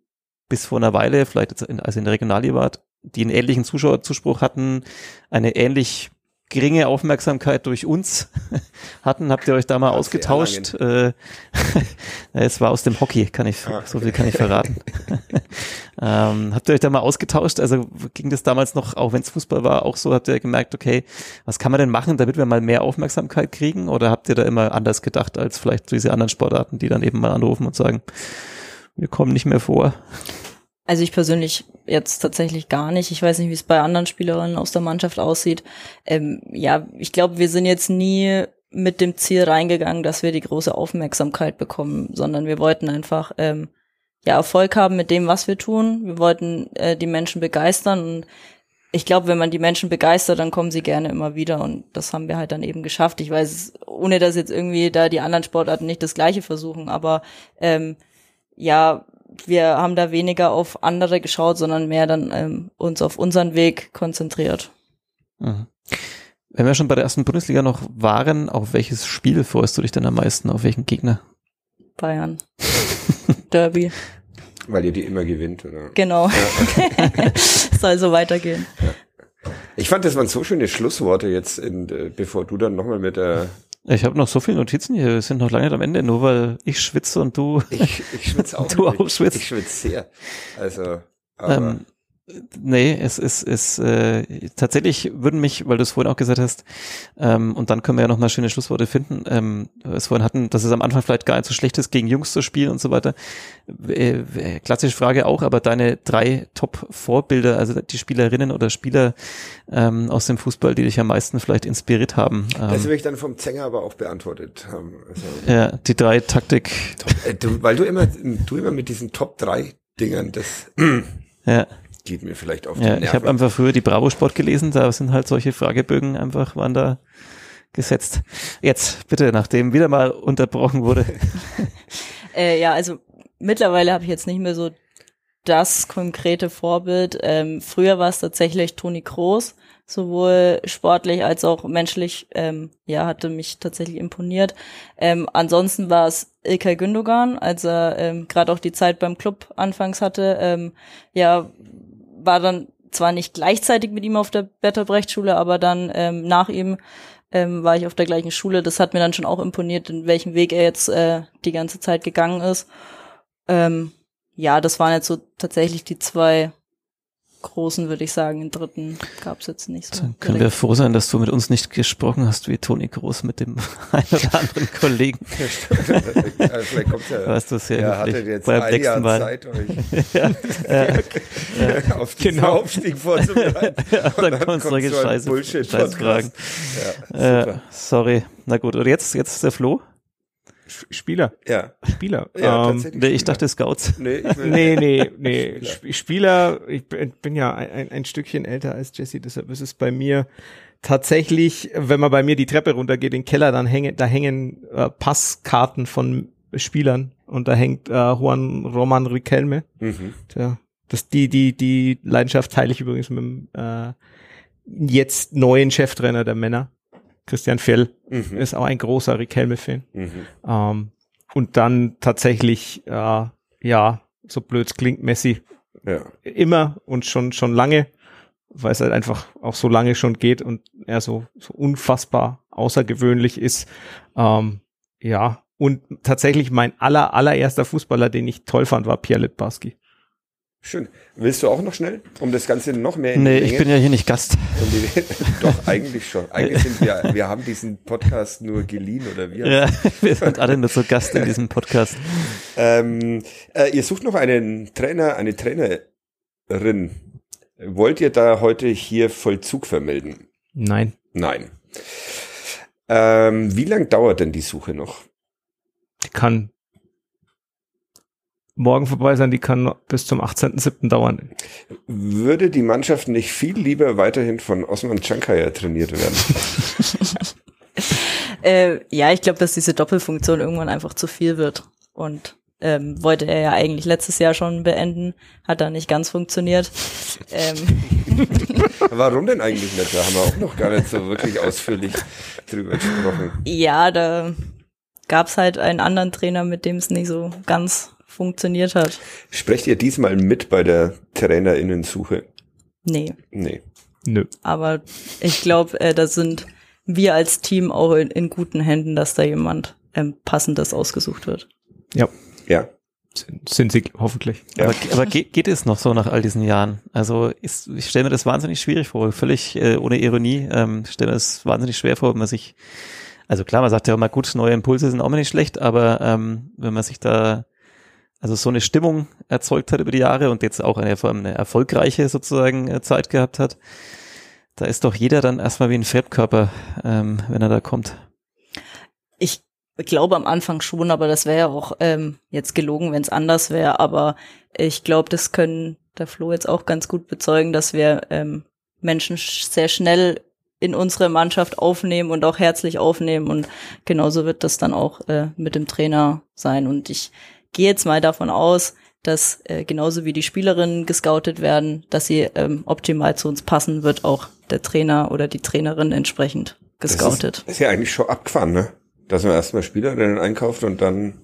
Speaker 3: bis vor einer Weile, vielleicht jetzt in, also in der Regionalliga war, die einen ähnlichen Zuschauerzuspruch hatten, eine ähnlich geringe Aufmerksamkeit durch uns hatten. Habt ihr euch da mal Hat ausgetauscht? Äh, es war aus dem Hockey, kann ich, ah, okay. so viel kann ich verraten. ähm, habt ihr euch da mal ausgetauscht? Also ging das damals noch, auch wenn es Fußball war, auch so? Habt ihr gemerkt, okay, was kann man denn machen, damit wir mal mehr Aufmerksamkeit kriegen? Oder habt ihr da immer anders gedacht als vielleicht diese anderen Sportarten, die dann eben mal anrufen und sagen, wir kommen nicht mehr vor?
Speaker 4: Also ich persönlich jetzt tatsächlich gar nicht. Ich weiß nicht, wie es bei anderen Spielerinnen aus der Mannschaft aussieht. Ähm, ja, ich glaube, wir sind jetzt nie mit dem Ziel reingegangen, dass wir die große Aufmerksamkeit bekommen, sondern wir wollten einfach ähm, ja Erfolg haben mit dem, was wir tun. Wir wollten äh, die Menschen begeistern und ich glaube, wenn man die Menschen begeistert, dann kommen sie gerne immer wieder und das haben wir halt dann eben geschafft. Ich weiß, ohne dass jetzt irgendwie da die anderen Sportarten nicht das Gleiche versuchen, aber ähm, ja, wir haben da weniger auf andere geschaut, sondern mehr dann ähm, uns auf unseren Weg konzentriert.
Speaker 3: Mhm. Wenn wir schon bei der ersten Bundesliga noch waren, auf welches Spiel freust du dich denn am meisten? Auf welchen Gegner?
Speaker 4: Bayern. Derby.
Speaker 2: Weil ihr die immer gewinnt, oder?
Speaker 4: Genau. Ja. Soll so weitergehen.
Speaker 2: Ja. Ich fand, das waren so schöne Schlussworte jetzt, in, äh, bevor du dann nochmal mit der
Speaker 3: ich habe noch so viele Notizen hier, wir sind noch lange nicht am Ende, nur weil ich schwitze und du.
Speaker 2: Ich, ich schwitze auch.
Speaker 3: du auch schwitzt.
Speaker 2: Ich schwitze sehr. Also.
Speaker 3: Ähm, Nee, es ist, es, äh, tatsächlich würden mich, weil du es vorhin auch gesagt hast, ähm, und dann können wir ja nochmal schöne Schlussworte finden, ähm, es vorhin hatten, dass es am Anfang vielleicht gar nicht so schlecht ist, gegen Jungs zu spielen und so weiter. Äh, klassische Frage auch, aber deine drei Top-Vorbilder, also die Spielerinnen oder Spieler ähm, aus dem Fußball, die dich am meisten vielleicht inspiriert haben.
Speaker 2: Ähm, das will ich dann vom Zänger aber auch beantwortet haben.
Speaker 3: Also, ja, die drei Taktik.
Speaker 2: Äh, du, weil du immer, du immer mit diesen Top drei Dingern das.
Speaker 3: ja
Speaker 2: geht mir vielleicht auf
Speaker 3: die ja, Nerven. Ich habe einfach früher die Bravo Sport gelesen, da sind halt solche Fragebögen einfach, waren da gesetzt. Jetzt bitte, nachdem wieder mal unterbrochen wurde.
Speaker 4: äh, ja, also mittlerweile habe ich jetzt nicht mehr so das konkrete Vorbild. Ähm, früher war es tatsächlich Toni Kroos, sowohl sportlich als auch menschlich. Ähm, ja, hatte mich tatsächlich imponiert. Ähm, ansonsten war es Ilkay Gündogan, als er ähm, gerade auch die Zeit beim Club anfangs hatte. Ähm, ja, war dann zwar nicht gleichzeitig mit ihm auf der Betterbrecht-Schule, aber dann ähm, nach ihm ähm, war ich auf der gleichen Schule. Das hat mir dann schon auch imponiert, in welchem Weg er jetzt äh, die ganze Zeit gegangen ist. Ähm, ja, das waren jetzt so tatsächlich die zwei großen, würde ich sagen. Den dritten gab es jetzt nicht so.
Speaker 3: Dann können direkt. wir froh sein, dass du mit uns nicht gesprochen hast wie Toni Groß mit dem einen oder anderen Kollegen.
Speaker 2: Ja, also vielleicht kommt ja,
Speaker 3: weißt du, sehr
Speaker 2: ja, hattet jetzt ein Jahr Mal. Zeit, euch ja, ja, auf diesen genau. Aufstieg vorzubereiten.
Speaker 3: ja, dann, dann kommt solche so Scheiße, Bullshit Scheißfragen. Ja, äh, sorry. Na gut, und jetzt, jetzt ist der Flo.
Speaker 5: Spieler.
Speaker 2: Ja.
Speaker 5: Spieler.
Speaker 3: Ja, ähm, nee, ich dachte Scouts.
Speaker 5: Nee, ich nee, nee, nee. Spieler. Spieler, ich bin, bin ja ein, ein Stückchen älter als Jesse, deshalb ist es bei mir tatsächlich, wenn man bei mir die Treppe runtergeht, den Keller, dann hängen, da hängen äh, Passkarten von Spielern und da hängt äh, Juan Roman Riquelme. Mhm. Tja, das die die die Leidenschaft teile ich übrigens mit dem äh, jetzt neuen Cheftrainer der Männer. Christian Fell mhm. ist auch ein großer Riquelme-Fan. Mhm. Ähm, und dann tatsächlich, äh, ja, so blöd klingt Messi ja. immer und schon, schon lange, weil es halt einfach auch so lange schon geht und er so, so unfassbar außergewöhnlich ist. Ähm, ja, und tatsächlich mein aller, allererster Fußballer, den ich toll fand, war Pierre Litbarski.
Speaker 2: Schön. Willst du auch noch schnell, um das Ganze noch mehr in
Speaker 3: Nee,
Speaker 2: die
Speaker 3: ich bin ja hier nicht Gast.
Speaker 2: Doch, eigentlich schon. Eigentlich sind wir, wir haben diesen Podcast nur geliehen oder wir.
Speaker 3: Ja, wir sind alle nur zu Gast in diesem Podcast.
Speaker 2: Ähm, äh, ihr sucht noch einen Trainer, eine Trainerin. Wollt ihr da heute hier Vollzug vermelden?
Speaker 5: Nein.
Speaker 2: Nein. Ähm, wie lang dauert denn die Suche noch?
Speaker 5: Die kann morgen vorbei sein, die kann noch bis zum 18.07. dauern.
Speaker 2: Würde die Mannschaft nicht viel lieber weiterhin von Osman Chankaya trainiert werden?
Speaker 4: Äh, ja, ich glaube, dass diese Doppelfunktion irgendwann einfach zu viel wird. Und ähm, wollte er ja eigentlich letztes Jahr schon beenden, hat da nicht ganz funktioniert. Ähm,
Speaker 2: Warum denn eigentlich nicht? Da haben wir auch noch gar nicht so wirklich ausführlich drüber gesprochen.
Speaker 4: ja, da gab's halt einen anderen Trainer, mit dem es nicht so ganz funktioniert hat.
Speaker 2: Sprecht ihr diesmal mit bei der Trainerinnensuche?
Speaker 4: Nee,
Speaker 2: Nee.
Speaker 5: Nö.
Speaker 4: aber ich glaube, äh, da sind wir als Team auch in, in guten Händen, dass da jemand ähm, passendes ausgesucht wird.
Speaker 5: Ja.
Speaker 2: Ja.
Speaker 5: Sind, sind sie hoffentlich.
Speaker 2: Ja.
Speaker 3: Aber, aber geht, geht es noch so nach all diesen Jahren? Also ist, ich stelle mir das wahnsinnig schwierig vor, völlig äh, ohne Ironie. Ähm, stelle mir das wahnsinnig schwer vor, wenn man sich, also klar, man sagt ja immer, gut, neue Impulse sind auch mal nicht schlecht, aber ähm, wenn man sich da also so eine Stimmung erzeugt hat über die Jahre und jetzt auch eine, vor allem eine erfolgreiche sozusagen äh, Zeit gehabt hat, da ist doch jeder dann erstmal wie ein Fremdkörper, ähm, wenn er da kommt.
Speaker 4: Ich glaube am Anfang schon, aber das wäre ja auch ähm, jetzt gelogen, wenn es anders wäre. Aber ich glaube, das können der Flo jetzt auch ganz gut bezeugen, dass wir ähm, Menschen sch sehr schnell in unsere Mannschaft aufnehmen und auch herzlich aufnehmen. Und genauso wird das dann auch äh, mit dem Trainer sein. Und ich gehe jetzt mal davon aus, dass äh, genauso wie die Spielerinnen gescoutet werden, dass sie ähm, optimal zu uns passen, wird auch der Trainer oder die Trainerin entsprechend gescoutet.
Speaker 2: Das ist, ist ja eigentlich schon abgefahren, ne? Dass man erstmal Spielerinnen einkauft und dann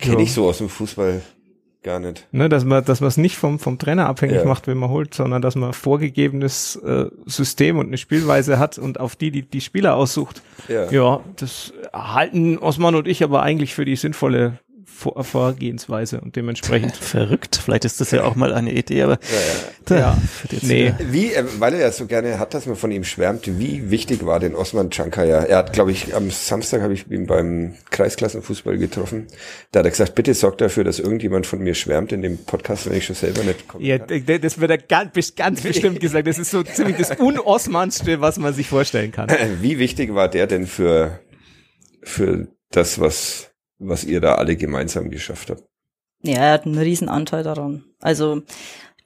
Speaker 2: kenne ich so aus dem Fußball gar nicht.
Speaker 5: Ne, dass man, dass man es nicht vom, vom Trainer abhängig
Speaker 2: Ja.
Speaker 5: macht, wenn man holt, sondern dass man ein vorgegebenes äh, System und eine Spielweise hat und auf die die, die Spieler aussucht.
Speaker 2: Ja.
Speaker 5: Ja, das halten Osman und ich aber eigentlich für die sinnvolle Vor Vorgehensweise und dementsprechend.
Speaker 3: Verrückt, vielleicht ist das ja auch mal eine Idee, aber
Speaker 5: Ja.
Speaker 3: wird jetzt
Speaker 5: Nee.
Speaker 2: Wie, äh, weil er ja so gerne hat, dass man von ihm schwärmt, wie wichtig war denn Osman Chankaya? Er hat, glaube ich, am Samstag habe ich ihn beim Kreisklassenfußball getroffen. Da hat er gesagt, bitte sorgt dafür, dass irgendjemand von mir schwärmt in dem Podcast, wenn ich schon selber nicht komme.
Speaker 5: Ja, d- das wird er ganz, ganz bestimmt gesagt. Das ist so ziemlich das Unosmanste, was man sich vorstellen kann.
Speaker 2: Wie wichtig war der denn für, für das, was, was ihr da alle gemeinsam geschafft habt?
Speaker 4: Ja, er hat einen riesen Anteil daran. Also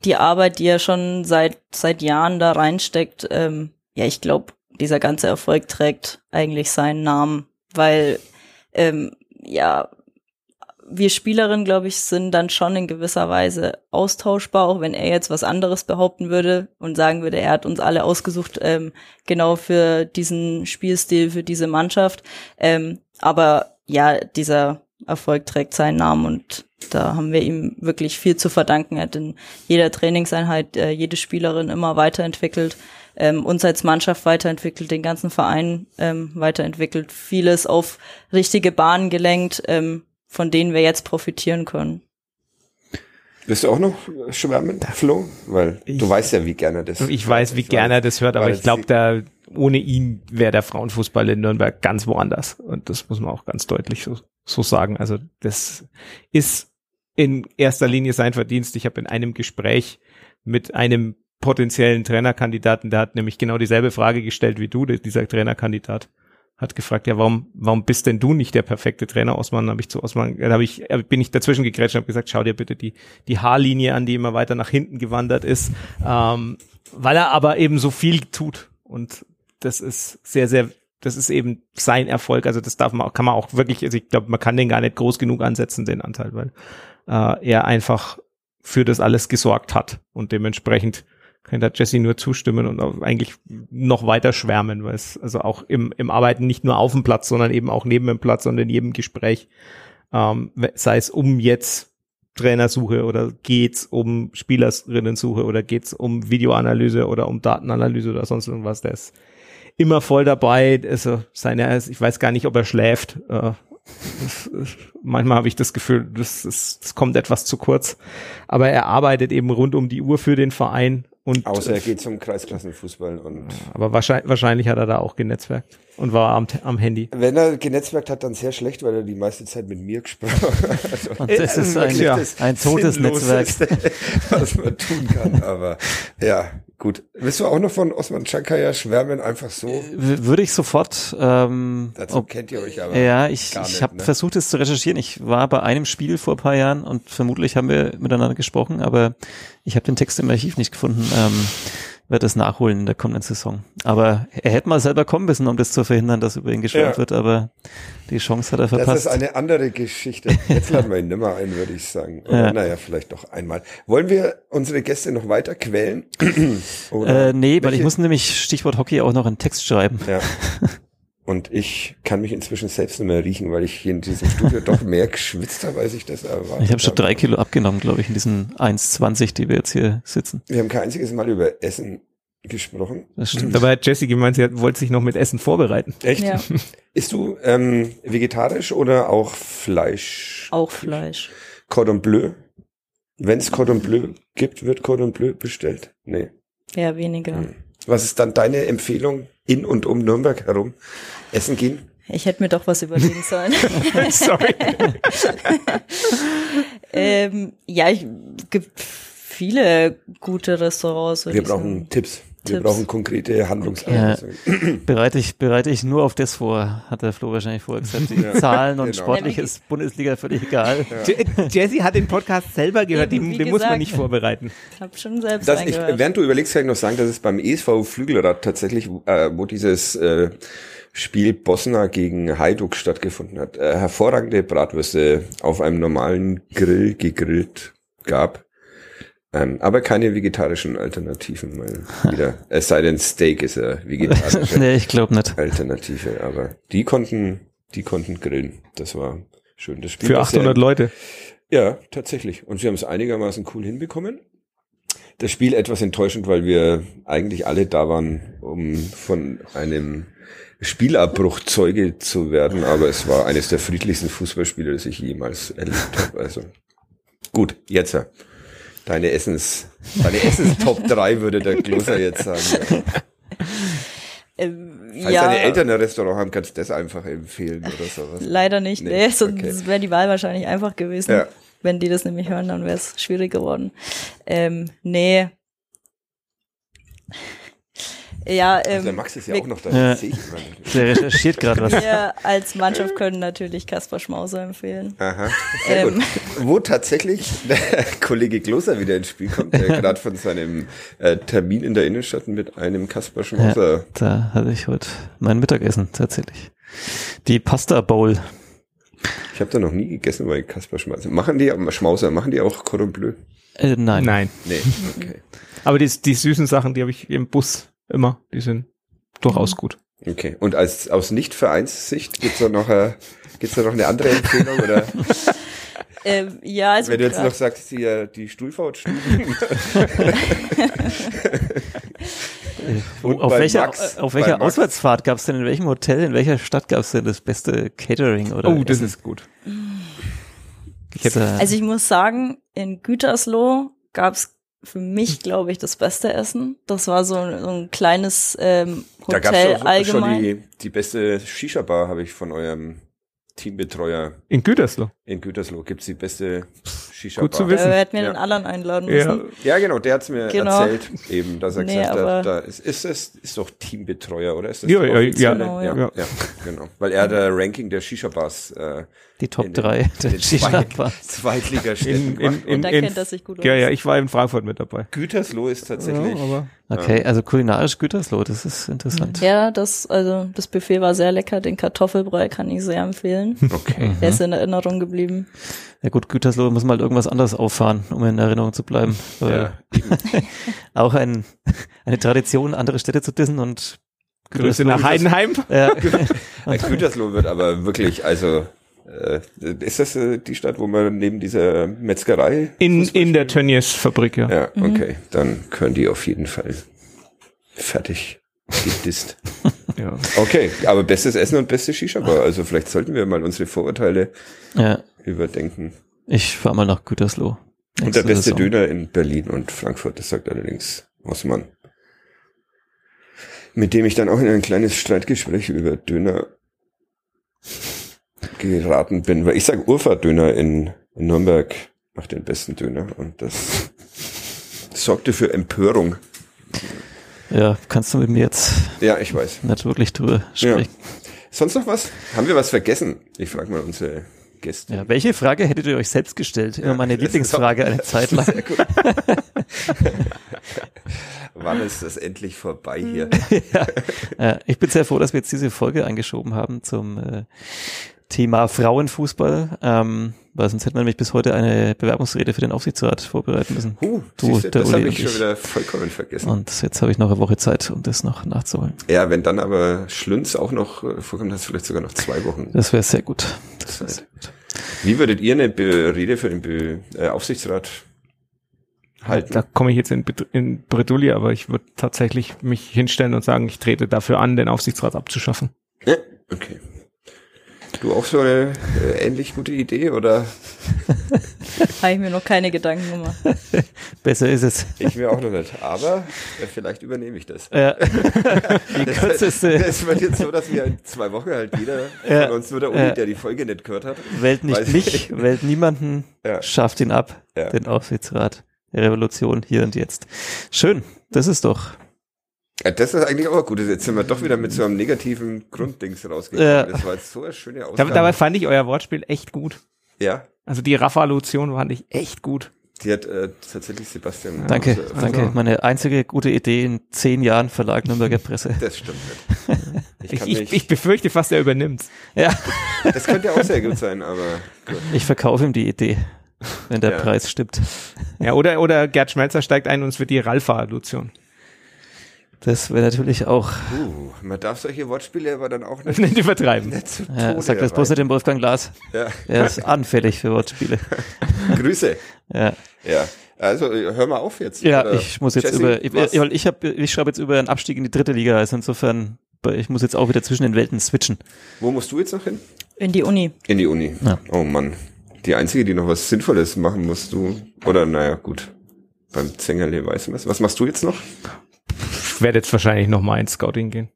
Speaker 4: die Arbeit, die er schon seit seit Jahren da reinsteckt, ähm, ja, ich glaube, dieser ganze Erfolg trägt eigentlich seinen Namen, weil ähm, ja wir Spielerinnen, glaube ich, sind dann schon in gewisser Weise austauschbar, auch wenn er jetzt was anderes behaupten würde und sagen würde, er hat uns alle ausgesucht, ähm, genau für diesen Spielstil, für diese Mannschaft. Ähm, aber ja, dieser Erfolg trägt seinen Namen und da haben wir ihm wirklich viel zu verdanken. Er hat in jeder Trainingseinheit äh, jede Spielerin immer weiterentwickelt, ähm, uns als Mannschaft weiterentwickelt, den ganzen Verein ähm, weiterentwickelt, vieles auf richtige Bahnen gelenkt, ähm, von denen wir jetzt profitieren können.
Speaker 2: Willst du auch noch schwärmen, Flo? Weil
Speaker 5: Ich-
Speaker 2: du weißt ja, wie gerne das.
Speaker 5: Ich weiß, wie gerne er das hört, aber ich glaube, da ohne ihn wäre der Frauenfußball in Nürnberg ganz woanders. Und das muss man auch ganz deutlich so, so sagen. Also das ist in erster Linie sein Verdienst. Ich habe in einem Gespräch mit einem potenziellen Trainerkandidaten, der hat nämlich genau dieselbe Frage gestellt wie du, dieser Trainerkandidat hat gefragt, ja, warum, warum bist denn du nicht der perfekte Trainer, Osman? Habe ich zu Osman, da hab ich, äh, bin ich dazwischen gegrätscht und habe gesagt, schau dir bitte die, die Haarlinie an, die immer weiter nach hinten gewandert ist, ähm, weil er aber eben so viel tut und das ist sehr, sehr, das ist eben sein Erfolg. Also das darf man, kann man auch wirklich, also ich glaube, man kann den gar nicht groß genug ansetzen, den Anteil, weil äh, er einfach für das alles gesorgt hat und dementsprechend kann da Jesse nur zustimmen und eigentlich noch weiter schwärmen, weil es also auch im, im Arbeiten nicht nur auf dem Platz, sondern eben auch neben dem Platz und in jedem Gespräch, ähm, sei es um jetzt Trainersuche oder geht's um Spielerinnensuche oder geht's um Videoanalyse oder um Datenanalyse oder sonst irgendwas, ist immer voll dabei. Also seine, ich weiß gar nicht, ob er schläft. Äh, Das, manchmal habe ich das Gefühl, das, das, das kommt etwas zu kurz. Aber er arbeitet eben rund um die Uhr für den Verein und
Speaker 2: Außer er geht zum Kreisklassenfußball und
Speaker 5: aber wahrscheinlich, wahrscheinlich hat er da auch genetzwerkt und war am, am Handy.
Speaker 2: wenn er genetzwerkt hat, dann sehr schlecht, weil er die meiste Zeit mit mir gesprochen hat. Also,
Speaker 3: Und das ist ein,
Speaker 5: ja,
Speaker 3: ein totes Netzwerk.
Speaker 2: was man tun kann. Aber ja, gut. Willst du auch noch von Osman Chankaya schwärmen, einfach so?
Speaker 3: W- Würde ich sofort. Ähm,
Speaker 2: Dazu
Speaker 3: ob,
Speaker 2: kennt ihr euch aber.
Speaker 3: ja, ich,
Speaker 2: gar
Speaker 3: ich habe
Speaker 2: ne?
Speaker 3: versucht, es zu recherchieren. Ich war bei einem Spiel vor ein paar Jahren und vermutlich haben wir miteinander gesprochen, aber ich habe den Text im Archiv nicht gefunden. Ähm, werde das nachholen in der kommenden Saison. Aber er hätte mal selber kommen müssen, um das zu verhindern, dass über ihn geschwärmt
Speaker 2: Ja.
Speaker 3: wird, aber die Chance hat er
Speaker 2: Das ist
Speaker 3: verpasst.
Speaker 2: eine andere Geschichte. Jetzt laden wir ihn nimmer ein, würde ich sagen. Oder
Speaker 3: Ja.
Speaker 2: naja, vielleicht doch einmal. Wollen wir unsere Gäste noch weiter quälen? Oder
Speaker 3: äh, nee, weil ich
Speaker 2: welche-
Speaker 3: muss nämlich Stichwort Hockey auch noch einen Text schreiben.
Speaker 2: Ja. Und ich kann mich inzwischen selbst nicht mehr riechen, weil ich hier in diesem Studio doch mehr geschwitzt habe, als ich das erwartet
Speaker 3: Ich habe schon drei Kilo abgenommen, glaube ich, in diesen 1,20, die wir jetzt hier sitzen.
Speaker 2: Wir haben kein einziges Mal über Essen gesprochen.
Speaker 3: Das stimmt.
Speaker 5: Dabei hat Jessie gemeint, sie hat- wollte sich noch mit Essen vorbereiten.
Speaker 2: Echt?
Speaker 4: Ja,
Speaker 2: Isst du ähm, vegetarisch oder auch Fleisch?
Speaker 4: auch Fleisch.
Speaker 2: Cordon Bleu? Wenn es Cordon Bleu gibt, wird Cordon Bleu bestellt? Nee.
Speaker 4: Ja, weniger.
Speaker 2: Hm. Was ist dann deine Empfehlung in und um Nürnberg herum? Essen gehen?
Speaker 4: Ich hätte mir doch was überlegen sollen.
Speaker 5: Sorry.
Speaker 4: ähm, ja, ich gibt viele gute Restaurants.
Speaker 2: Wir brauchen
Speaker 4: sagen.
Speaker 2: Tipps. Wir
Speaker 4: Tipps.
Speaker 2: brauchen konkrete Handlungsanweisungen.
Speaker 3: Bereite ich, bereite ich nur auf das vor, hat der Flo wahrscheinlich vorher gesagt. Die
Speaker 2: Ja,
Speaker 3: Zahlen und
Speaker 2: genau.
Speaker 3: sportlich ist Bundesliga völlig egal.
Speaker 5: Je- Jessie hat den Podcast selber gehört,
Speaker 4: Eben,
Speaker 5: den, den muss man nicht vorbereiten.
Speaker 4: Ich habe schon selbst
Speaker 2: Das ich, während du überlegst, kann ich noch sagen, dass es beim ESV Flügelrad tatsächlich, äh, wo dieses äh, Spiel Bosna gegen Hajduk stattgefunden hat, äh, hervorragende Bratwürste auf einem normalen Grill gegrillt gab. Ähm, aber keine vegetarischen Alternativen, weil wieder, es sei denn Steak ist ja vegetarische
Speaker 3: nee, ich glaube nicht.
Speaker 2: Alternative, aber die konnten, die konnten grillen. Das war schön. Das Spiel
Speaker 5: Für
Speaker 2: war sehr-
Speaker 5: 800 Leute.
Speaker 2: ja, tatsächlich. Und sie haben es einigermaßen cool hinbekommen. Das Spiel etwas enttäuschend, weil wir eigentlich alle da waren, um von einem Spielabbruch Zeuge zu werden, aber es war eines der friedlichsten Fußballspiele, das ich jemals erlebt habe. Also gut, jetzt ja. Deine Essens, deine Essens Top 3 würde der Gloser jetzt sagen.
Speaker 4: Ähm,
Speaker 2: Falls
Speaker 4: ja,
Speaker 2: deine Eltern ein Restaurant haben, kannst du das einfach empfehlen oder sowas.
Speaker 4: leider nicht.
Speaker 2: Nee,
Speaker 4: Nee, sonst
Speaker 2: okay.
Speaker 4: wäre die Wahl wahrscheinlich einfach gewesen.
Speaker 2: Ja.
Speaker 4: Wenn die das nämlich hören, dann wäre es schwierig geworden. Ähm, nee. Ja,
Speaker 2: Also
Speaker 4: ähm,
Speaker 2: der Max ist ja auch noch da.
Speaker 3: Ja.
Speaker 2: Das sehe ich.
Speaker 3: Der recherchiert gerade was.
Speaker 4: wir als Mannschaft können natürlich Kaspar Schmauser empfehlen.
Speaker 2: Aha, sehr
Speaker 4: Ähm.
Speaker 2: gut. Wo tatsächlich der Kollege Gloser wieder ins Spiel kommt, der gerade von seinem äh, Termin in der Innenstadt mit einem Kasper Schmauser.
Speaker 3: Da hatte ich heute mein Mittagessen tatsächlich. Die Pasta Bowl.
Speaker 2: Ich habe da noch nie gegessen bei Kasper Schmauser. Machen die Schmauser, machen die auch Cordon Bleu?
Speaker 3: Äh, nein.
Speaker 5: Nein.
Speaker 2: Nee, okay.
Speaker 5: Aber die, die süßen Sachen, die habe ich im Bus immer, die sind durchaus gut.
Speaker 2: Okay. Und als aus Nicht-Vereinssicht gibt's da noch, äh, gibt's da noch eine andere Empfehlung? Oder
Speaker 4: Ähm, ja, also
Speaker 2: wenn du jetzt noch sagst, die, die Stuhlfautstuben. Und
Speaker 3: auf
Speaker 2: bei
Speaker 3: welcher,
Speaker 2: Max-
Speaker 3: auf welcher
Speaker 2: Max-
Speaker 3: Auswärtsfahrt gab es denn in welchem Hotel, in welcher Stadt gab es denn das beste Catering oder
Speaker 5: Oh, das
Speaker 3: Essen?
Speaker 5: ist gut.
Speaker 3: Ich hätte,
Speaker 4: Also ich muss sagen, in Gütersloh gab's für mich, glaube ich, das beste Essen. Das war so ein, so ein kleines ähm,
Speaker 2: Da gab's
Speaker 4: Hotel
Speaker 2: auch schon
Speaker 4: allgemein.
Speaker 2: die, die beste Shisha-Bar, habe ich von eurem Teambetreuer
Speaker 5: In Gütersloh.
Speaker 2: in Gütersloh. Gibt's die beste Shisha-Bar.
Speaker 5: Gut zu wissen.
Speaker 4: hätten wir
Speaker 2: Ja.
Speaker 4: den Alan einladen
Speaker 5: Ja.
Speaker 4: müssen.
Speaker 2: Ja, genau, der hat's mir
Speaker 4: Genau.
Speaker 2: erzählt, eben, dass er
Speaker 4: Nee,
Speaker 2: gesagt hat, da ist, ist das ist doch Teambetreuer, oder ist das
Speaker 5: Ja, ja, ja.
Speaker 4: Genau,
Speaker 2: ja,
Speaker 5: ja.
Speaker 2: ja, genau. Weil er der Ranking der Shisha-Bars äh,
Speaker 3: die Top
Speaker 2: in den-
Speaker 3: 3
Speaker 2: in
Speaker 3: der
Speaker 2: den zwei-
Speaker 3: Shisha-Bar.
Speaker 2: Zweitligastädten
Speaker 5: In, in,
Speaker 2: gemacht.
Speaker 5: in,
Speaker 4: Und da kennt er sich gut aus.
Speaker 5: Ja, ja, ich war in Frankfurt mit dabei.
Speaker 2: Gütersloh ist tatsächlich.
Speaker 5: Ja, aber
Speaker 3: Okay, also kulinarisch Gütersloh, das ist interessant.
Speaker 4: Ja, das, also das Buffet war sehr lecker. Den Kartoffelbrei kann ich sehr empfehlen.
Speaker 2: okay.
Speaker 4: Der ist in Erinnerung geblieben.
Speaker 3: Ja gut, Gütersloh muss man halt irgendwas anderes auffahren, um in Erinnerung zu bleiben.
Speaker 2: Ja.
Speaker 3: Auch ein, eine Tradition, andere Städte zu dissen und
Speaker 5: Grüße nach Heidenheim.
Speaker 3: Ja,
Speaker 2: Gütersloh wird aber wirklich, also äh, ist das äh, die Stadt, wo man neben dieser Metzgerei
Speaker 5: In, in der? Tönnies Fabrik, ja.
Speaker 2: Ja, okay. Dann können die auf jeden Fall fertig gedisst.
Speaker 5: Ja.
Speaker 2: Okay, aber bestes Essen und beste Shisha-Bar. Also vielleicht sollten wir mal unsere Vorurteile
Speaker 3: Ja,
Speaker 2: überdenken.
Speaker 3: ich fahr mal nach Gütersloh.
Speaker 2: Und der beste
Speaker 3: Saison.
Speaker 2: Döner in Berlin und Frankfurt, das sagt allerdings Osman. Mit dem ich dann auch in ein kleines Streitgespräch über Döner geraten bin, weil ich sag Urfa-Döner in Nürnberg macht den besten Döner und das sorgte für Empörung.
Speaker 3: Ja, kannst du mit mir jetzt
Speaker 2: Ja, ich weiß.
Speaker 3: nicht wirklich drüber
Speaker 2: Ja.
Speaker 3: sprechen.
Speaker 2: Sonst noch was? Haben wir was vergessen? Ich frage mal unsere Gäste.
Speaker 3: Ja. welche Frage hättet ihr euch selbst gestellt? Immer meine
Speaker 2: das ist
Speaker 3: Lieblingsfrage
Speaker 2: auch-
Speaker 3: eine Zeit lang.
Speaker 2: Sehr gut. Wann ist das endlich vorbei hier?
Speaker 3: Ja, ich bin sehr froh, dass wir jetzt diese Folge eingeschoben haben zum äh, Thema Frauenfußball, ähm, weil sonst hätten wir nämlich bis heute eine Bewerbungsrede für den Aufsichtsrat vorbereiten müssen.
Speaker 2: Huh,
Speaker 3: Du,
Speaker 2: siehste,
Speaker 3: der
Speaker 2: das habe ich schon wieder vollkommen vergessen.
Speaker 3: Und jetzt habe ich noch eine Woche Zeit, um das noch nachzuholen.
Speaker 2: Ja, wenn dann aber Schlünz auch noch äh, vorkommt, hast du vielleicht sogar noch zwei Wochen.
Speaker 3: Das wäre sehr gut. Das wär
Speaker 2: Zeit.
Speaker 3: sehr gut.
Speaker 2: Wie würdet ihr eine Be Rede für den Be äh, Aufsichtsrat halten?
Speaker 5: Da komme ich jetzt in, Bet- in Bredouille, aber ich würde tatsächlich mich hinstellen und sagen, ich trete dafür an, den Aufsichtsrat abzuschaffen.
Speaker 2: Ja, okay. Du auch so eine äh, ähnlich gute Idee oder
Speaker 4: Habe ich mir noch keine Gedanken gemacht.
Speaker 3: Besser ist es.
Speaker 2: ich mir auch noch nicht. Aber äh, vielleicht übernehme ich das.
Speaker 3: Ja. Die kürzeste
Speaker 2: Es wird jetzt so, dass wir in zwei Wochen halt jeder
Speaker 3: Ja.
Speaker 2: von uns nur der Uli,
Speaker 3: Ja.
Speaker 2: der die Folge nicht gehört hat.
Speaker 3: Welt nicht
Speaker 2: Weiß
Speaker 3: mich,
Speaker 2: ich.
Speaker 3: Welt niemanden,
Speaker 2: Ja.
Speaker 3: schafft ihn ab,
Speaker 2: Ja.
Speaker 3: den Aufsichtsrat Revolution hier und jetzt. Schön, das ist doch.
Speaker 2: Ja, das ist eigentlich auch gut. Jetzt sind wir doch wieder mit so einem negativen Grunddings rausgekommen.
Speaker 3: Ja.
Speaker 2: Das war jetzt so eine schöne Ausgabe.
Speaker 5: dabei fand ich euer Wortspiel echt gut.
Speaker 2: ja,
Speaker 5: Also die Raffalution fand ich echt gut.
Speaker 2: die hat äh, tatsächlich Sebastian.
Speaker 3: Danke,
Speaker 2: also,
Speaker 3: danke.
Speaker 5: also-
Speaker 3: Meine einzige gute Idee in zehn Jahren Verlag Nürnberger Presse.
Speaker 2: Das stimmt nicht. Ich
Speaker 5: Ich,
Speaker 2: mich,
Speaker 5: ich befürchte fast, er übernimmt's.
Speaker 3: Ja,
Speaker 2: das könnte auch sehr gut sein, aber gut.
Speaker 3: ich verkaufe ihm die Idee, wenn der
Speaker 2: Ja.
Speaker 3: Preis stimmt.
Speaker 5: Ja, oder, oder Gerd Schmelzer steigt ein und es wird die Ralfa-Lution.
Speaker 3: Das wäre natürlich auch.
Speaker 2: Uh, man darf solche Wortspiele aber dann auch nicht,
Speaker 5: Nicht übertreiben.
Speaker 2: nicht zu
Speaker 3: Ja, sag das bloß dem Wolfgang Glas.
Speaker 2: Ja.
Speaker 3: Er ist anfällig für Wortspiele.
Speaker 2: Grüße.
Speaker 3: Ja,
Speaker 2: Ja. Also hör mal auf jetzt.
Speaker 3: ja
Speaker 2: Oder
Speaker 3: ich muss jetzt
Speaker 2: Jesse,
Speaker 3: über. Ich,
Speaker 2: was?
Speaker 3: ich, hab, ich schreibe jetzt über einen Abstieg in die dritte Liga. Also insofern, ich muss jetzt auch wieder zwischen den Welten switchen.
Speaker 2: Wo musst du jetzt noch hin?
Speaker 4: In die Uni.
Speaker 2: In die Uni.
Speaker 3: Ja.
Speaker 2: Oh Mann. Die einzige, die noch was Sinnvolles machen musst du. Oder naja, gut. Beim Zengerle weiß man es. Was machst du jetzt noch?
Speaker 5: Ich werde jetzt wahrscheinlich nochmal ins Scouting gehen.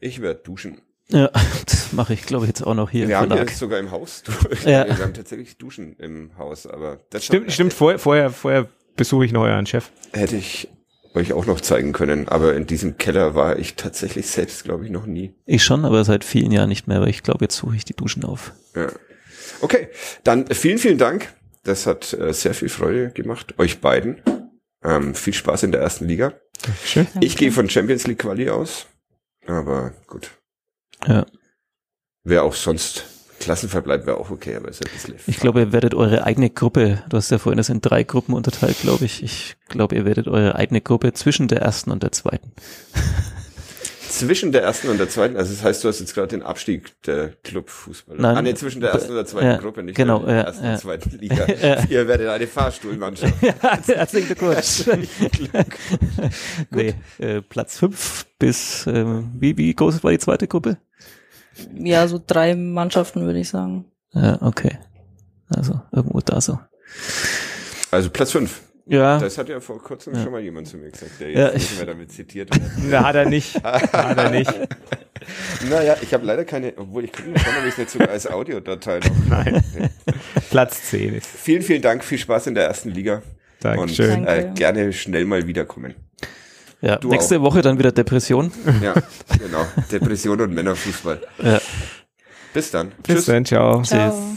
Speaker 2: Ich werde duschen.
Speaker 3: Ja, das mache ich, glaube ich, jetzt auch noch hier
Speaker 2: Wir
Speaker 3: im
Speaker 2: haben
Speaker 3: Verlag.
Speaker 2: jetzt sogar im Haus.
Speaker 3: Ja.
Speaker 2: Wir haben tatsächlich Duschen im Haus, aber das
Speaker 5: Stimmt, stimmt, vorher, vorher, vorher besuche ich noch euren Chef.
Speaker 2: hätte ich euch auch noch zeigen können. Aber in diesem Keller war ich tatsächlich selbst, glaube ich, noch nie.
Speaker 3: Ich schon, aber seit vielen Jahren nicht mehr, weil ich glaube, jetzt suche ich die Duschen auf.
Speaker 2: Ja. Okay, dann vielen, vielen Dank. Das hat äh, sehr viel Freude gemacht, euch beiden. Ähm, viel Spaß in der ersten Liga.
Speaker 5: Schön.
Speaker 2: Ich gehe von Champions League Quali aus. Aber gut.
Speaker 3: Ja.
Speaker 2: Wer auch sonst Klassenverbleib wäre auch okay, aber ist ein bisschen.
Speaker 3: Ich glaube, ihr werdet eure eigene Gruppe, du hast ja vorhin das in drei Gruppen unterteilt, glaube ich. Ich glaube, ihr werdet eure eigene Gruppe zwischen der ersten und der zweiten.
Speaker 2: Zwischen der ersten und der zweiten, also das heißt, du hast jetzt gerade den Abstieg der Clubfußballer.
Speaker 3: Nein.
Speaker 2: ah, nee, zwischen der ersten und der zweiten
Speaker 3: Ja,
Speaker 2: Gruppe, nicht
Speaker 3: genau,
Speaker 2: der
Speaker 3: ja,
Speaker 2: ersten
Speaker 3: ja.
Speaker 2: und zweiten Liga.
Speaker 3: Ja.
Speaker 2: Ihr werdet eine Fahrstuhlmannschaft.
Speaker 3: Herzlichen Glückwunsch. nee, äh, Platz fünf bis, ähm, wie, wie groß war die zweite Gruppe?
Speaker 4: Ja, so drei Mannschaften würde ich sagen.
Speaker 3: Ja, okay. Also, irgendwo da so.
Speaker 2: Also Platz fünf.
Speaker 3: Ja,
Speaker 2: Das hat ja vor kurzem
Speaker 3: Ja.
Speaker 2: schon mal jemand zu mir gesagt, der
Speaker 3: Ja,
Speaker 2: jetzt
Speaker 3: ich-
Speaker 2: nicht mehr damit zitiert wird.
Speaker 5: Na, hat er nicht. Hat er nicht.
Speaker 2: naja, ich habe leider keine, obwohl ich gucke schon, ob ich es nicht sogar als Audiodatei noch.
Speaker 5: Nein. Platz 10 ist.
Speaker 2: Vielen, vielen Dank, viel Spaß in der ersten Liga.
Speaker 5: Dankeschön.
Speaker 2: Und äh,
Speaker 4: Danke.
Speaker 2: gerne schnell mal wiederkommen.
Speaker 3: ja.
Speaker 2: du
Speaker 3: nächste Woche dann wieder Depression.
Speaker 2: Ja, genau. Depression und Männerfußball.
Speaker 3: Ja.
Speaker 2: Bis dann.
Speaker 5: Bis dann, ciao.
Speaker 4: Ciao.